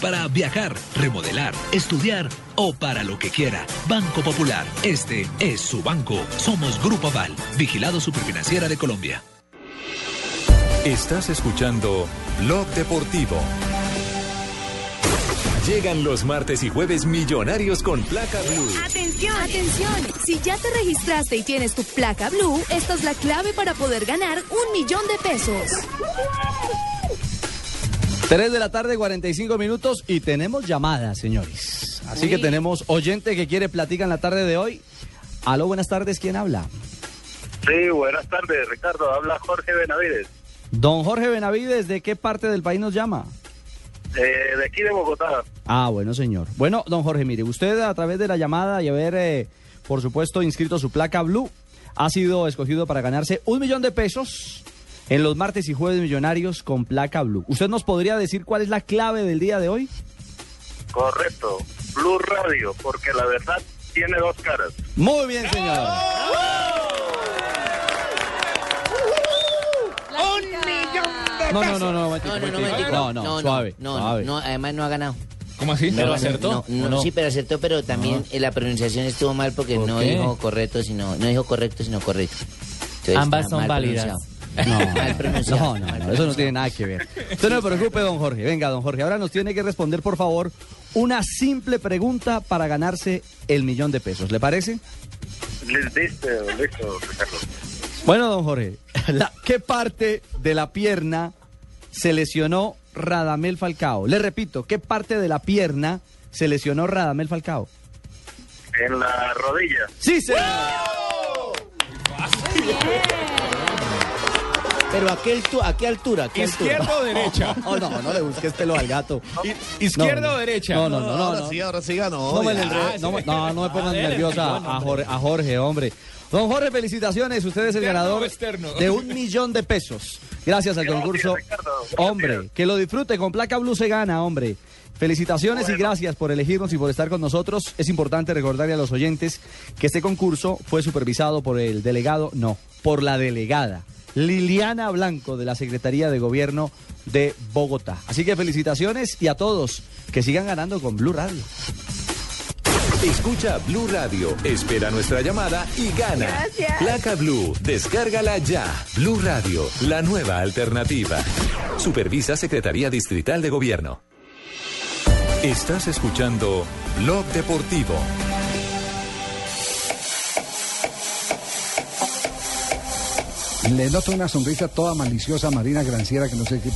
[SPEAKER 33] para viajar, remodelar, estudiar o para lo que quiera. Banco Popular. Este es su banco. Somos Grupo Aval, vigilado superfinanciera de Colombia.
[SPEAKER 15] Estás escuchando Blog Deportivo. Llegan los martes y jueves millonarios con placa blue.
[SPEAKER 59] Atención, atención. Si ya te registraste y tienes tu placa blue, esta es la clave para poder ganar un millón de pesos.
[SPEAKER 43] 3 de la tarde, 45 minutos y tenemos llamadas, señores. Así que tenemos oyente que quiere platicar en la tarde de hoy. Aló, buenas tardes, ¿quién habla?
[SPEAKER 11] Sí, buenas tardes, Ricardo. Habla Jorge Benavides,
[SPEAKER 43] Don Jorge Benavides, ¿de qué parte del país nos llama?
[SPEAKER 11] eh, de aquí de Bogotá.
[SPEAKER 43] Ah, bueno, señor. Bueno, don Jorge, mire, usted a través de la llamada y haber, eh, por supuesto, inscrito su placa Blue, ha sido escogido para ganarse un millón de pesos en los martes y jueves millonarios con placa Blue. ¿Usted nos podría decir cuál es la clave del día de hoy?
[SPEAKER 11] Correcto. Blue Radio, porque la verdad tiene dos caras.
[SPEAKER 43] Muy bien, señor.
[SPEAKER 14] ¡Un millón de
[SPEAKER 43] No, no,
[SPEAKER 14] pesos!
[SPEAKER 43] no, no, momentico,
[SPEAKER 13] No, no, no,
[SPEAKER 43] momentico.
[SPEAKER 13] momentico.
[SPEAKER 43] no, no, suave,
[SPEAKER 13] no,
[SPEAKER 43] suave.
[SPEAKER 13] no, además no ha ganado.
[SPEAKER 9] ¿Cómo así?
[SPEAKER 13] No,
[SPEAKER 9] ¿Pero
[SPEAKER 13] no,
[SPEAKER 9] acertó?
[SPEAKER 13] no, no,
[SPEAKER 9] ¿O no?
[SPEAKER 13] Sí, pero acertó, pero también eh, la pronunciación estuvo mal porque
[SPEAKER 9] ¿Por
[SPEAKER 13] no
[SPEAKER 9] qué?
[SPEAKER 13] dijo correcto, sino no dijo correcto, sino correcto. Entonces,
[SPEAKER 6] Ambas
[SPEAKER 13] está
[SPEAKER 6] son
[SPEAKER 13] mal
[SPEAKER 6] válidas.
[SPEAKER 13] pronunciado.
[SPEAKER 43] No, no, no, no, eso no tiene nada que ver. Usted no se preocupe, don Jorge. Venga, don Jorge, ahora nos tiene que responder, por favor, una simple pregunta para ganarse el millón de pesos. ¿Le parece?
[SPEAKER 60] Listo, listo, Ricardo.
[SPEAKER 43] Bueno, don Jorge, la- ¿qué parte de la pierna se lesionó Radamel Falcao? Le repito, ¿qué parte de la pierna se lesionó Radamel Falcao?
[SPEAKER 60] En la rodilla.
[SPEAKER 43] Sí, señor.
[SPEAKER 31] Pero ¿a qué, a qué altura? ¿A qué
[SPEAKER 45] ¿Izquierda
[SPEAKER 31] altura?
[SPEAKER 45] o derecha?
[SPEAKER 43] No, no, no le busques pelo al gato.
[SPEAKER 45] ¿Izquierda
[SPEAKER 43] No, no.
[SPEAKER 45] o derecha?
[SPEAKER 43] No, no, no, no.
[SPEAKER 31] ahora
[SPEAKER 43] no.
[SPEAKER 31] sí, ahora sí ganó.
[SPEAKER 43] No me, pongan
[SPEAKER 45] A ver,
[SPEAKER 43] nerviosa a Jorge, a Jorge, hombre. Don Jorge, felicitaciones. Usted es el
[SPEAKER 45] ¿Interno
[SPEAKER 43] ganador de un millón de pesos. Gracias al concurso. Hombre, que lo disfrute. Con placa blue se gana, hombre. Felicitaciones y gracias por elegirnos y por estar con nosotros. Es importante recordarle a los oyentes que este concurso fue supervisado por el delegado, no, por la delegada Liliana Blanco de la Secretaría de Gobierno de Bogotá. Así que felicitaciones y a todos que sigan ganando con Blue Radio.
[SPEAKER 15] Escucha Blue Radio, espera nuestra llamada y gana.
[SPEAKER 61] Gracias.
[SPEAKER 15] Placa Blue, descárgala ya. Blue Radio, la nueva alternativa. Supervisa Secretaría Distrital de Gobierno. Estás escuchando Blog Deportivo.
[SPEAKER 26] Le noto una sonrisa toda maliciosa a Marina Granciera que no sé qué.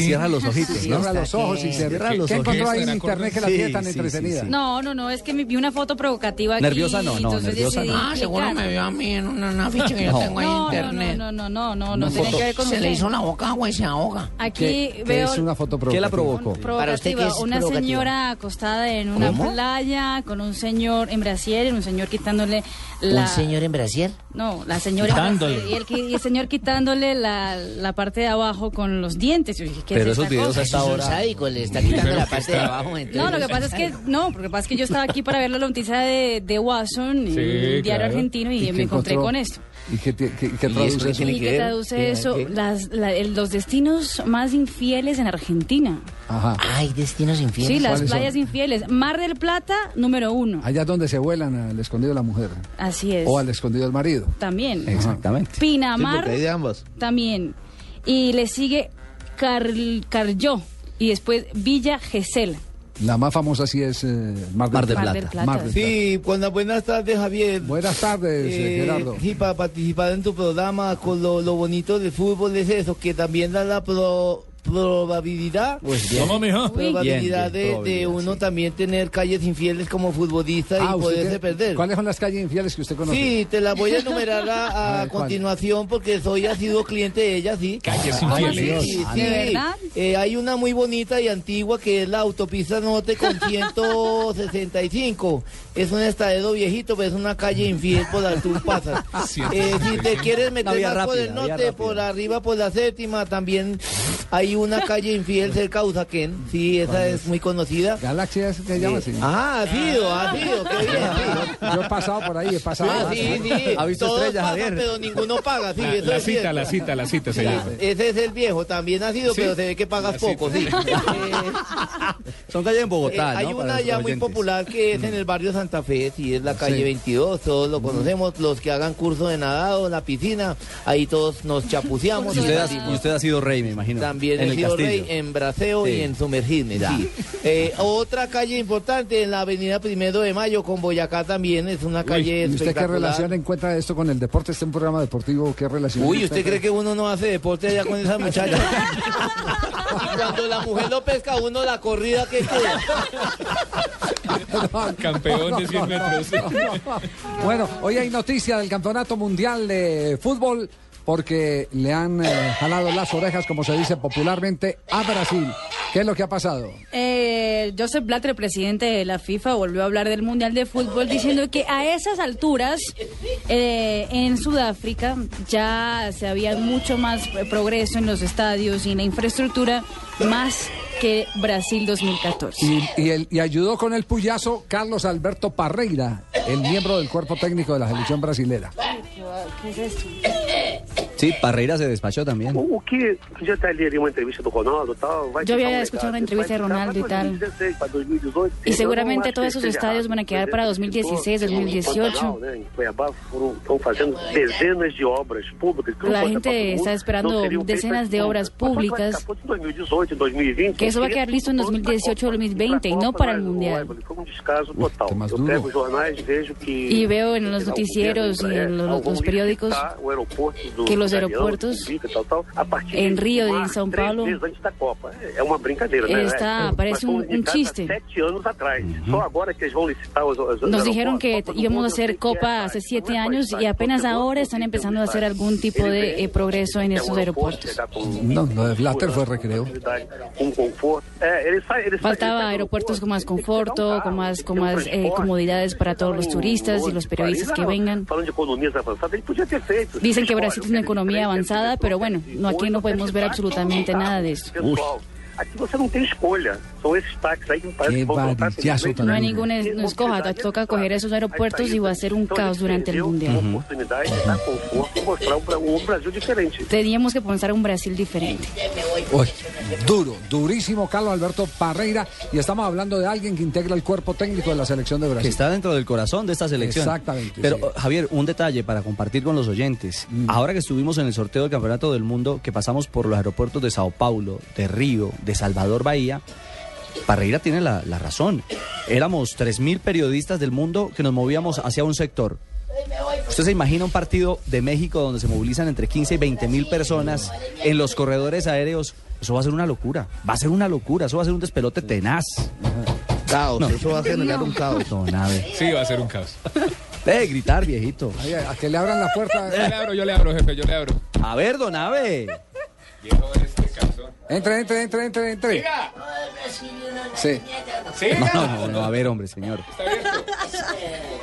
[SPEAKER 43] Cierra los ojitos, ¿no?
[SPEAKER 26] Cierra los ojos y se
[SPEAKER 43] Cierra
[SPEAKER 26] ¿Qué,
[SPEAKER 43] los
[SPEAKER 26] qué encontró ahí en internet que la
[SPEAKER 43] Sí,
[SPEAKER 26] tiene tan
[SPEAKER 43] sí,
[SPEAKER 26] entretenida?
[SPEAKER 43] sí, sí.
[SPEAKER 14] No, no, no, es que me vi una foto provocativa aquí.
[SPEAKER 43] Nerviosa no, no, nerviosa
[SPEAKER 14] decidí
[SPEAKER 43] no.
[SPEAKER 13] Ah, seguro me vio a mí en una, una ficha que yo
[SPEAKER 43] No.
[SPEAKER 13] tengo ahí en internet.
[SPEAKER 14] no, no, no, no, no, tiene que ver con
[SPEAKER 13] Se
[SPEAKER 14] usted.
[SPEAKER 13] le hizo la boca agua y se ahoga.
[SPEAKER 14] Aquí
[SPEAKER 26] ¿Qué, qué
[SPEAKER 14] veo
[SPEAKER 26] es una foto
[SPEAKER 43] ¿Qué la
[SPEAKER 26] provocativa?
[SPEAKER 43] provocó?
[SPEAKER 13] Para usted, ¿qué
[SPEAKER 14] provocativa,
[SPEAKER 13] es
[SPEAKER 14] una
[SPEAKER 13] provocativa?
[SPEAKER 14] señora acostada en una playa con un señor en brasier, un señor quitándole la
[SPEAKER 13] ¿Un señor en brasier?
[SPEAKER 14] No, la señora
[SPEAKER 6] Quitándole.
[SPEAKER 14] y el señor quitándole la, la parte de abajo con los dientes. Yo dije, ¿qué
[SPEAKER 43] Pero
[SPEAKER 14] es
[SPEAKER 43] esos videos
[SPEAKER 14] cosa?
[SPEAKER 43] a esta
[SPEAKER 13] Es un
[SPEAKER 43] hora.
[SPEAKER 13] sádico, le está quitando la parte de abajo. entonces-
[SPEAKER 14] No, lo que pasa es que no, porque pasa es que yo estaba aquí para ver la noticia de, de Watson,
[SPEAKER 6] Sí,
[SPEAKER 14] en el diario
[SPEAKER 6] claro.
[SPEAKER 14] argentino, y,
[SPEAKER 26] ¿Y
[SPEAKER 14] me encontré
[SPEAKER 26] encontró?
[SPEAKER 14] con esto.
[SPEAKER 26] ¿Y qué, ti- qué- qué
[SPEAKER 13] ¿Y eso
[SPEAKER 26] traduce eso?
[SPEAKER 13] tiene
[SPEAKER 14] ¿Y
[SPEAKER 13] que
[SPEAKER 14] traduce
[SPEAKER 13] ¿Qué-
[SPEAKER 14] eso? Las, la- el- los destinos más infieles en Argentina.
[SPEAKER 26] Ajá.
[SPEAKER 13] Ay, destinos infieles.
[SPEAKER 14] Sí, las playas infieles. Mar del Plata, número uno.
[SPEAKER 26] Allá es donde se vuelan al escondido de la mujer.
[SPEAKER 14] Así es.
[SPEAKER 26] O al escondido del marido.
[SPEAKER 14] También.
[SPEAKER 43] Exactamente.
[SPEAKER 31] Sí,
[SPEAKER 14] Pinamar,
[SPEAKER 31] porque hay de ambas.
[SPEAKER 14] también. Y le sigue Car- Carrió. Y después Villa Gesell.
[SPEAKER 26] La más famosa sí es eh, Mar del
[SPEAKER 43] Mar del
[SPEAKER 14] Mar
[SPEAKER 43] Plata.
[SPEAKER 14] del Plata.
[SPEAKER 26] Mar del
[SPEAKER 31] Sí, buenas, buenas tardes, Javier.
[SPEAKER 26] Buenas tardes, eh,
[SPEAKER 31] Eh,
[SPEAKER 26] Gerardo.
[SPEAKER 31] Sí, para participar en tu programa, con lo, lo bonito del fútbol es eso, que también da la pro- probabilidad,
[SPEAKER 43] Pues bien.
[SPEAKER 6] ¿Cómo, mijo?
[SPEAKER 31] probabilidad
[SPEAKER 43] Bien, bien,
[SPEAKER 31] de, de
[SPEAKER 43] probabilidad,
[SPEAKER 31] uno
[SPEAKER 43] sí.
[SPEAKER 31] también tener calles infieles como futbolista
[SPEAKER 26] Ah,
[SPEAKER 31] y
[SPEAKER 26] ¿usted
[SPEAKER 31] poderse perder.
[SPEAKER 26] ¿Cuáles son las calles infieles que usted conoce?
[SPEAKER 31] Sí, te las voy a enumerar a, a
[SPEAKER 26] A ver, ¿cuál?
[SPEAKER 31] continuación porque soy ha sido cliente de ella, sí.
[SPEAKER 6] Calles
[SPEAKER 26] Ay,
[SPEAKER 6] infieles.
[SPEAKER 31] Sí,
[SPEAKER 26] Dios.
[SPEAKER 31] sí.
[SPEAKER 14] ¿De verdad?
[SPEAKER 31] Eh, hay una muy bonita y antigua que es la autopista norte con 165. Es un estadero viejito, pero es una calle infiel por la tú pasas. Eh, si te quieres meter más por el norte, por arriba, por la séptima, también hay una calle infiel cerca de Usaquén. Sí, esa es muy conocida.
[SPEAKER 26] Galaxia es que se llama así.
[SPEAKER 31] Ah, ha sido, ha sido, qué bien. sí.
[SPEAKER 26] Yo he pasado por ahí, he pasado.
[SPEAKER 31] Ah, sí, sí.
[SPEAKER 43] ¿Ha visto
[SPEAKER 31] Todos
[SPEAKER 43] estrellas,
[SPEAKER 31] pagan,
[SPEAKER 43] Javier?
[SPEAKER 31] pero ninguno paga, sí,
[SPEAKER 6] La,
[SPEAKER 31] eso
[SPEAKER 6] la
[SPEAKER 31] es
[SPEAKER 6] cita,
[SPEAKER 31] cierto.
[SPEAKER 6] la cita, la cita se
[SPEAKER 31] Sí,
[SPEAKER 6] llama.
[SPEAKER 31] ese es el viejo, también ha sido,
[SPEAKER 6] Sí.
[SPEAKER 31] pero se ve que pagas poco, sí. Eh,
[SPEAKER 43] Son calles en Bogotá,
[SPEAKER 31] eh,
[SPEAKER 43] ¿no?
[SPEAKER 31] hay
[SPEAKER 43] Para
[SPEAKER 31] una ya muy
[SPEAKER 43] oyentes.
[SPEAKER 31] popular que es en el barrio Santa Fe, sí, es la calle
[SPEAKER 26] Sí.
[SPEAKER 31] 22, todos lo conocemos, los que hagan curso de nadado en la piscina, ahí todos nos chapuceamos.
[SPEAKER 43] Y usted, ha, y usted ha sido rey, me imagino.
[SPEAKER 31] También
[SPEAKER 43] en el castillo.
[SPEAKER 31] rey en braseo
[SPEAKER 43] Sí.
[SPEAKER 31] y en sumergirme, sí. Eh, otra calle importante en la avenida Primero de Mayo con Boyacá también, es una calle
[SPEAKER 26] ¿Y usted qué relación encuentra esto con el deporte? ¿Este es un programa deportivo? ¿Qué relación?
[SPEAKER 31] Uy, ¿usted cree que uno no hace deporte allá con esa muchacha? y cuando la mujer lo pesca uno, la corrida que queda.
[SPEAKER 6] Campeón de 100 metros.
[SPEAKER 26] Bueno, hoy hay noticia del Campeonato Mundial de Fútbol porque le han eh, jalado las orejas, como se dice popularmente, a Brasil. ¿Qué es lo que ha pasado?
[SPEAKER 14] Eh, Joseph Blatter, presidente de la FIFA, volvió a hablar del Mundial de Fútbol diciendo que a esas alturas eh, en Sudáfrica ya se había mucho más eh, progreso en los estadios y en la infraestructura más que Brasil 2014.
[SPEAKER 26] Y, y el- y ayudó con el puyazo Carlos Alberto Parreira, el miembro del cuerpo técnico de la selección brasilera.
[SPEAKER 14] ¿Qué es esto?
[SPEAKER 43] Sí, Parreira se despachó también.
[SPEAKER 62] O, que, já ali, ali uma entrevista do Ronaldo e tal. Vai
[SPEAKER 14] Yo había escuchado una entrevista de Ronaldo y tal.
[SPEAKER 62] 2016, pra 2018.
[SPEAKER 14] Y seguramente todos esos estadios van a quedar para 2016, 2018.
[SPEAKER 62] Pantanal, né, em Cuiabá foram, estão fazendo dezenas de obras públicas. que não
[SPEAKER 14] La gente está esperando decenas de obras públicas
[SPEAKER 62] ficar pronto 2018, 2020.
[SPEAKER 14] que eso va a quedar listo en 2018 o 2020 y no para el Mundial.
[SPEAKER 62] Foi um descaso total. Eu pego os jornais e vejo que...
[SPEAKER 14] Y veo en los noticieros y en los, los periódicos que los aeropuertos
[SPEAKER 62] tal, tal, a partir
[SPEAKER 14] en
[SPEAKER 62] de
[SPEAKER 14] Río y en São Paulo
[SPEAKER 62] meses antes da Copa. É uma brincadeira, né?
[SPEAKER 14] Está-
[SPEAKER 62] É,
[SPEAKER 14] parece um- um
[SPEAKER 62] indicado há
[SPEAKER 14] chiste.
[SPEAKER 62] Sete anos atrás. Só agora que eles vão licitar os, os
[SPEAKER 14] Nos dijeron que íbamos a hacer Copa hace siete años y apenas ahora están empezando a hacer algún tipo de eh, progreso en esos aeropuertos.
[SPEAKER 26] No, lo de Blatter fue recreo.
[SPEAKER 14] Faltaba aeropuertos con más conforto, con más, con más eh, comodidades para todos los turistas y los periodistas que vengan.
[SPEAKER 62] ter feito.
[SPEAKER 14] Dicen que Brasil tiene una economía avanzada, pero bueno, no aquí no podemos ver absolutamente nada de eso.
[SPEAKER 62] Pessoal, aqui você não tem escolha. Que me parece
[SPEAKER 26] Qué
[SPEAKER 62] que.
[SPEAKER 14] No hay ninguna no escoja, toca coger esos aeropuertos y va a ser un caos durante el Mundial. Teníamos que pensar un Brasil diferente.
[SPEAKER 26] Uy, duro, durísimo Carlos Alberto Parreira. Y estamos hablando de alguien que integra el cuerpo técnico de la selección de
[SPEAKER 43] Que
[SPEAKER 26] Brasil.
[SPEAKER 43] está dentro del corazón de esta selección.
[SPEAKER 26] Exactamente,
[SPEAKER 43] Pero,
[SPEAKER 26] sí.
[SPEAKER 43] Javier, un detalle para compartir con los oyentes.
[SPEAKER 26] Mm.
[SPEAKER 43] Ahora que estuvimos en el sorteo del Campeonato del Mundo, que pasamos por los aeropuertos de Sao Paulo, de Río, de Salvador Bahía, Parreira tiene la, la razón. Éramos 3.000 periodistas del mundo que nos movíamos hacia un sector. ¿Usted se imagina un partido de México donde se movilizan entre 15 y 20 mil personas en los corredores aéreos? Eso va a ser una locura. Va a ser una locura. Eso va a ser un despelote tenaz.
[SPEAKER 63] Caos, eso va a generar un caos.
[SPEAKER 43] Don Abe.
[SPEAKER 45] Sí, va a ser un caos.
[SPEAKER 43] Eh, gritar, viejito.
[SPEAKER 26] A que le abran la puerta.
[SPEAKER 45] Yo le abro, yo le abro, jefe, yo le abro.
[SPEAKER 43] A ver, don Abe.
[SPEAKER 26] Entre, entre, entre, entre, entre. Sí.
[SPEAKER 43] No, no, no, no, a ver, hombre, señor.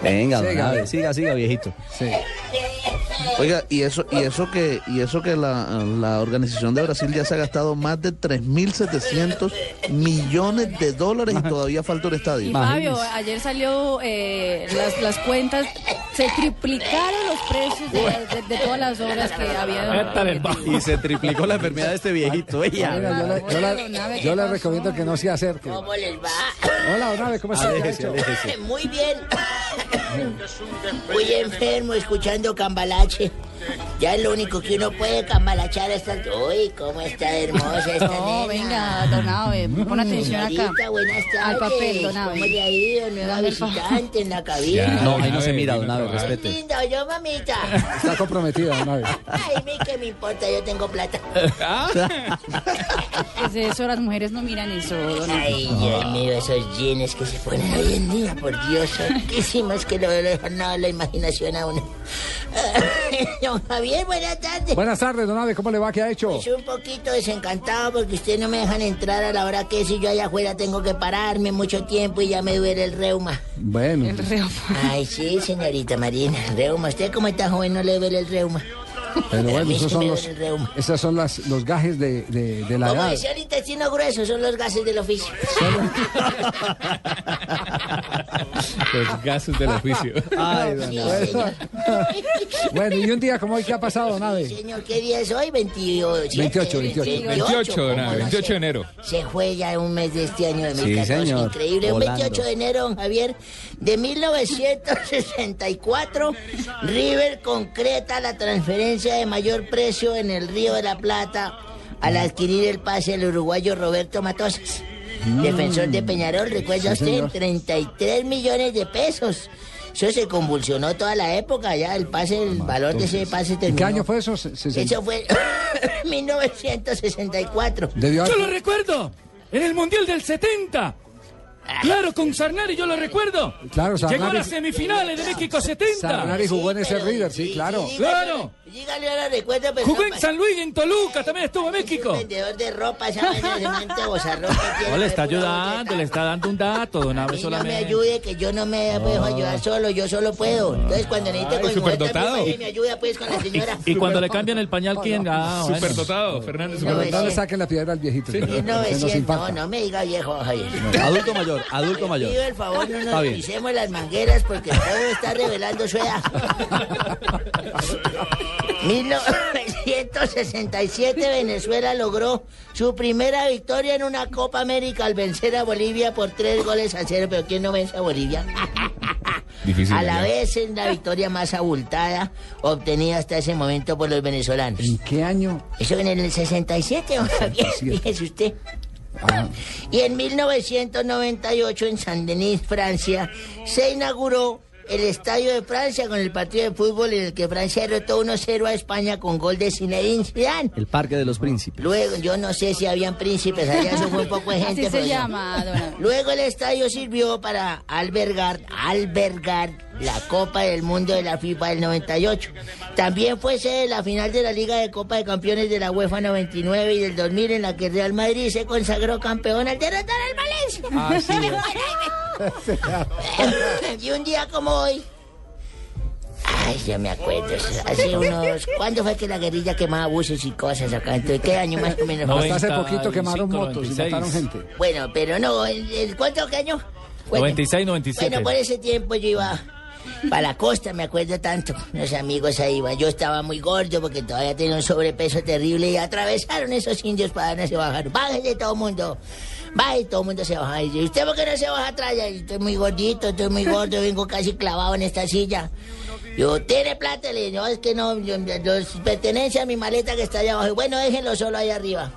[SPEAKER 43] Venga, don
[SPEAKER 26] Siga.
[SPEAKER 43] Abe, siga, siga, viejito.
[SPEAKER 26] Sí.
[SPEAKER 63] Oiga, y eso, y eso que, y eso que la, la organización de Brasil ya se ha gastado más de 3.700 millones de dólares y todavía falta un estadio.
[SPEAKER 14] Y Fabio, ayer salió eh, las, las cuentas, se triplicaron los precios de, de- de todas las obras que había.
[SPEAKER 43] Y se triplicó la enfermedad de este viejito. ella.
[SPEAKER 26] Mira, yo le, yo le- yo le recomiendo que no se acerque.
[SPEAKER 13] ¿Cómo les va?
[SPEAKER 26] Hola, don Abe, ¿cómo está?
[SPEAKER 43] Aléjese,
[SPEAKER 26] ¿Qué ha hecho?
[SPEAKER 43] aléjese.
[SPEAKER 13] Muy bien. Muy enfermo escuchando cambalache. Ya es lo único que uno puede cambalachar esta... Uy, cómo está hermosa esta
[SPEAKER 14] No,
[SPEAKER 13] nena.
[SPEAKER 14] venga, don Abe, pon atención acá.
[SPEAKER 13] Buenas tardes.
[SPEAKER 14] Al papel, don Abe.
[SPEAKER 13] ¿Cómo le ha ido? Nueva visitante en la cabina.
[SPEAKER 43] No, ahí no se mira, don Abe, respete.
[SPEAKER 13] Lindo, yo, mamita.
[SPEAKER 26] Está comprometida, don Abe.
[SPEAKER 13] Ay, mi qué me importa, yo tengo plata.
[SPEAKER 14] Pues eso, las mujeres no miran eso, don Abe.
[SPEAKER 13] Ay, Dios mío, esos jeans que se ponen hoy en día, por Dios, santísimos que lo dejan a la imaginación a uno. Don Javier, buenas tardes.
[SPEAKER 26] Buenas tardes, don Abe, ¿cómo le va? ¿Qué ha hecho?
[SPEAKER 13] Estoy un poquito desencantado porque ustedes no me dejan entrar a la hora que si yo allá afuera tengo que pararme mucho tiempo y ya me duele el reuma.
[SPEAKER 26] Bueno.
[SPEAKER 13] Ay, sí, señorita Marina, reuma. ¿Usted como está joven no le duele el reuma?
[SPEAKER 26] Pero bueno, esos son los, esas son las, los gajes de, de, de la
[SPEAKER 13] Como
[SPEAKER 26] edad.
[SPEAKER 13] decía el intestino grueso, son los gases del oficio.
[SPEAKER 45] Los gases del oficio.
[SPEAKER 43] Ay, don
[SPEAKER 13] Sí.
[SPEAKER 26] Bueno, y un día como hoy, ¿qué ha pasado, don Abe?
[SPEAKER 13] Señor, ¿qué día es hoy? 28.
[SPEAKER 26] 28, 28.
[SPEAKER 45] 28, don
[SPEAKER 13] ¿cómo
[SPEAKER 45] Abe,
[SPEAKER 13] no
[SPEAKER 45] 28
[SPEAKER 13] sé?
[SPEAKER 45] de enero.
[SPEAKER 13] Se fue ya un mes de este año de
[SPEAKER 43] Sí,
[SPEAKER 13] 2014.
[SPEAKER 43] señor.
[SPEAKER 13] Increíble. Un
[SPEAKER 43] Volando.
[SPEAKER 13] 28 de enero, don Javier, de 1964, River concreta la transferencia de mayor precio en el Río de la Plata al adquirir el pase del uruguayo Roberto Matosas. Defensor de Peñarol, recuerda
[SPEAKER 26] Mm. Sí,
[SPEAKER 13] usted,
[SPEAKER 26] señor.
[SPEAKER 13] 33 millones de pesos. Eso se convulsionó toda la época, ya el pase, el valor de ese pase
[SPEAKER 26] ¿En
[SPEAKER 13] terminó.
[SPEAKER 26] qué año fue eso? Se- se-
[SPEAKER 13] Eso fue 1964.
[SPEAKER 26] Debió
[SPEAKER 6] Yo lo recuerdo. En el Mundial del 70. Claro, con Sarnari yo lo recuerdo.
[SPEAKER 26] Claro,
[SPEAKER 6] Llegó a
[SPEAKER 26] Sarnari-
[SPEAKER 6] las semifinales de México 70.
[SPEAKER 26] Sarnari jugó en ese River, sí, claro.
[SPEAKER 6] Claro.
[SPEAKER 13] Dígale ahora, recuerdo, pero
[SPEAKER 6] Jugó en San Luis, en Toluca, también estuvo en México.
[SPEAKER 13] vendedor de ropa, esa de
[SPEAKER 6] No, le está ayudando, le está dando un dato, don Abe
[SPEAKER 13] mí no me
[SPEAKER 6] solamente.
[SPEAKER 13] ayude, que yo no me dejo ayudar solo, yo solo puedo. Entonces, cuando necesite
[SPEAKER 45] Ay,
[SPEAKER 13] con y me ayuda pues con la señora.
[SPEAKER 6] Y cuando le cambian el pañal, ¿quién? Ah, bueno.
[SPEAKER 45] Superdotado, Fernández.
[SPEAKER 26] No, le saquen la piedra al viejito. que- que nos
[SPEAKER 13] 1900, no, no me diga viejo.
[SPEAKER 43] Adulto mayor, adulto mayor.
[SPEAKER 13] Pido el favor, no
[SPEAKER 43] Está
[SPEAKER 13] nos
[SPEAKER 43] bien.
[SPEAKER 13] pisemos las mangueras porque todo está revelando su edad. 1900 1967 Venezuela logró su primera victoria en una Copa América al vencer a Bolivia por tres goles a cero. Pero ¿quién no vence a Bolivia?
[SPEAKER 26] Difícil,
[SPEAKER 13] a la
[SPEAKER 26] ¿no?
[SPEAKER 13] vez es la victoria más abultada obtenida hasta ese momento por los venezolanos.
[SPEAKER 26] ¿En qué año?
[SPEAKER 13] Eso en el 67, don Javier, fíjese usted. Y en 1998 en Saint-Denis, Francia, se inauguró el Estadio de Francia con el partido de fútbol en el que Francia derrotó 1-0 a España con gol de Zinedine Zidane.
[SPEAKER 43] El Parque de los Príncipes.
[SPEAKER 13] Luego, yo no sé si habían príncipes allá, eso fue un poco de gente.
[SPEAKER 14] Así se llama, don.
[SPEAKER 13] Luego el estadio sirvió para albergar, albergar la Copa del Mundo de la FIFA del 98. También fue sede de la final de la Liga de Copa de Campeones de la UEFA 99 y del 2000 en la que Real Madrid se consagró campeón al derrotar al Valencia. y un día como hoy... Ay, ya me acuerdo. Hace unos... ¿Cuándo fue que la guerrilla quemaba buses y cosas acá? Entonces, ¿qué año más o menos? fue?
[SPEAKER 26] Hasta hace poquito quemaron motos y mataron gente.
[SPEAKER 13] Bueno, pero no, ¿el, el cuánto qué año? Bueno,
[SPEAKER 6] 96, 97.
[SPEAKER 13] Bueno, por ese tiempo yo iba para la costa, me acuerdo tanto. Los amigos ahí iban. Yo estaba muy gordo porque todavía tenía un sobrepeso terrible y atravesaron esos indios para no se bajar. Bájense todo el mundo. Baje, todo el mundo se baja. Y dice, ¿usted por qué no se baja atrás? Estoy muy gordito, estoy muy gordo, vengo casi clavado en esta silla. Yo, ¿tiene plata? Le dije, no, es que no, yo, los pertenece a mi maleta que está allá abajo. Bueno, déjenlo solo ahí arriba.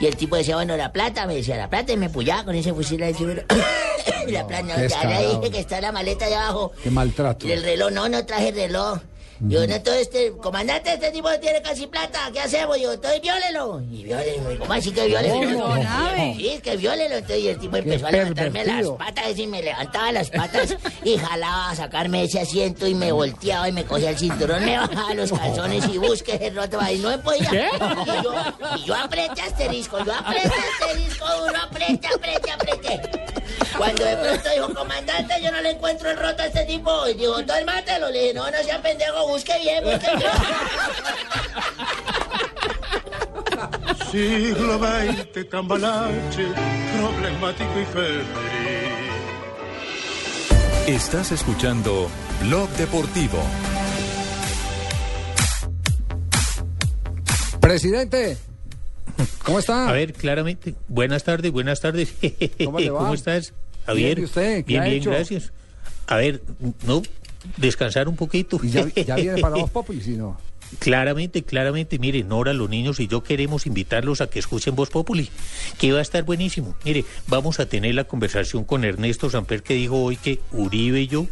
[SPEAKER 13] Y el tipo decía, bueno, la plata, me decía, la plata, y me pullaba con ese fusil ahí. seguro. la plata, no, ya le dije que está la maleta allá abajo.
[SPEAKER 26] Qué maltrato.
[SPEAKER 13] Y el reloj, no, no traje reloj. Yo, no, entonces, este, comandante, este tipo tiene casi plata, ¿qué hacemos? Yo, entonces viólelo. Y viólelo, ¿cómo así que viólelo?
[SPEAKER 26] Don Abe.
[SPEAKER 13] Sí, es que viólelo. Entonces, y el tipo empezó a levantarme las patas y me levantaba las patas y jalaba a sacarme ese asiento y me volteaba y me cogía el cinturón, me bajaba los calzones y busque ese roto y no me podía.
[SPEAKER 26] ¿Qué?
[SPEAKER 13] Y yo, y yo apreté asterisco, yo apreté asterisco duro, apreté, apreté, apreté. Cuando de pronto dijo, comandante, yo no le encuentro el roto a este tipo. Y dijo, entonces mátelo. Le dije, no, no sea pendejo, busque bien, busque bien.
[SPEAKER 64] Siglo XX, cambalache, problemático y febril.
[SPEAKER 15] Estás escuchando Blog Deportivo.
[SPEAKER 26] Presidente, ¿cómo está?
[SPEAKER 65] A ver, claramente. Buenas tardes, buenas tardes.
[SPEAKER 26] ¿Cómo le va?
[SPEAKER 65] estás, Javier?
[SPEAKER 26] Bien, ¿y usted? ¿Qué
[SPEAKER 65] Bien,
[SPEAKER 26] ha
[SPEAKER 65] bien,
[SPEAKER 26] hecho?
[SPEAKER 65] gracias. A ver, no, descansar un poquito.
[SPEAKER 26] ¿Y ya, ya viene para Voz Populi, si no?
[SPEAKER 65] Claramente, claramente, miren, Nora, los niños y yo queremos invitarlos a que escuchen Voz Populi, que va a estar buenísimo. Mire, vamos a tener la conversación con Ernesto Samper que dijo hoy que Uribe y yo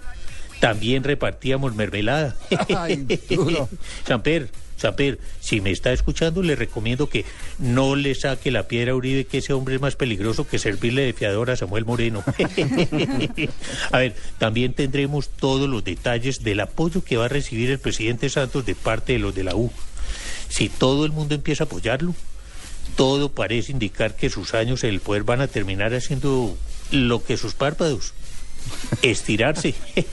[SPEAKER 65] también repartíamos mermelada.
[SPEAKER 26] Ay.
[SPEAKER 65] Samper, Samper, si me está escuchando, le recomiendo que no le saque la piedra a Uribe, que ese hombre es más peligroso que servirle de fiador a Samuel Moreno. a ver, también tendremos todos los detalles del apoyo que va a recibir el presidente Santos de parte de los de la U. Si todo el mundo empieza a apoyarlo, todo parece indicar que sus años en el poder van a terminar haciendo lo que sus párpados. Estirarse.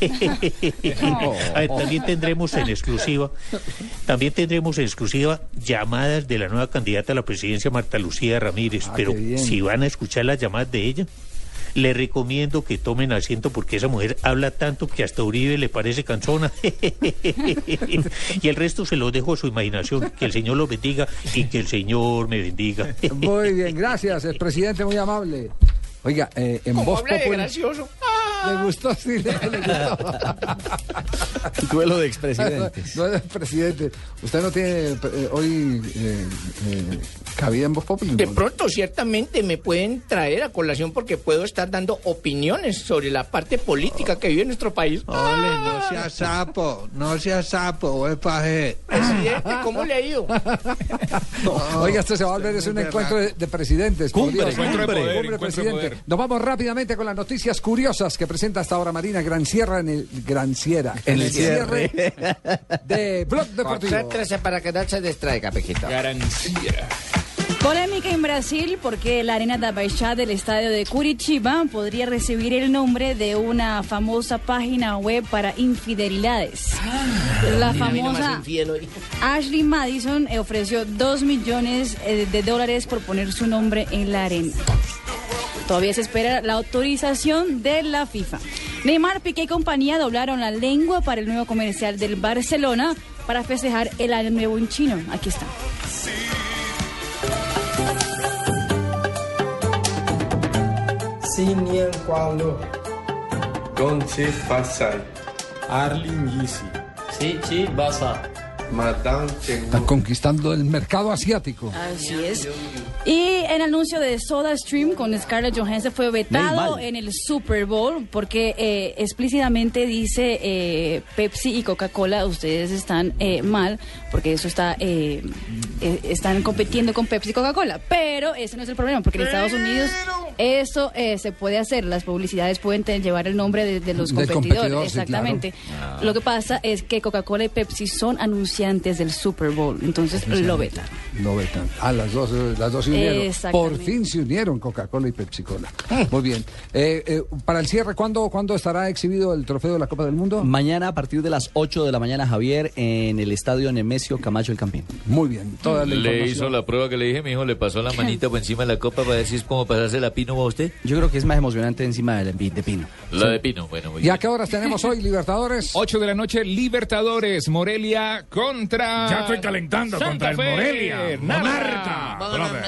[SPEAKER 65] A ver, también tendremos en exclusiva, también tendremos en exclusiva llamadas de la nueva candidata a la presidencia, Marta Lucía Ramírez.
[SPEAKER 26] Ah,
[SPEAKER 65] Pero si van a escuchar las llamadas de ella, le recomiendo que tomen asiento porque esa mujer habla tanto que hasta Uribe le parece cansona. y el resto se lo dejo a su imaginación. Que el Señor los bendiga y que el Señor me bendiga.
[SPEAKER 26] Muy bien, gracias, el presidente muy amable. Oiga, eh, en Voz Populi...
[SPEAKER 65] gracioso.
[SPEAKER 26] ¿Le gustó? Sí, le, le gustó.
[SPEAKER 43] Duelo de expresidentes.
[SPEAKER 26] No es presidente. ¿Usted no tiene eh, hoy eh, eh, cabida en Voz Populi?
[SPEAKER 66] De pronto, ciertamente, me pueden traer a colación porque puedo estar dando opiniones sobre la parte política que vive nuestro país.
[SPEAKER 67] Ole, no sea sapo, no sea sapo, güey, paje.
[SPEAKER 66] Presidente, ¿cómo le ha ido?
[SPEAKER 26] Oiga, esto se va a volver es un encuentro de, de presidentes.
[SPEAKER 67] Cumbre, de
[SPEAKER 26] Cumbre
[SPEAKER 67] encuentro de
[SPEAKER 26] presidente. Nos vamos rápidamente con las noticias curiosas que presenta hasta ahora Marina Granciera en el Gran Sierra.
[SPEAKER 67] En el
[SPEAKER 26] cierre de Blog Deportivo.
[SPEAKER 66] Concéntrese para que no se distraiga, pejito.
[SPEAKER 14] Polémica en Brasil porque la arena da Baixá del estadio de Curitiba podría recibir el nombre de una famosa página web para infidelidades. La
[SPEAKER 13] mira, más
[SPEAKER 14] famosa. Ashley Madison ofreció dos millones eh, de dólares por poner su nombre en la arena. Todavía se espera la autorización de la FIFA. Neymar, Piqué y compañía doblaron la lengua para el nuevo comercial del Barcelona para festejar el año nuevo en chino. Aquí está.
[SPEAKER 68] Yisi. Sichi Basa.
[SPEAKER 26] Están conquistando el mercado asiático.
[SPEAKER 14] Así es. Y el anuncio de Soda Stream con Scarlett Johansson fue vetado en el Super Bowl porque eh, explícitamente dice eh, Pepsi y Coca-Cola, ustedes están eh, mal porque eso está eh, eh, están compitiendo con Pepsi y Coca-Cola. Pero ese no es el problema porque en Estados Unidos eso se puede hacer. Las publicidades pueden llevar el nombre de, los competidores. Exactamente. Lo que pasa es que Coca-Cola y Pepsi son anunciados anunciantes del Super Bowl, entonces lo vetan.
[SPEAKER 26] Lo vetan. Ah, las dos, eh, las dos se unieron. Por fin se unieron Coca-Cola y Pepsi-Cola. Muy bien. Eh, eh, para el cierre, ¿cuándo, ¿cuándo estará exhibido el trofeo de la Copa del Mundo?
[SPEAKER 43] Mañana a partir de las 8 de la mañana, Javier, en el estadio Nemesio Camacho el Campín.
[SPEAKER 26] Muy bien. Toda la
[SPEAKER 12] Le hizo la prueba que le dije, mi hijo, le pasó la manita por encima de la copa para es como pasarse la pino a usted.
[SPEAKER 43] Yo creo que es más emocionante encima del de Pino.
[SPEAKER 12] La de pino, bueno, muy
[SPEAKER 26] ¿Y a qué horas tenemos hoy, Libertadores?
[SPEAKER 9] 8 de la noche, Libertadores, Morelia contra.
[SPEAKER 24] Ya estoy calentando
[SPEAKER 9] Santa
[SPEAKER 24] contra el
[SPEAKER 9] Fe,
[SPEAKER 24] Morelia. Monarca.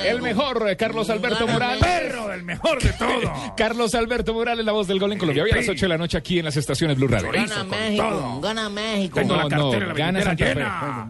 [SPEAKER 9] El mejor, eh, Carlos Alberto Morales.
[SPEAKER 24] Perro del mejor de todo.
[SPEAKER 9] Carlos Alberto Morales, la voz del gol en Colombia. Hoy a las 8 de la noche aquí en las estaciones Blue Radio.
[SPEAKER 13] Gana México, gana México.
[SPEAKER 9] Tengo la cartera,
[SPEAKER 24] no,
[SPEAKER 9] la
[SPEAKER 24] gana Santa Fe.
[SPEAKER 9] llena.